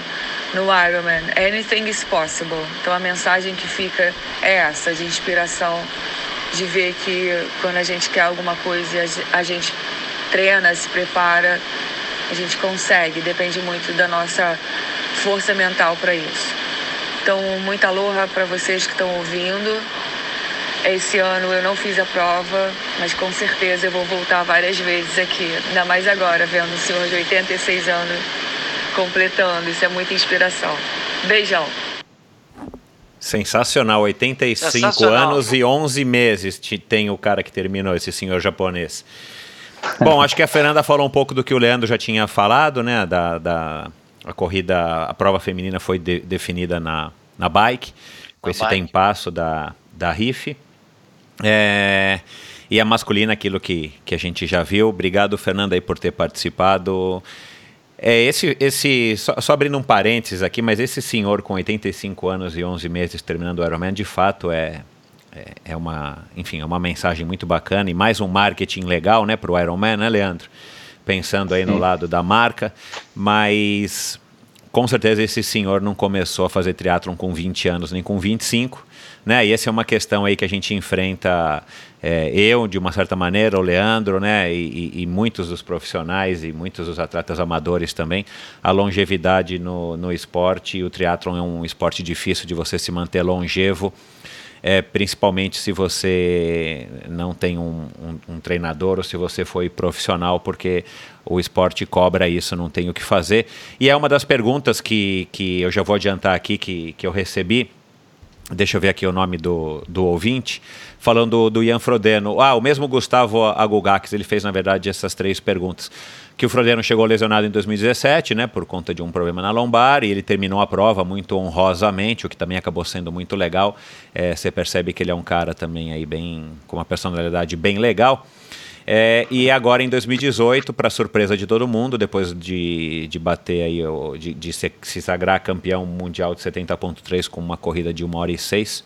no Ironman. Anything is possible. Então a mensagem que fica é essa, de inspiração, de ver que quando a gente quer alguma coisa, a gente treina, se prepara, a gente consegue. Depende muito da nossa força mental para isso. Então, muita aloha para vocês que estão ouvindo. Esse ano eu não fiz a prova, mas com certeza eu vou voltar várias vezes aqui. Ainda mais agora, vendo o senhor de 86 anos completando. Isso é muita inspiração. Beijão. Sensacional, 85 Sensacional. anos e 11 meses tem o cara que terminou, esse senhor japonês. Bom, acho que a Fernanda falou um pouco do que o Leandro já tinha falado, né? Da, da a corrida, a prova feminina foi de, definida na, na bike, com na esse bike. tempasso da, da RIF. É, e a masculina, aquilo que, que a gente já viu. Obrigado, Fernanda, aí por ter participado. É, esse, esse só, só, abrindo um parênteses aqui, mas esse senhor com 85 anos e 11 meses terminando o Ironman, de fato é, é, é, uma, enfim, é uma mensagem muito bacana e mais um marketing legal, né, para o Ironman, né, Leandro? Pensando aí no lado da marca, mas com certeza esse senhor não começou a fazer triatlon com 20 anos nem com 25, né? E essa é uma questão aí que a gente enfrenta, é, eu de uma certa maneira, o Leandro, né? E, e, e, muitos dos profissionais e muitos dos atletas amadores também, a longevidade no, no esporte. E o triatlon é um esporte difícil de você se manter longevo é, principalmente se você não tem um, um, um, treinador ou se você foi profissional, porque o esporte cobra isso, não tem o que fazer. E é uma das perguntas que, que eu já vou adiantar aqui, que, que eu recebi. Deixa eu ver aqui o nome do, do ouvinte, falando do, do Ian Frodeno. Ah, o mesmo Gustavo Agugakis, ele fez, na verdade, essas três perguntas que o Frodeno chegou lesionado em 2017, né, por conta de um problema na lombar, e ele terminou a prova muito honrosamente, o que também acabou sendo muito legal. É, você percebe que ele é um cara também aí bem com uma personalidade bem legal. É, e agora em 2018, para surpresa de todo mundo, depois de, de bater aí, de, de se, se sagrar campeão mundial de 70.3 com uma corrida de 1 hora e 6,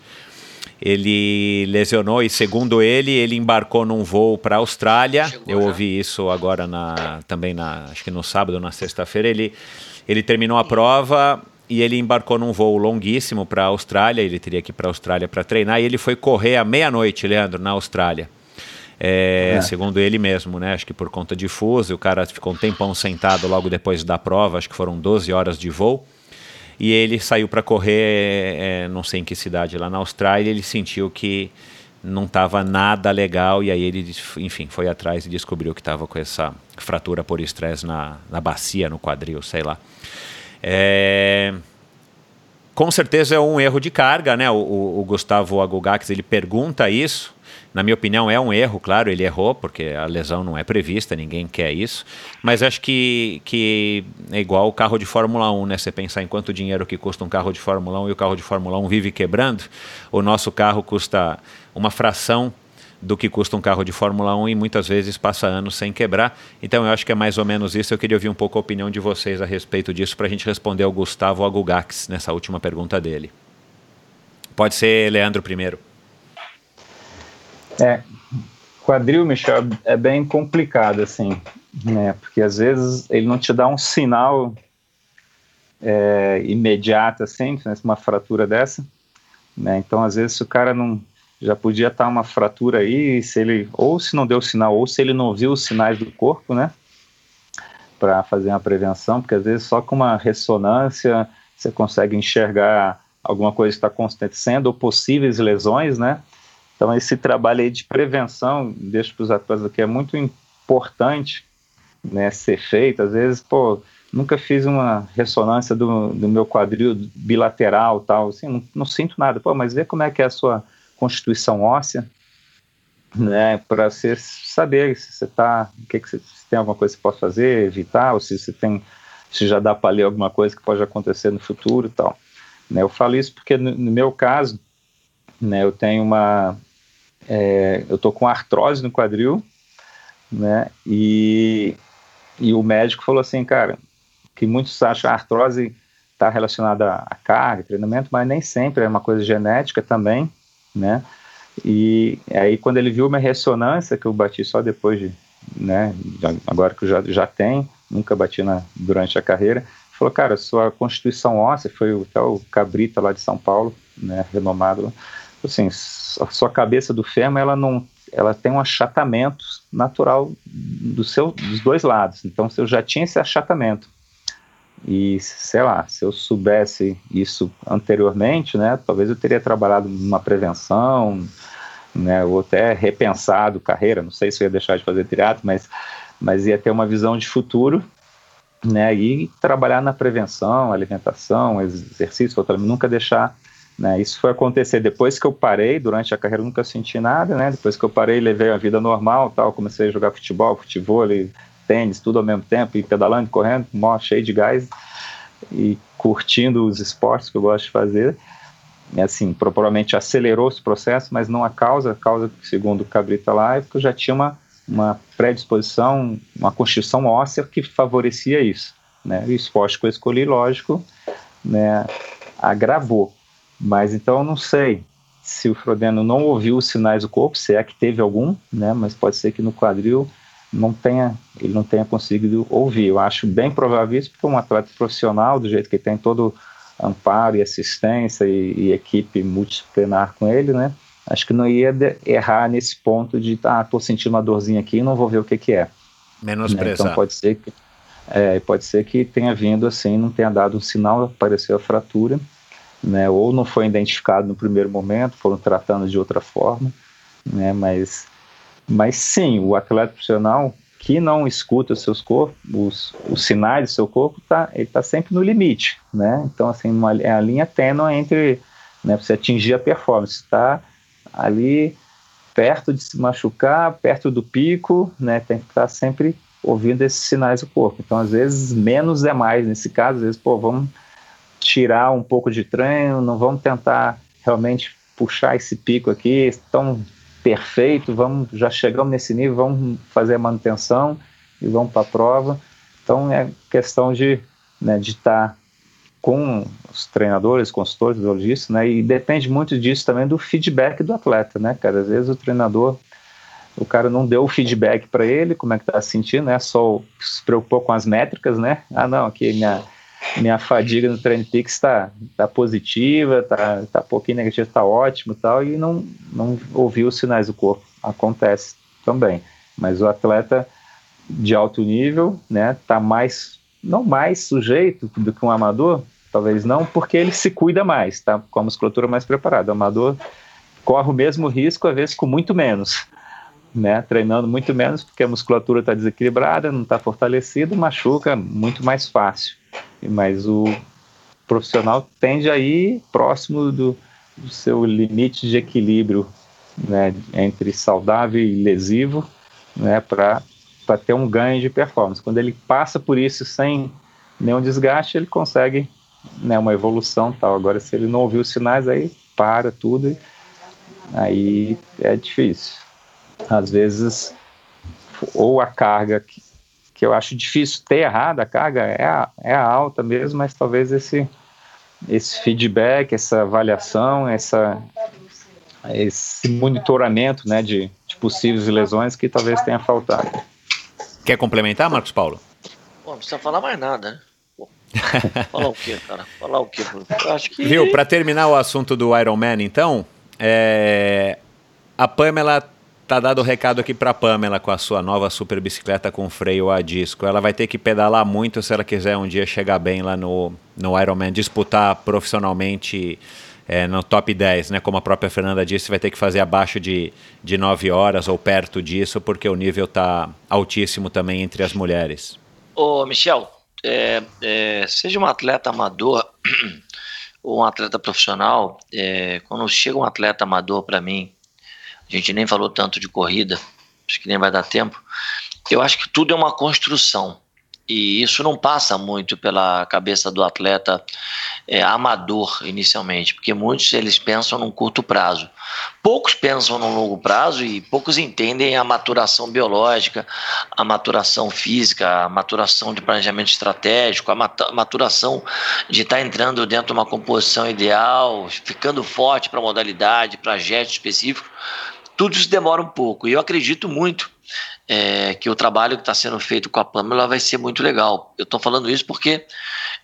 ele lesionou e, segundo ele, ele embarcou num voo para a Austrália. Chegou Eu já. ouvi isso agora na, também, na, acho que no sábado, na sexta-feira. Ele, ele terminou a prova e ele embarcou num voo longuíssimo para a Austrália. Ele teria que ir para a Austrália para treinar e ele foi correr à meia-noite, Leandro, na Austrália. É, é. Segundo ele mesmo, né? Acho que por conta de fuso, o cara ficou um tempão sentado logo depois da prova, acho que foram 12 horas de voo e ele saiu para correr, é, não sei em que cidade lá na Austrália, ele sentiu que não estava nada legal e aí ele, enfim, foi atrás e descobriu que estava com essa fratura por estresse na, na bacia, no quadril, sei lá. É, com certeza é um erro de carga, né? O, o, o Gustavo Agugax ele pergunta isso na minha opinião, é um erro, claro, ele errou, porque a lesão não é prevista, ninguém quer isso. Mas acho que, que é igual o carro de Fórmula 1, né? Você pensar em quanto dinheiro que custa um carro de Fórmula 1 e o carro de Fórmula 1 vive quebrando, o nosso carro custa uma fração do que custa um carro de Fórmula 1 e muitas vezes passa anos sem quebrar. Então eu acho que é mais ou menos isso. Eu queria ouvir um pouco a opinião de vocês a respeito disso para a gente responder ao Gustavo Agugax nessa última pergunta dele. Pode ser Leandro primeiro. É, quadril, Michel, é bem complicado, assim, né? Porque às vezes ele não te dá um sinal é, imediato, assim, né, uma fratura dessa, né? Então, às vezes, se o cara não já podia estar uma fratura aí, se ele ou se não deu sinal, ou se ele não viu os sinais do corpo, né? Para fazer uma prevenção, porque às vezes só com uma ressonância você consegue enxergar alguma coisa que está acontecendo ou possíveis lesões, né? Então, esse trabalho aí de prevenção, deixo para os atletas aqui, é muito importante né, ser feito. Às vezes, pô, nunca fiz uma ressonância do, do meu quadril bilateral, tal, assim, não, não, sinto nada. Pô, mas vê como é que é a sua constituição óssea, né, para você saber se você tá, o que, que você, se tem alguma coisa que pode fazer, evitar, ou se você tem, se já dá para ler alguma coisa que pode acontecer no futuro e tal. Né, eu falo isso porque no, no meu caso, né, eu tenho uma é, eu tô com artrose no quadril, né? E, e o médico falou assim, cara, que muitos acham a artrose está relacionada à carga, treinamento, mas nem sempre é uma coisa genética também, né? E aí quando ele viu minha ressonância, que eu bati só depois de, né, agora que eu já, já tenho, nunca bati na, durante a carreira, falou, cara, sua constituição óssea, foi o Cabrita lá de São Paulo, né, renomado, assim, a sua cabeça do fêmur, ela não, ela tem um achatamento natural do seu, dos dois lados. Então, se eu já tinha esse achatamento e, sei lá, se eu soubesse isso anteriormente, né, talvez eu teria trabalhado numa prevenção, né, ou até repensado carreira, não sei se eu ia deixar de fazer triatlo, mas, mas ia ter uma visão de futuro, né, e trabalhar na prevenção, alimentação, exercício, nunca deixar né, isso foi acontecer depois que eu parei, durante a carreira eu nunca senti nada, né? Depois que eu parei, levei a vida normal, tal, comecei a jogar futebol, futebol, tênis, tudo ao mesmo tempo, e pedalando, correndo, mó, cheio de gás. e curtindo os esportes que eu gosto de fazer. E, assim, provavelmente acelerou esse processo, mas não a causa. A causa, segundo o Cabrita lá, é porque eu já tinha uma, uma predisposição, uma constituição óssea que favorecia isso. Né? O esporte que eu escolhi, lógico, né, agravou. Mas então eu não sei se o Frodeno não ouviu os sinais do corpo, se é que teve algum, né, mas pode ser que no quadril não tenha, ele não tenha conseguido ouvir. Eu acho bem provável isso, porque um atleta profissional, do jeito que tem todo amparo e assistência e, e equipe multidisciplinar com ele, né, acho que não ia errar nesse ponto de, ah, tô sentindo uma dorzinha aqui, não vou ver o que que é. Menosprezar. Né? Então pode ser que é, pode ser que tenha vindo assim, não tenha dado um sinal, apareceu a fratura, né, ou não foi identificado no primeiro momento, foram tratando de outra forma, né, mas, mas sim, o atleta profissional que não escuta os seus corpos, os, os sinais do seu corpo, tá, ele está sempre no limite, né, então assim, uma, é a linha tênue entre, né, você atingir a performance, está ali perto de se machucar, perto do pico, né, tem que estar tá sempre ouvindo esses sinais do corpo. Então, às vezes, menos é mais nesse caso. Às vezes, pô, vamos tirar um pouco de treino, não vamos tentar realmente puxar esse pico aqui tão perfeito, vamos, já chegamos nesse nível, vamos fazer a manutenção e vamos para a prova. Então, é questão de né, de estar tá com os treinadores, consultores, biologistas, né? E depende muito disso também do feedback do atleta, né, cara? Às vezes o treinador o cara não deu o feedback para ele, como é que tá se sentindo, né? Só se preocupou com as métricas, né? Ah, não, aqui minha, minha fadiga no Trend Peaks está tá positiva, tá, tá pouquinho negativa, tá ótimo tal, e não, não ouviu os sinais do corpo. Acontece também. Mas o atleta de alto nível, né, tá mais, não mais sujeito do que um amador, talvez não, porque ele se cuida mais, tá com a musculatura mais preparada. O amador corre o mesmo risco, às vezes com muito menos né, treinando muito menos porque a musculatura está desequilibrada, não está fortalecida, machuca muito mais fácil. Mas o profissional tende a ir próximo do, do seu limite de equilíbrio né, entre saudável e lesivo né, para ter um ganho de performance. Quando ele passa por isso sem nenhum desgaste, ele consegue né, uma evolução tal. Agora, se ele não ouviu os sinais, aí para tudo e aí é difícil às vezes, ou a carga que eu acho difícil ter errada, a carga é, a, é a alta mesmo, mas talvez esse, esse feedback, essa avaliação, essa, esse monitoramento né, de, de possíveis lesões que talvez tenha faltado. Quer complementar, Marcos Paulo? Pô, não precisa falar mais nada, né? falar o quê, cara? Falar o quê? acho que... Viu, para terminar o assunto do Iron Man, então, é... a Pamela Tá dado o recado aqui para Pamela com a sua nova super bicicleta com freio a disco. Ela vai ter que pedalar muito se ela quiser um dia chegar bem lá no, no Ironman, disputar profissionalmente é, no top 10, né? Como a própria Fernanda disse, vai ter que fazer abaixo de, de 9 horas ou perto disso, porque o nível tá altíssimo também entre as mulheres. Ô, Michel, é, é, seja um atleta amador ou um atleta profissional, é, quando chega um atleta amador para mim a gente nem falou tanto de corrida, acho que nem vai dar tempo. Eu acho que tudo é uma construção. E isso não passa muito pela cabeça do atleta é, amador inicialmente, porque muitos eles pensam num curto prazo. Poucos pensam no longo prazo e poucos entendem a maturação biológica, a maturação física, a maturação de planejamento estratégico, a maturação de estar tá entrando dentro de uma composição ideal, ficando forte para modalidade, para gesto específico tudo isso demora um pouco. E eu acredito muito é, que o trabalho que está sendo feito com a Pamela vai ser muito legal. Eu estou falando isso porque,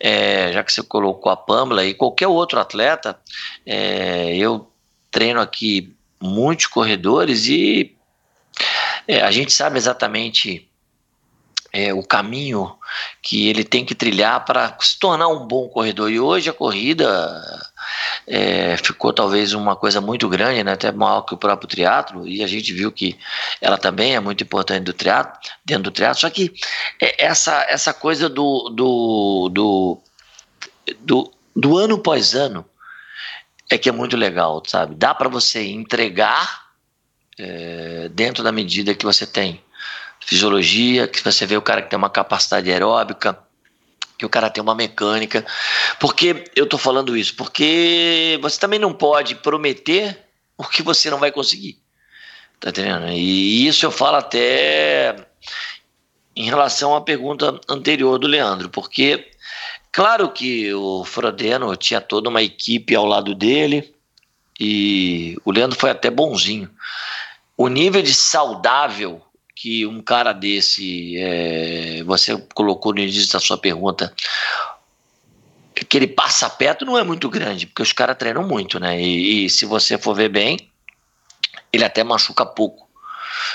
é, já que você colocou a Pamela e qualquer outro atleta, é, eu treino aqui muitos corredores e é, a gente sabe exatamente é, o caminho que ele tem que trilhar para se tornar um bom corredor. E hoje a corrida é, ficou talvez uma coisa muito grande, né, até maior que o próprio triatlo, e a gente viu que ela também é muito importante do triatlo, dentro do triatlo. Só que é, essa, essa coisa do, do, do, do, do ano após ano é que é muito legal, sabe? Dá para você entregar é, dentro da medida que você tem fisiologia, que você vê o cara que tem uma capacidade aeróbica que o cara tem uma mecânica. Porque eu tô falando isso? Porque você também não pode prometer o que você não vai conseguir. Tá entendendo? E isso eu falo até em relação à pergunta anterior do Leandro, porque claro que o Frodeno tinha toda uma equipe ao lado dele e o Leandro foi até bonzinho. O nível de saudável que um cara desse, é, você colocou no início da sua pergunta, que ele passa perto não é muito grande, porque os caras treinam muito, né? E, e, se você for ver bem, ele até machuca pouco,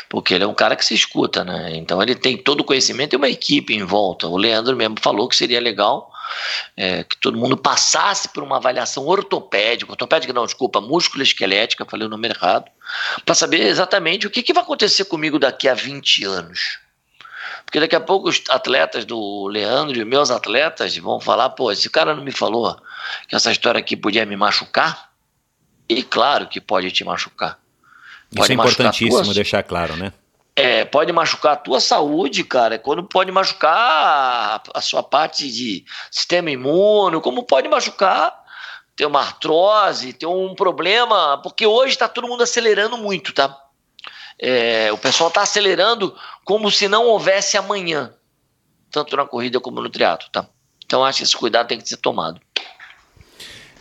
porque ele é um cara que se escuta, né? Então ele tem todo o conhecimento e uma equipe em volta. O Leandro mesmo falou que seria legal é, que todo mundo passasse por uma avaliação ortopédica, ortopédica não, desculpa, músculo esquelética, falei o nome errado, para saber exatamente o que, que vai acontecer comigo daqui a 20 anos. Porque daqui a pouco os atletas do Leandro e meus atletas vão falar, pô, esse cara não me falou que essa história aqui podia me machucar? E claro que pode te machucar. Pode Isso é importantíssimo deixar claro, né? É, pode machucar a tua saúde, cara, quando pode machucar a, sua parte de sistema imune, como pode machucar ter uma artrose, ter um problema, porque hoje está todo mundo acelerando muito, tá? É, o pessoal está acelerando como se não houvesse amanhã, tanto na corrida como no triatlo, tá? Então acho que esse cuidado tem que ser tomado.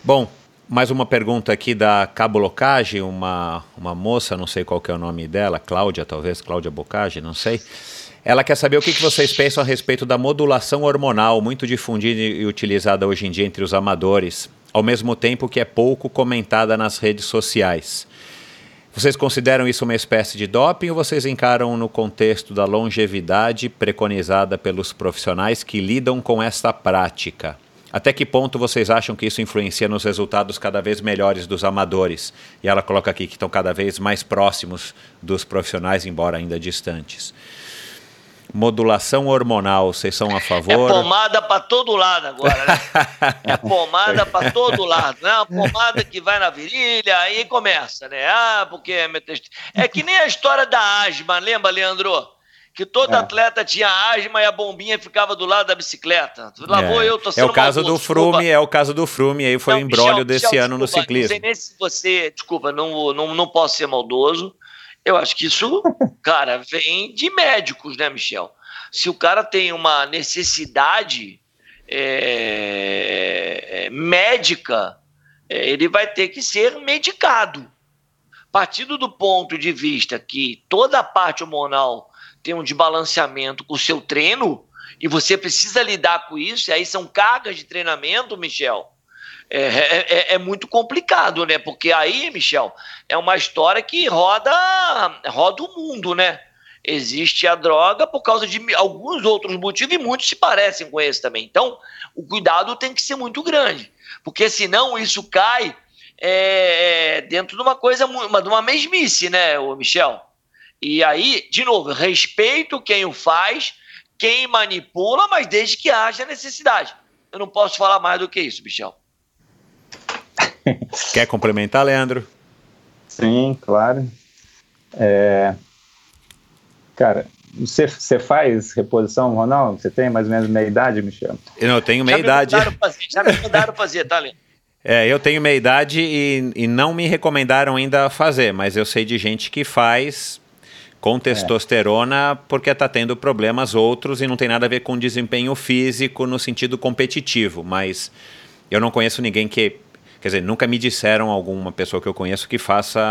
Bom, mais uma pergunta aqui da Cabo Locage, uma, uma moça, não sei qual que é o nome dela, Cláudia talvez, Cláudia Bocage, não sei. Ela quer saber o que, que vocês pensam a respeito da modulação hormonal, muito difundida e utilizada hoje em dia entre os amadores, ao mesmo tempo que é pouco comentada nas redes sociais. Vocês consideram isso uma espécie de doping ou vocês encaram no contexto da longevidade preconizada pelos profissionais que lidam com esta prática? Até que ponto vocês acham que isso influencia nos resultados cada vez melhores dos amadores? E ela coloca aqui que estão cada vez mais próximos dos profissionais, embora ainda distantes. Modulação hormonal, vocês são a favor? É pomada para todo lado agora, né? É pomada para todo lado, né? Uma pomada que vai na virilha, aí começa, né? Ah, porque é, é que nem a história da asma, lembra, Leandro? Que todo é. atleta tinha asma e a bombinha ficava do lado da bicicleta. Lá é. vou eu, tô É o caso do Frume, é o caso do Frume, aí foi o embrólio desse Michel, ano desculpa, no ciclismo. Não sei nem se você, desculpa, não, não, não posso ser maldoso. Eu acho que isso, cara, vem de médicos, né, Michel? Se o cara tem uma necessidade é, é médica, é, ele vai ter que ser medicado. Partindo do ponto de vista que toda a parte hormonal tem um desbalanceamento com o seu treino e você precisa lidar com isso, e aí são cargas de treinamento, Michel. É, é, é, é, muito complicado, né? Porque aí, Michel, é uma história que roda, roda o mundo, né? Existe a droga por causa de alguns outros motivos e muitos se parecem com esse também. Então, o cuidado tem que ser muito grande, porque senão isso cai é, dentro de uma coisa, de uma mesmice, né, Michel? E aí, de novo, respeito quem o faz, quem manipula, mas desde que haja necessidade. Eu não posso falar mais do que isso, Michel. Quer complementar, Leandro? Sim, claro. É... Cara, você, você faz reposição Ronaldo? Você tem mais ou menos meia idade, Michel? Eu não tenho meia já idade. Me fazer, já me mandaram fazer, tá, Leandro? É, eu tenho meia idade e, e não me recomendaram ainda fazer, mas eu sei de gente que faz com testosterona é. porque está tendo problemas outros e não tem nada a ver com desempenho físico no sentido competitivo, mas eu não conheço ninguém que quer dizer, nunca me disseram alguma pessoa que eu conheço que faça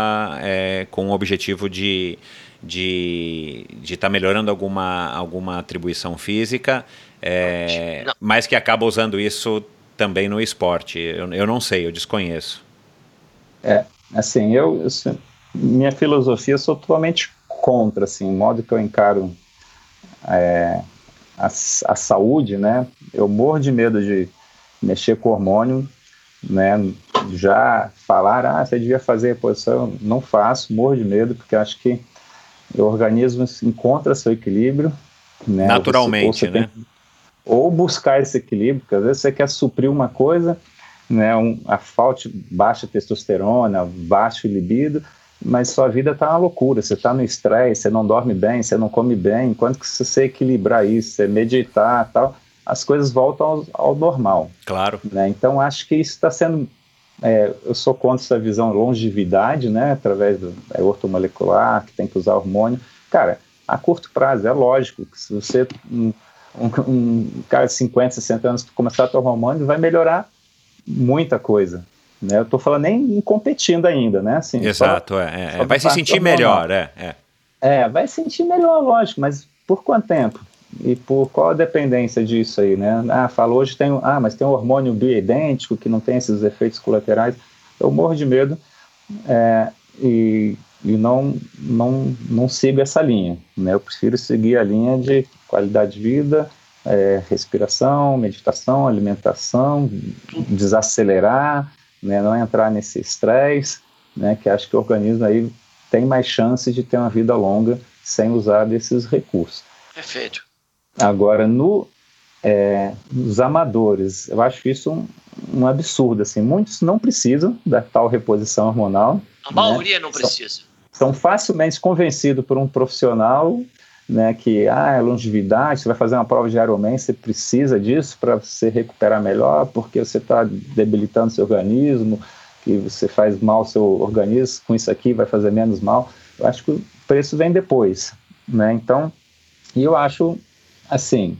é, com o objetivo de de estar tá melhorando alguma, alguma atribuição física, é, mas que acaba usando isso também no esporte. Eu, eu não sei, eu desconheço. É, assim, eu, eu minha filosofia, eu sou totalmente contra, assim, o modo que eu encaro é, a, a, saúde, né? Eu morro de medo de mexer com hormônio, né? Já falar, ah, você devia fazer reposição, não faço, morro de medo, porque acho que o organismo encontra seu equilíbrio, né? Naturalmente, você, né? Tem, ou buscar esse equilíbrio, porque às vezes você quer suprir uma coisa, né? Um, a falta baixa testosterona, baixo libido, mas sua vida está uma loucura, você está no estresse, você não dorme bem, você não come bem, quanto que você equilibrar isso, você meditar tal, as coisas voltam ao, ao normal. Claro. Né? Então, acho que isso está sendo. É, eu sou contra essa visão longevidade, né, através do é, ortomolecular, que tem que usar hormônio. Cara, a curto prazo, é lógico que se você, um, um, um cara de 50, 60 anos, começar a tomar hormônio, vai melhorar muita coisa. Né? Eu estou falando nem competindo ainda, né? Assim, Exato, só, é, é. vai se sentir melhor, é, é. É, vai sentir melhor, lógico, mas por quanto tempo? E por qual a dependência disso aí, né? Ah, fala, hoje tem, ah, mas tem um hormônio bioidêntico que não tem esses efeitos colaterais. Eu morro de medo é, e, e não, não, não sigo essa linha, né? Eu prefiro seguir a linha de qualidade de vida, é, respiração, meditação, alimentação, desacelerar, né? Não entrar nesse estresse, né? Que acho que o organismo aí tem mais chance de ter uma vida longa sem usar desses recursos. Perfeito. Agora, no, é, nos amadores, eu acho isso um, um, absurdo. Assim, muitos não precisam da tal reposição hormonal. A maioria né? não precisa. São, são, facilmente convencidos por um profissional né, que ah, é longevidade, você vai fazer uma prova de Ironman, você precisa disso para se recuperar melhor, porque você está debilitando seu organismo, que você faz mal ao seu organismo, com isso aqui vai fazer menos mal. Eu acho que o preço vem depois. Né? Então, e eu acho assim,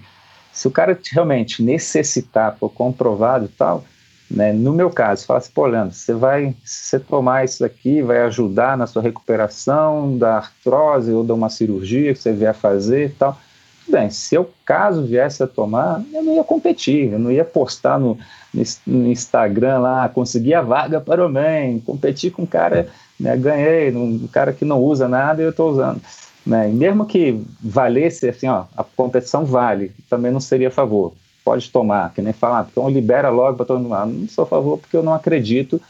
se o cara realmente necessitar, for comprovado e tal, né, no meu caso, fala assim, pô, Leandro, você vai, você tomar isso aqui, vai ajudar na sua recuperação da artrose ou de uma cirurgia que você vier fazer e tal. Bem, se eu caso viesse a tomar, eu não ia competir, eu não ia postar no, no Instagram lá, consegui a vaga para o MEN, competir com um cara, né, ganhei, um cara que não usa nada e eu estou usando. Né? E mesmo que valesse, assim, ó, a competição vale, também não seria a favor. Pode tomar, que nem falar, então libera logo para todo mundo. Não sou a favor porque eu não acredito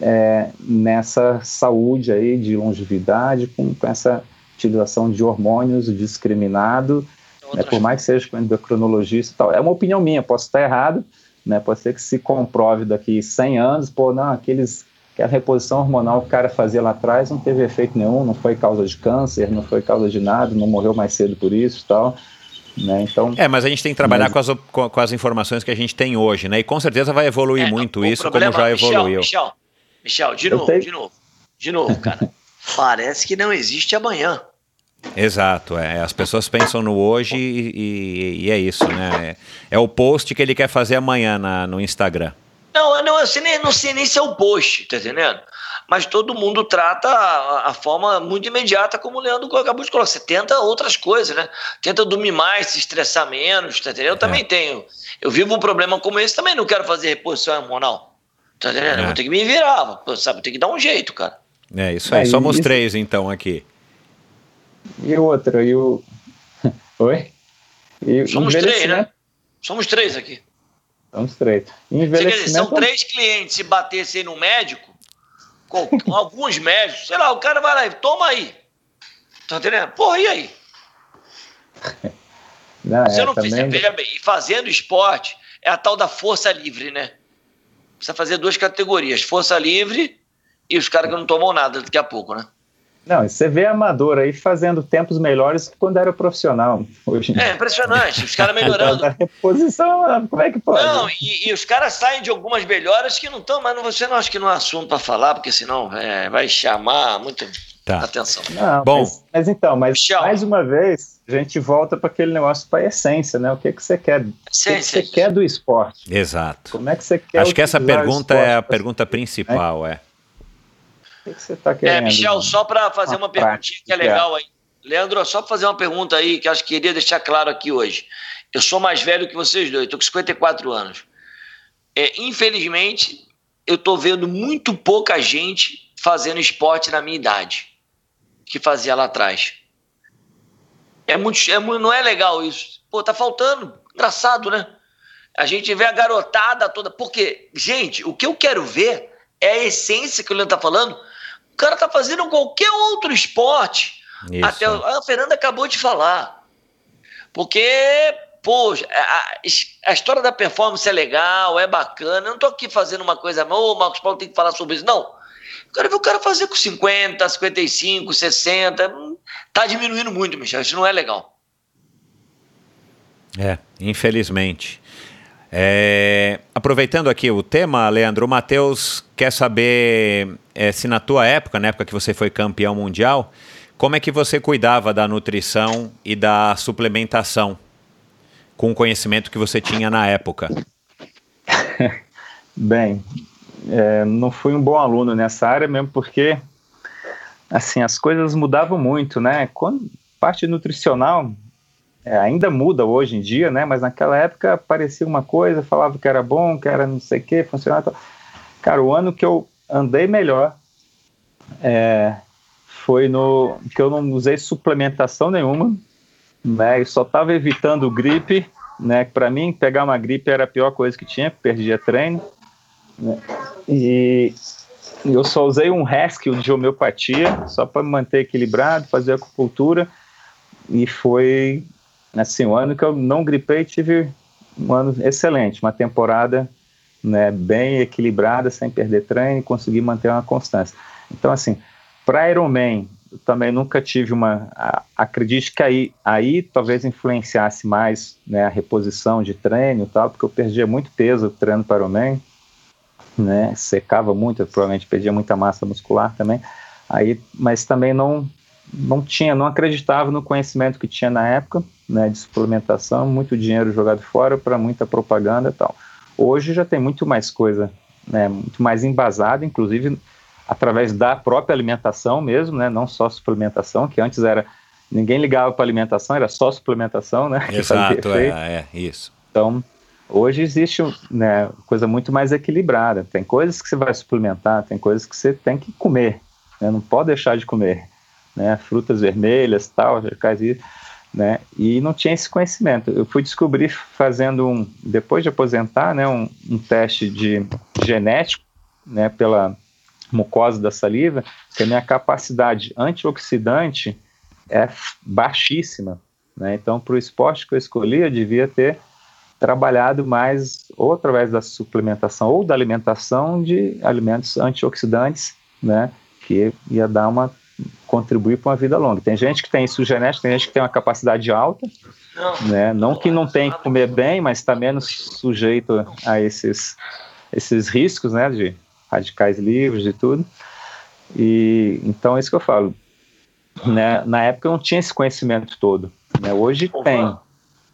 é, nessa saúde aí de longevidade com, com essa utilização de hormônios discriminado, né, por mais que seja com endocrinologista e tal. É uma opinião minha, posso estar errado, né, pode ser que se comprove daqui 100 anos, pô, não, aqueles que a reposição hormonal que o cara fazia lá atrás não teve efeito nenhum, não foi causa de câncer, não foi causa de nada, não morreu mais cedo por isso e tal. Né? Então, é, mas a gente tem que trabalhar mas... com, as, com, as, informações que a gente tem hoje, né? E com certeza vai evoluir é, muito isso, problema, como já evoluiu. Michel, Michel, de novo, de novo, de novo, cara. Parece que não existe amanhã. Exato, é. As pessoas pensam no hoje e, e, e é isso, né? É, é, o post que ele quer fazer amanhã na, no Instagram. Não, não, eu sei nem, não sei nem se é o post, tá entendendo? Mas todo mundo trata a, a, forma muito imediata, como o Leandro acabou de colocar. Você tenta outras coisas, né? Tenta dormir mais, se estressar menos, tá entendendo? Eu também é. tenho. Eu vivo um problema como esse, também não quero fazer reposição hormonal. Tá entendendo? É. Eu vou ter que me virar, sabe? Tem que dar um jeito, cara. É, isso aí. É, Somos isso... três, então, aqui. E outro, e o. Oi? E Somos três, né? Somos três aqui. Somos três. Dizer, são três clientes. Se batessem no médico, com, alguns médicos, sei lá, o cara vai lá e toma aí. Tá entendendo? Porra, e aí? Não, Você é, não fizer, veja bem, e fazendo esporte é a tal da força livre, né? Precisa fazer duas categorias: força livre e os caras que não tomam nada daqui a pouco, né? Não, você vê amador aí fazendo tempos melhores que quando era profissional. Hoje. É impressionante, os caras melhorando. a reposição, como é que pode? Não, e, e os caras saem de algumas melhoras que não estão, mas você não acha que não é assunto para falar, porque senão é, vai chamar muita tá. atenção. Não, Bom, mas, mas então, mas Michel. mais uma vez, a gente volta para aquele negócio para a essência, né? O que, que você quer? Essência. O que, que você quer do esporte? Exato. Como é que você quer? Acho que essa pergunta é a pergunta principal, é. O que você está querendo? É, Michel, só para fazer uma, uma perguntinha que é legal aí. Leandro, só para fazer uma pergunta aí que acho que queria deixar claro aqui hoje. Eu sou mais velho que vocês dois, estou com 54 anos. É, infelizmente, eu estou vendo muito pouca gente fazendo esporte na minha idade que fazia lá atrás. É muito, é, não é legal isso. Pô, tá faltando. Engraçado, né? A gente vê a garotada toda. Porque, gente, o que eu quero ver é a essência que o Leandro tá falando o cara tá fazendo qualquer outro esporte. Isso. Até a Fernanda acabou de falar. Porque, poxa, a, a, história da performance é legal, é bacana. Eu não tô aqui fazendo uma coisa, ô, oh, Marcos Paulo tem que falar sobre isso. Não. Eu quero ver o cara fazer com 50, 55, 60. Tá diminuindo muito, Michel. Isso não é legal. É, infelizmente. É, aproveitando aqui o tema, Leandro, o Matheus quer saber é, se na tua época, na época que você foi campeão mundial, como é que você cuidava da nutrição e da suplementação com o conhecimento que você tinha na época? Bem, é, não fui um bom aluno nessa área mesmo porque assim as coisas mudavam muito, né? Quando parte nutricional é, ainda muda hoje em dia, né? Mas naquela época parecia uma coisa, falava que era bom, que era não sei o que, funcionava. Cara, o ano que eu andei melhor é, foi no que eu não usei suplementação nenhuma, né? Eu só estava evitando gripe, né? Para mim pegar uma gripe era a pior coisa que tinha, perdia treino. Né? E eu só usei um rescue de homeopatia, só para manter equilibrado, fazer acupuntura, e foi assim, um ano que eu não gripei, tive um ano excelente, uma temporada né, bem equilibrada, sem perder treino, e consegui manter uma constância. Então, assim, para Ironman, eu também nunca tive uma. A, acredito que aí, aí talvez influenciasse mais né, a reposição de treino e tal, porque eu perdia muito peso treino para Ironman né? Secava muito, eu provavelmente perdia muita massa muscular também. Aí, mas também não não tinha, não acreditava no conhecimento que tinha na época, né, de suplementação, muito dinheiro jogado fora para muita propaganda e tal. Hoje já tem muito mais coisa, né, muito mais embasada, inclusive através da própria alimentação mesmo, né, não só suplementação, que antes era ninguém ligava para alimentação, era só suplementação, né? Exato, é, é, isso. Então, Hoje existe né, coisa muito mais equilibrada. Tem coisas que você vai suplementar, tem coisas que você tem que comer, né, não pode deixar de comer. Né, frutas vermelhas, tal, né, e não tinha esse conhecimento. Eu fui descobrir fazendo um, depois de aposentar, né, um, um teste de genético, né, pela mucosa da saliva, que a minha capacidade antioxidante é baixíssima. Né? Então, para o esporte que eu escolhi, eu devia ter trabalhado mais ou através da suplementação ou da alimentação de alimentos antioxidantes, né, que ia dar uma contribuir para uma vida longa. Tem gente que tem isso genético, tem gente que tem uma capacidade alta, não, né, não que não tem que comer bem, mas está menos sujeito a esses esses riscos, né, de radicais livres e tudo. E então é isso que eu falo. Né, na época eu não tinha esse conhecimento todo. Né, hoje tem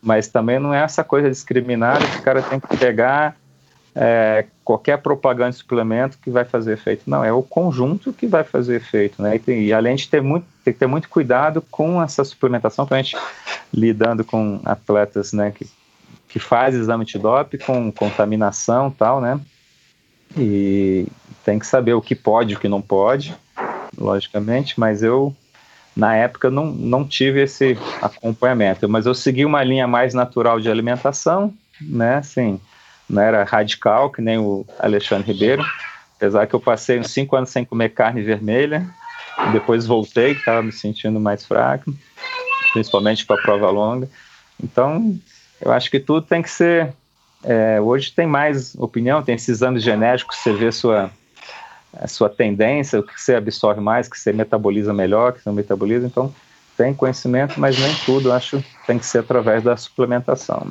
mas também não é essa coisa discriminada que o cara tem que pegar é, qualquer propaganda de suplemento que vai fazer efeito. Não, é o conjunto que vai fazer efeito, né? E, tem, e além de ter muito, tem que ter muito cuidado com essa suplementação, a gente lidando com atletas, né, que, que faz exame de dope com contaminação tal, né? E tem que saber o que pode e o que não pode, logicamente, mas eu na época não, não tive esse acompanhamento, mas eu segui uma linha mais natural de alimentação, né, assim, não era radical, que nem o Alexandre Ribeiro, apesar que eu passei uns cinco anos sem comer carne vermelha, depois voltei, que estava me sentindo mais fraco, principalmente para a prova longa, então eu acho que tudo tem que ser, é, hoje tem mais opinião, tem esses exames genéticos, você vê sua a sua tendência, o que você absorve mais, que você metaboliza melhor, que não metaboliza. Então, tem conhecimento, mas nem tudo, acho, tem que ser através da suplementação.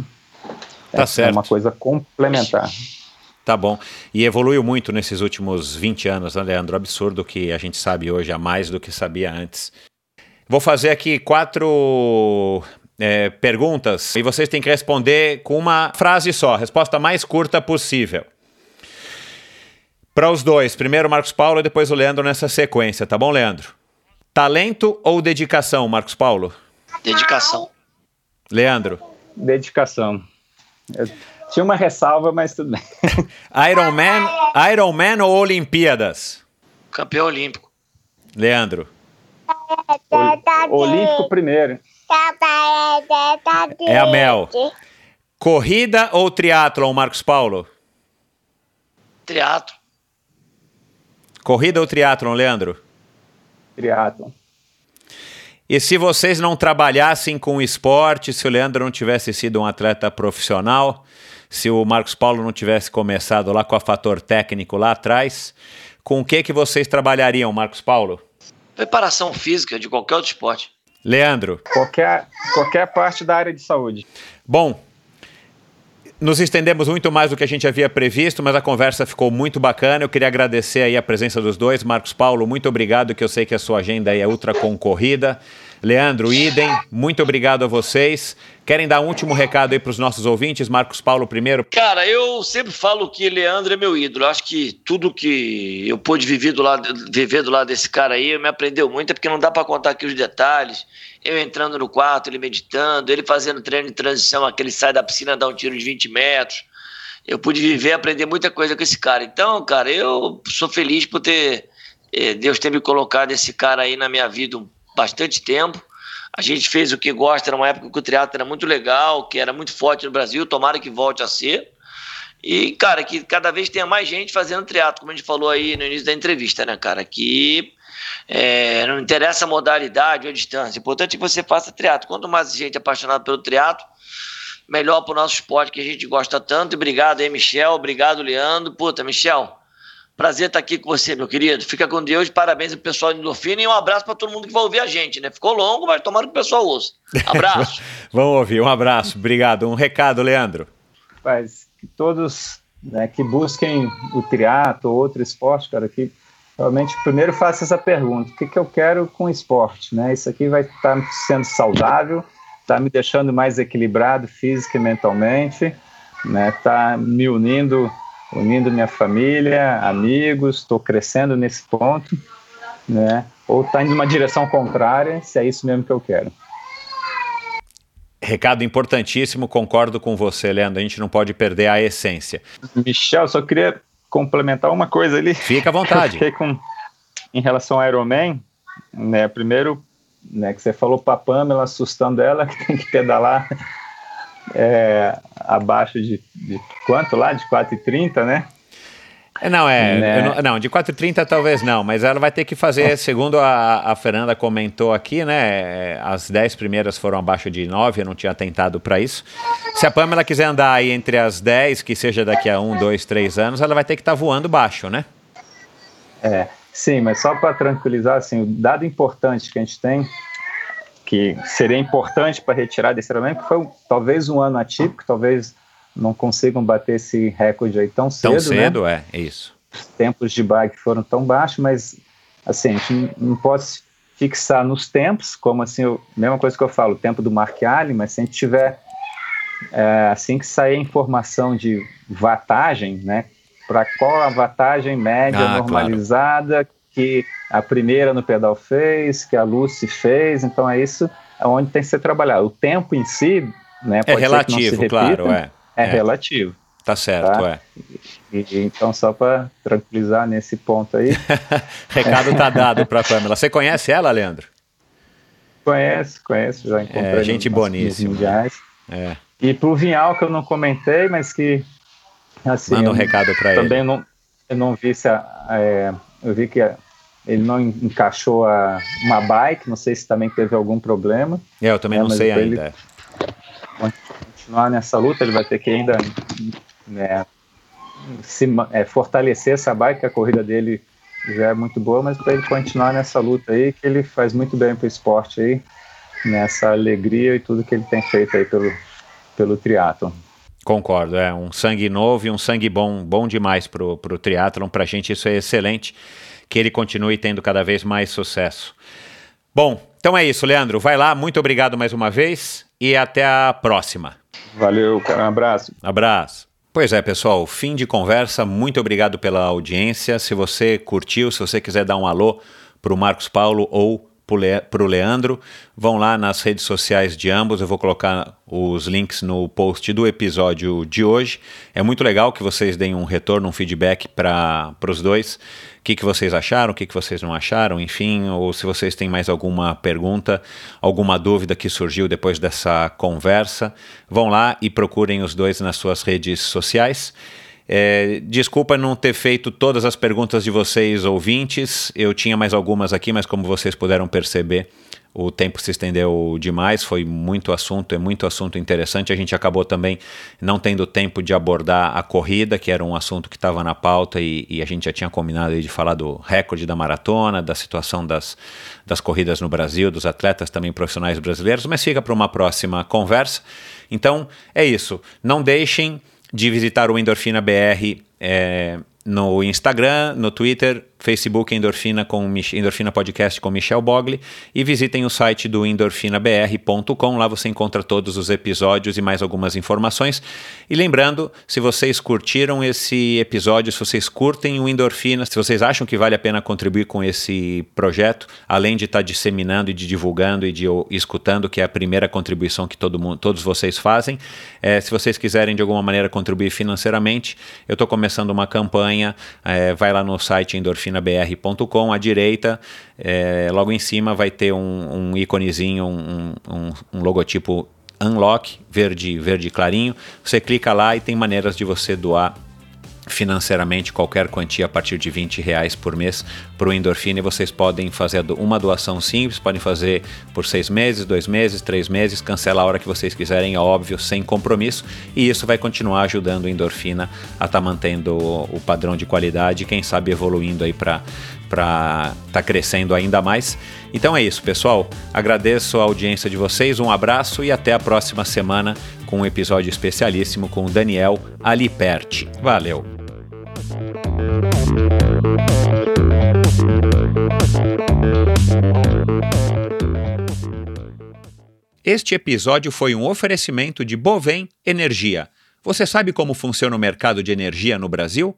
Tá certo. É uma coisa complementar. Tá bom. E evoluiu muito nesses últimos 20 anos, né, Leandro? Absurdo que a gente sabe hoje, a mais do que sabia antes. Vou fazer aqui quatro é, perguntas e vocês têm que responder com uma frase só, resposta mais curta possível. Para os dois, primeiro o Marcos Paulo e depois o Leandro nessa sequência, tá bom, Leandro? Talento ou dedicação, Marcos Paulo? Dedicação. Leandro? Dedicação. Eu tinha uma ressalva, mas tudo bem. Iron Man, Iron Man ou Olimpíadas? Campeão olímpico. Leandro? O, olímpico primeiro. É a Mel. Corrida ou triatlon, Marcos Paulo? Triatlo. Corrida ou triatlon, Leandro? Triatlon. E se vocês não trabalhassem com esporte, se o Leandro não tivesse sido um atleta profissional, se o Marcos Paulo não tivesse começado lá com a fator técnico lá atrás, com o que que vocês trabalhariam, Marcos Paulo? Preparação física de qualquer outro esporte. Leandro. Qualquer, qualquer parte da área de saúde. Bom, nos estendemos muito mais do que a gente havia previsto, mas a conversa ficou muito bacana. Eu queria agradecer aí a presença dos dois. Marcos Paulo, muito obrigado, que eu sei que a sua agenda é ultra concorrida. Leandro, idem, muito obrigado a vocês. Querem dar um último recado aí para os nossos ouvintes? Marcos Paulo primeiro. Cara, eu sempre falo que Leandro é meu ídolo. Acho que tudo que eu pude viver do lado, viver do lado desse cara aí me aprendeu muito, é porque não dá para contar aqui os detalhes. Eu entrando no quarto, ele meditando, ele fazendo treino de transição, aquele sai da piscina, dá um tiro de 20 metros. Eu pude viver, aprender muita coisa com esse cara. Então, cara, eu sou feliz por ter eh, Deus ter me colocado esse cara aí na minha vida bastante tempo. A gente fez o que gosta, era uma época que o teatro era muito legal, que era muito forte no Brasil, tomara que volte a ser. E, cara, que cada vez tenha mais gente fazendo teatro, como a gente falou aí no início da entrevista, né, cara? Que é, não interessa a modalidade ou a distância. O importante é que você faça teatro. Quanto mais gente apaixonada pelo teatro, melhor para o nosso esporte que a gente gosta tanto. E obrigado aí, Michel. Obrigado, Leandro. Puta, Michel, Prazer estar aqui com você, meu querido. Fica com Deus, parabéns ao pessoal do Endorfina e um abraço para todo mundo que vai ouvir a gente, né? Ficou longo, mas tomara que o pessoal ouça. Abraço. Vamos ouvir, um abraço. Obrigado. Um recado, Leandro. Mas que todos né, que busquem o triatlo ou outro esporte, cara, que realmente primeiro faça essa pergunta: o que, que eu quero com o esporte? Né? Isso aqui vai estar sendo saudável, está me deixando mais equilibrado física e mentalmente, né? Está me unindo unindo minha família, amigos, estou crescendo nesse ponto, né? Ou está indo numa direção contrária, se é isso mesmo que eu quero. Recado importantíssimo, concordo com você, Leandro. A gente não pode perder a essência. Michel, só queria complementar uma coisa ali. Fica à vontade. com, em relação ao Ironman, né? Primeiro, né, que você falou para a Pamela, assustando ela, que tem que pedalar é, abaixo de, de, quanto lá? De 4,30, né? Não, é. Né? Não, não, de 4,30 talvez não, mas ela vai ter que fazer, segundo a, a Fernanda comentou aqui, né? As 10 primeiras foram abaixo de 9, eu não tinha tentado para isso. Se a Pamela quiser andar aí entre as 10, que seja daqui a 1, 2, 3 anos, ela vai ter que estar tá voando baixo, né? É, sim, mas só para tranquilizar, assim, o dado importante que a gente tem que seria importante para retirar desse treinamento, foi talvez um ano atípico, talvez não consigam bater esse recorde aí tão cedo. Tão cedo, né? é, é isso. Os tempos de bike foram tão baixos, mas assim, a gente não pode fixar nos tempos, como assim, a mesma coisa que eu falo, o tempo do Mark Allen, mas se a gente tiver é, assim que sair a informação de vatagem, né, para qual a vatagem média ah, normalizada claro que a primeira no pedal fez, que a Lucy fez, então é isso é onde tem que ser trabalhado. O tempo em si, né, é relativo, repita, claro, é. É, é. relativo. Tá certo, tá? é. E, então, só para tranquilizar nesse ponto aí. Recado tá dado para a Pamela. Você conhece ela, Leandro? Conhece, conhece, já encontrei. É, gente boníssima. É. E pro Vinhal, que eu não comentei, mas que. Assim, Manda um recado para ele. Também não, eu não vi se a, é, eu vi que ele não encaixou a, uma bike, não sei se também teve algum problema. É, eu também é, não sei ainda. Continuar nessa luta, ele vai ter que ainda né, se, é, fortalecer essa bike, a corrida dele já é muito boa, mas para ele continuar nessa luta aí, que ele faz muito bem para o esporte aí, nessa alegria e tudo que ele tem feito aí pelo, pelo triatlon. Concordo, é um sangue novo e um sangue bom, bom demais pro, pro triatlon, pra gente isso é excelente, que ele continue tendo cada vez mais sucesso. Bom, então é isso, Leandro, vai lá, muito obrigado mais uma vez e até a próxima. Valeu, cara, um abraço. Abraço. Pois é, pessoal, fim de conversa, muito obrigado pela audiência, se você curtiu, se você quiser dar um alô pro Marcos Paulo ou para o Leandro. Vão lá nas redes sociais de ambos, eu vou colocar os links no post do episódio de hoje. É muito legal que vocês deem um retorno, um feedback para os dois. O que, que vocês acharam, o que, que vocês não acharam, enfim, ou se vocês têm mais alguma pergunta, alguma dúvida que surgiu depois dessa conversa, vão lá e procurem os dois nas suas redes sociais. É, desculpa não ter feito todas as perguntas de vocês, ouvintes. Eu tinha mais algumas aqui, mas como vocês puderam perceber, o tempo se estendeu demais, foi muito assunto, é muito assunto interessante. A gente acabou também não tendo tempo de abordar a corrida, que era um assunto que estava na pauta e, e, a gente já tinha combinado de falar do recorde da maratona, da situação das, das corridas no Brasil, dos atletas também profissionais brasileiros, mas fica para uma próxima conversa. Então é isso. Não deixem de visitar o Endorfina BR. É, no Instagram, no Twitter, Facebook Endorfina com Endorfina Podcast com Michel Bogli e visitem o site do endorfinabr.com. Lá você encontra todos os episódios e mais algumas informações. E lembrando, se vocês curtiram esse episódio, se vocês curtem o Endorfina, se vocês acham que vale a pena contribuir com esse projeto, além de estar disseminando e de divulgando e de escutando, que é a primeira contribuição que todo mundo, todos vocês fazem, é, se vocês quiserem de alguma maneira contribuir financeiramente, eu estou começando uma campanha. É, vai lá no site Endorfina oficinabr.com, à direita, é, logo em cima vai ter um, um íconezinho, um, um, um logotipo Unlock, verde, verde clarinho. Você clica lá e tem maneiras de você doar financeiramente qualquer quantia a partir de 20 reais por mês para o Endorfina e vocês podem fazer uma doação simples, podem fazer por seis meses, dois meses, três meses, cancela a hora que vocês quiserem, é óbvio, sem compromisso e isso vai continuar ajudando o Endorfina a estar tá mantendo o padrão de qualidade quem sabe evoluindo aí para para estar tá crescendo ainda mais. Então é isso, pessoal. Agradeço a audiência de vocês, um abraço e até a próxima semana com um episódio especialíssimo com o Daniel Aliperti. Valeu! Este episódio foi um oferecimento de Bovem Energia. Você sabe como funciona o mercado de energia no Brasil?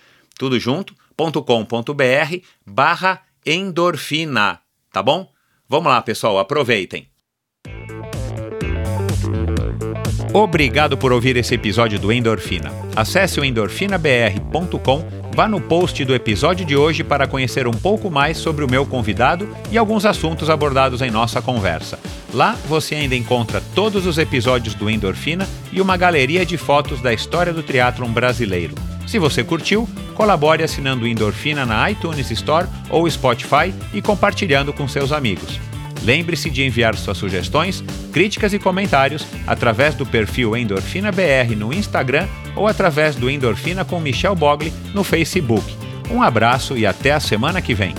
tudo junto, .com.br barra endorfina, tá bom? Vamos lá, pessoal, aproveitem. Obrigado por ouvir esse episódio do Endorfina. Acesse o endorfinabr.com vá no post do episódio de hoje para conhecer um pouco mais sobre o meu convidado e alguns assuntos abordados em nossa conversa. Lá você ainda encontra todos os episódios do Endorfina e uma galeria de fotos da história do triatlon brasileiro. Se você curtiu, colabore assinando Endorfina na iTunes Store ou Spotify e compartilhando com seus amigos. Lembre-se de enviar suas sugestões, críticas e comentários através do perfil Endorfina BR no Instagram ou através do Endorfina com Michel Bogli no Facebook. Um abraço e até a semana que vem.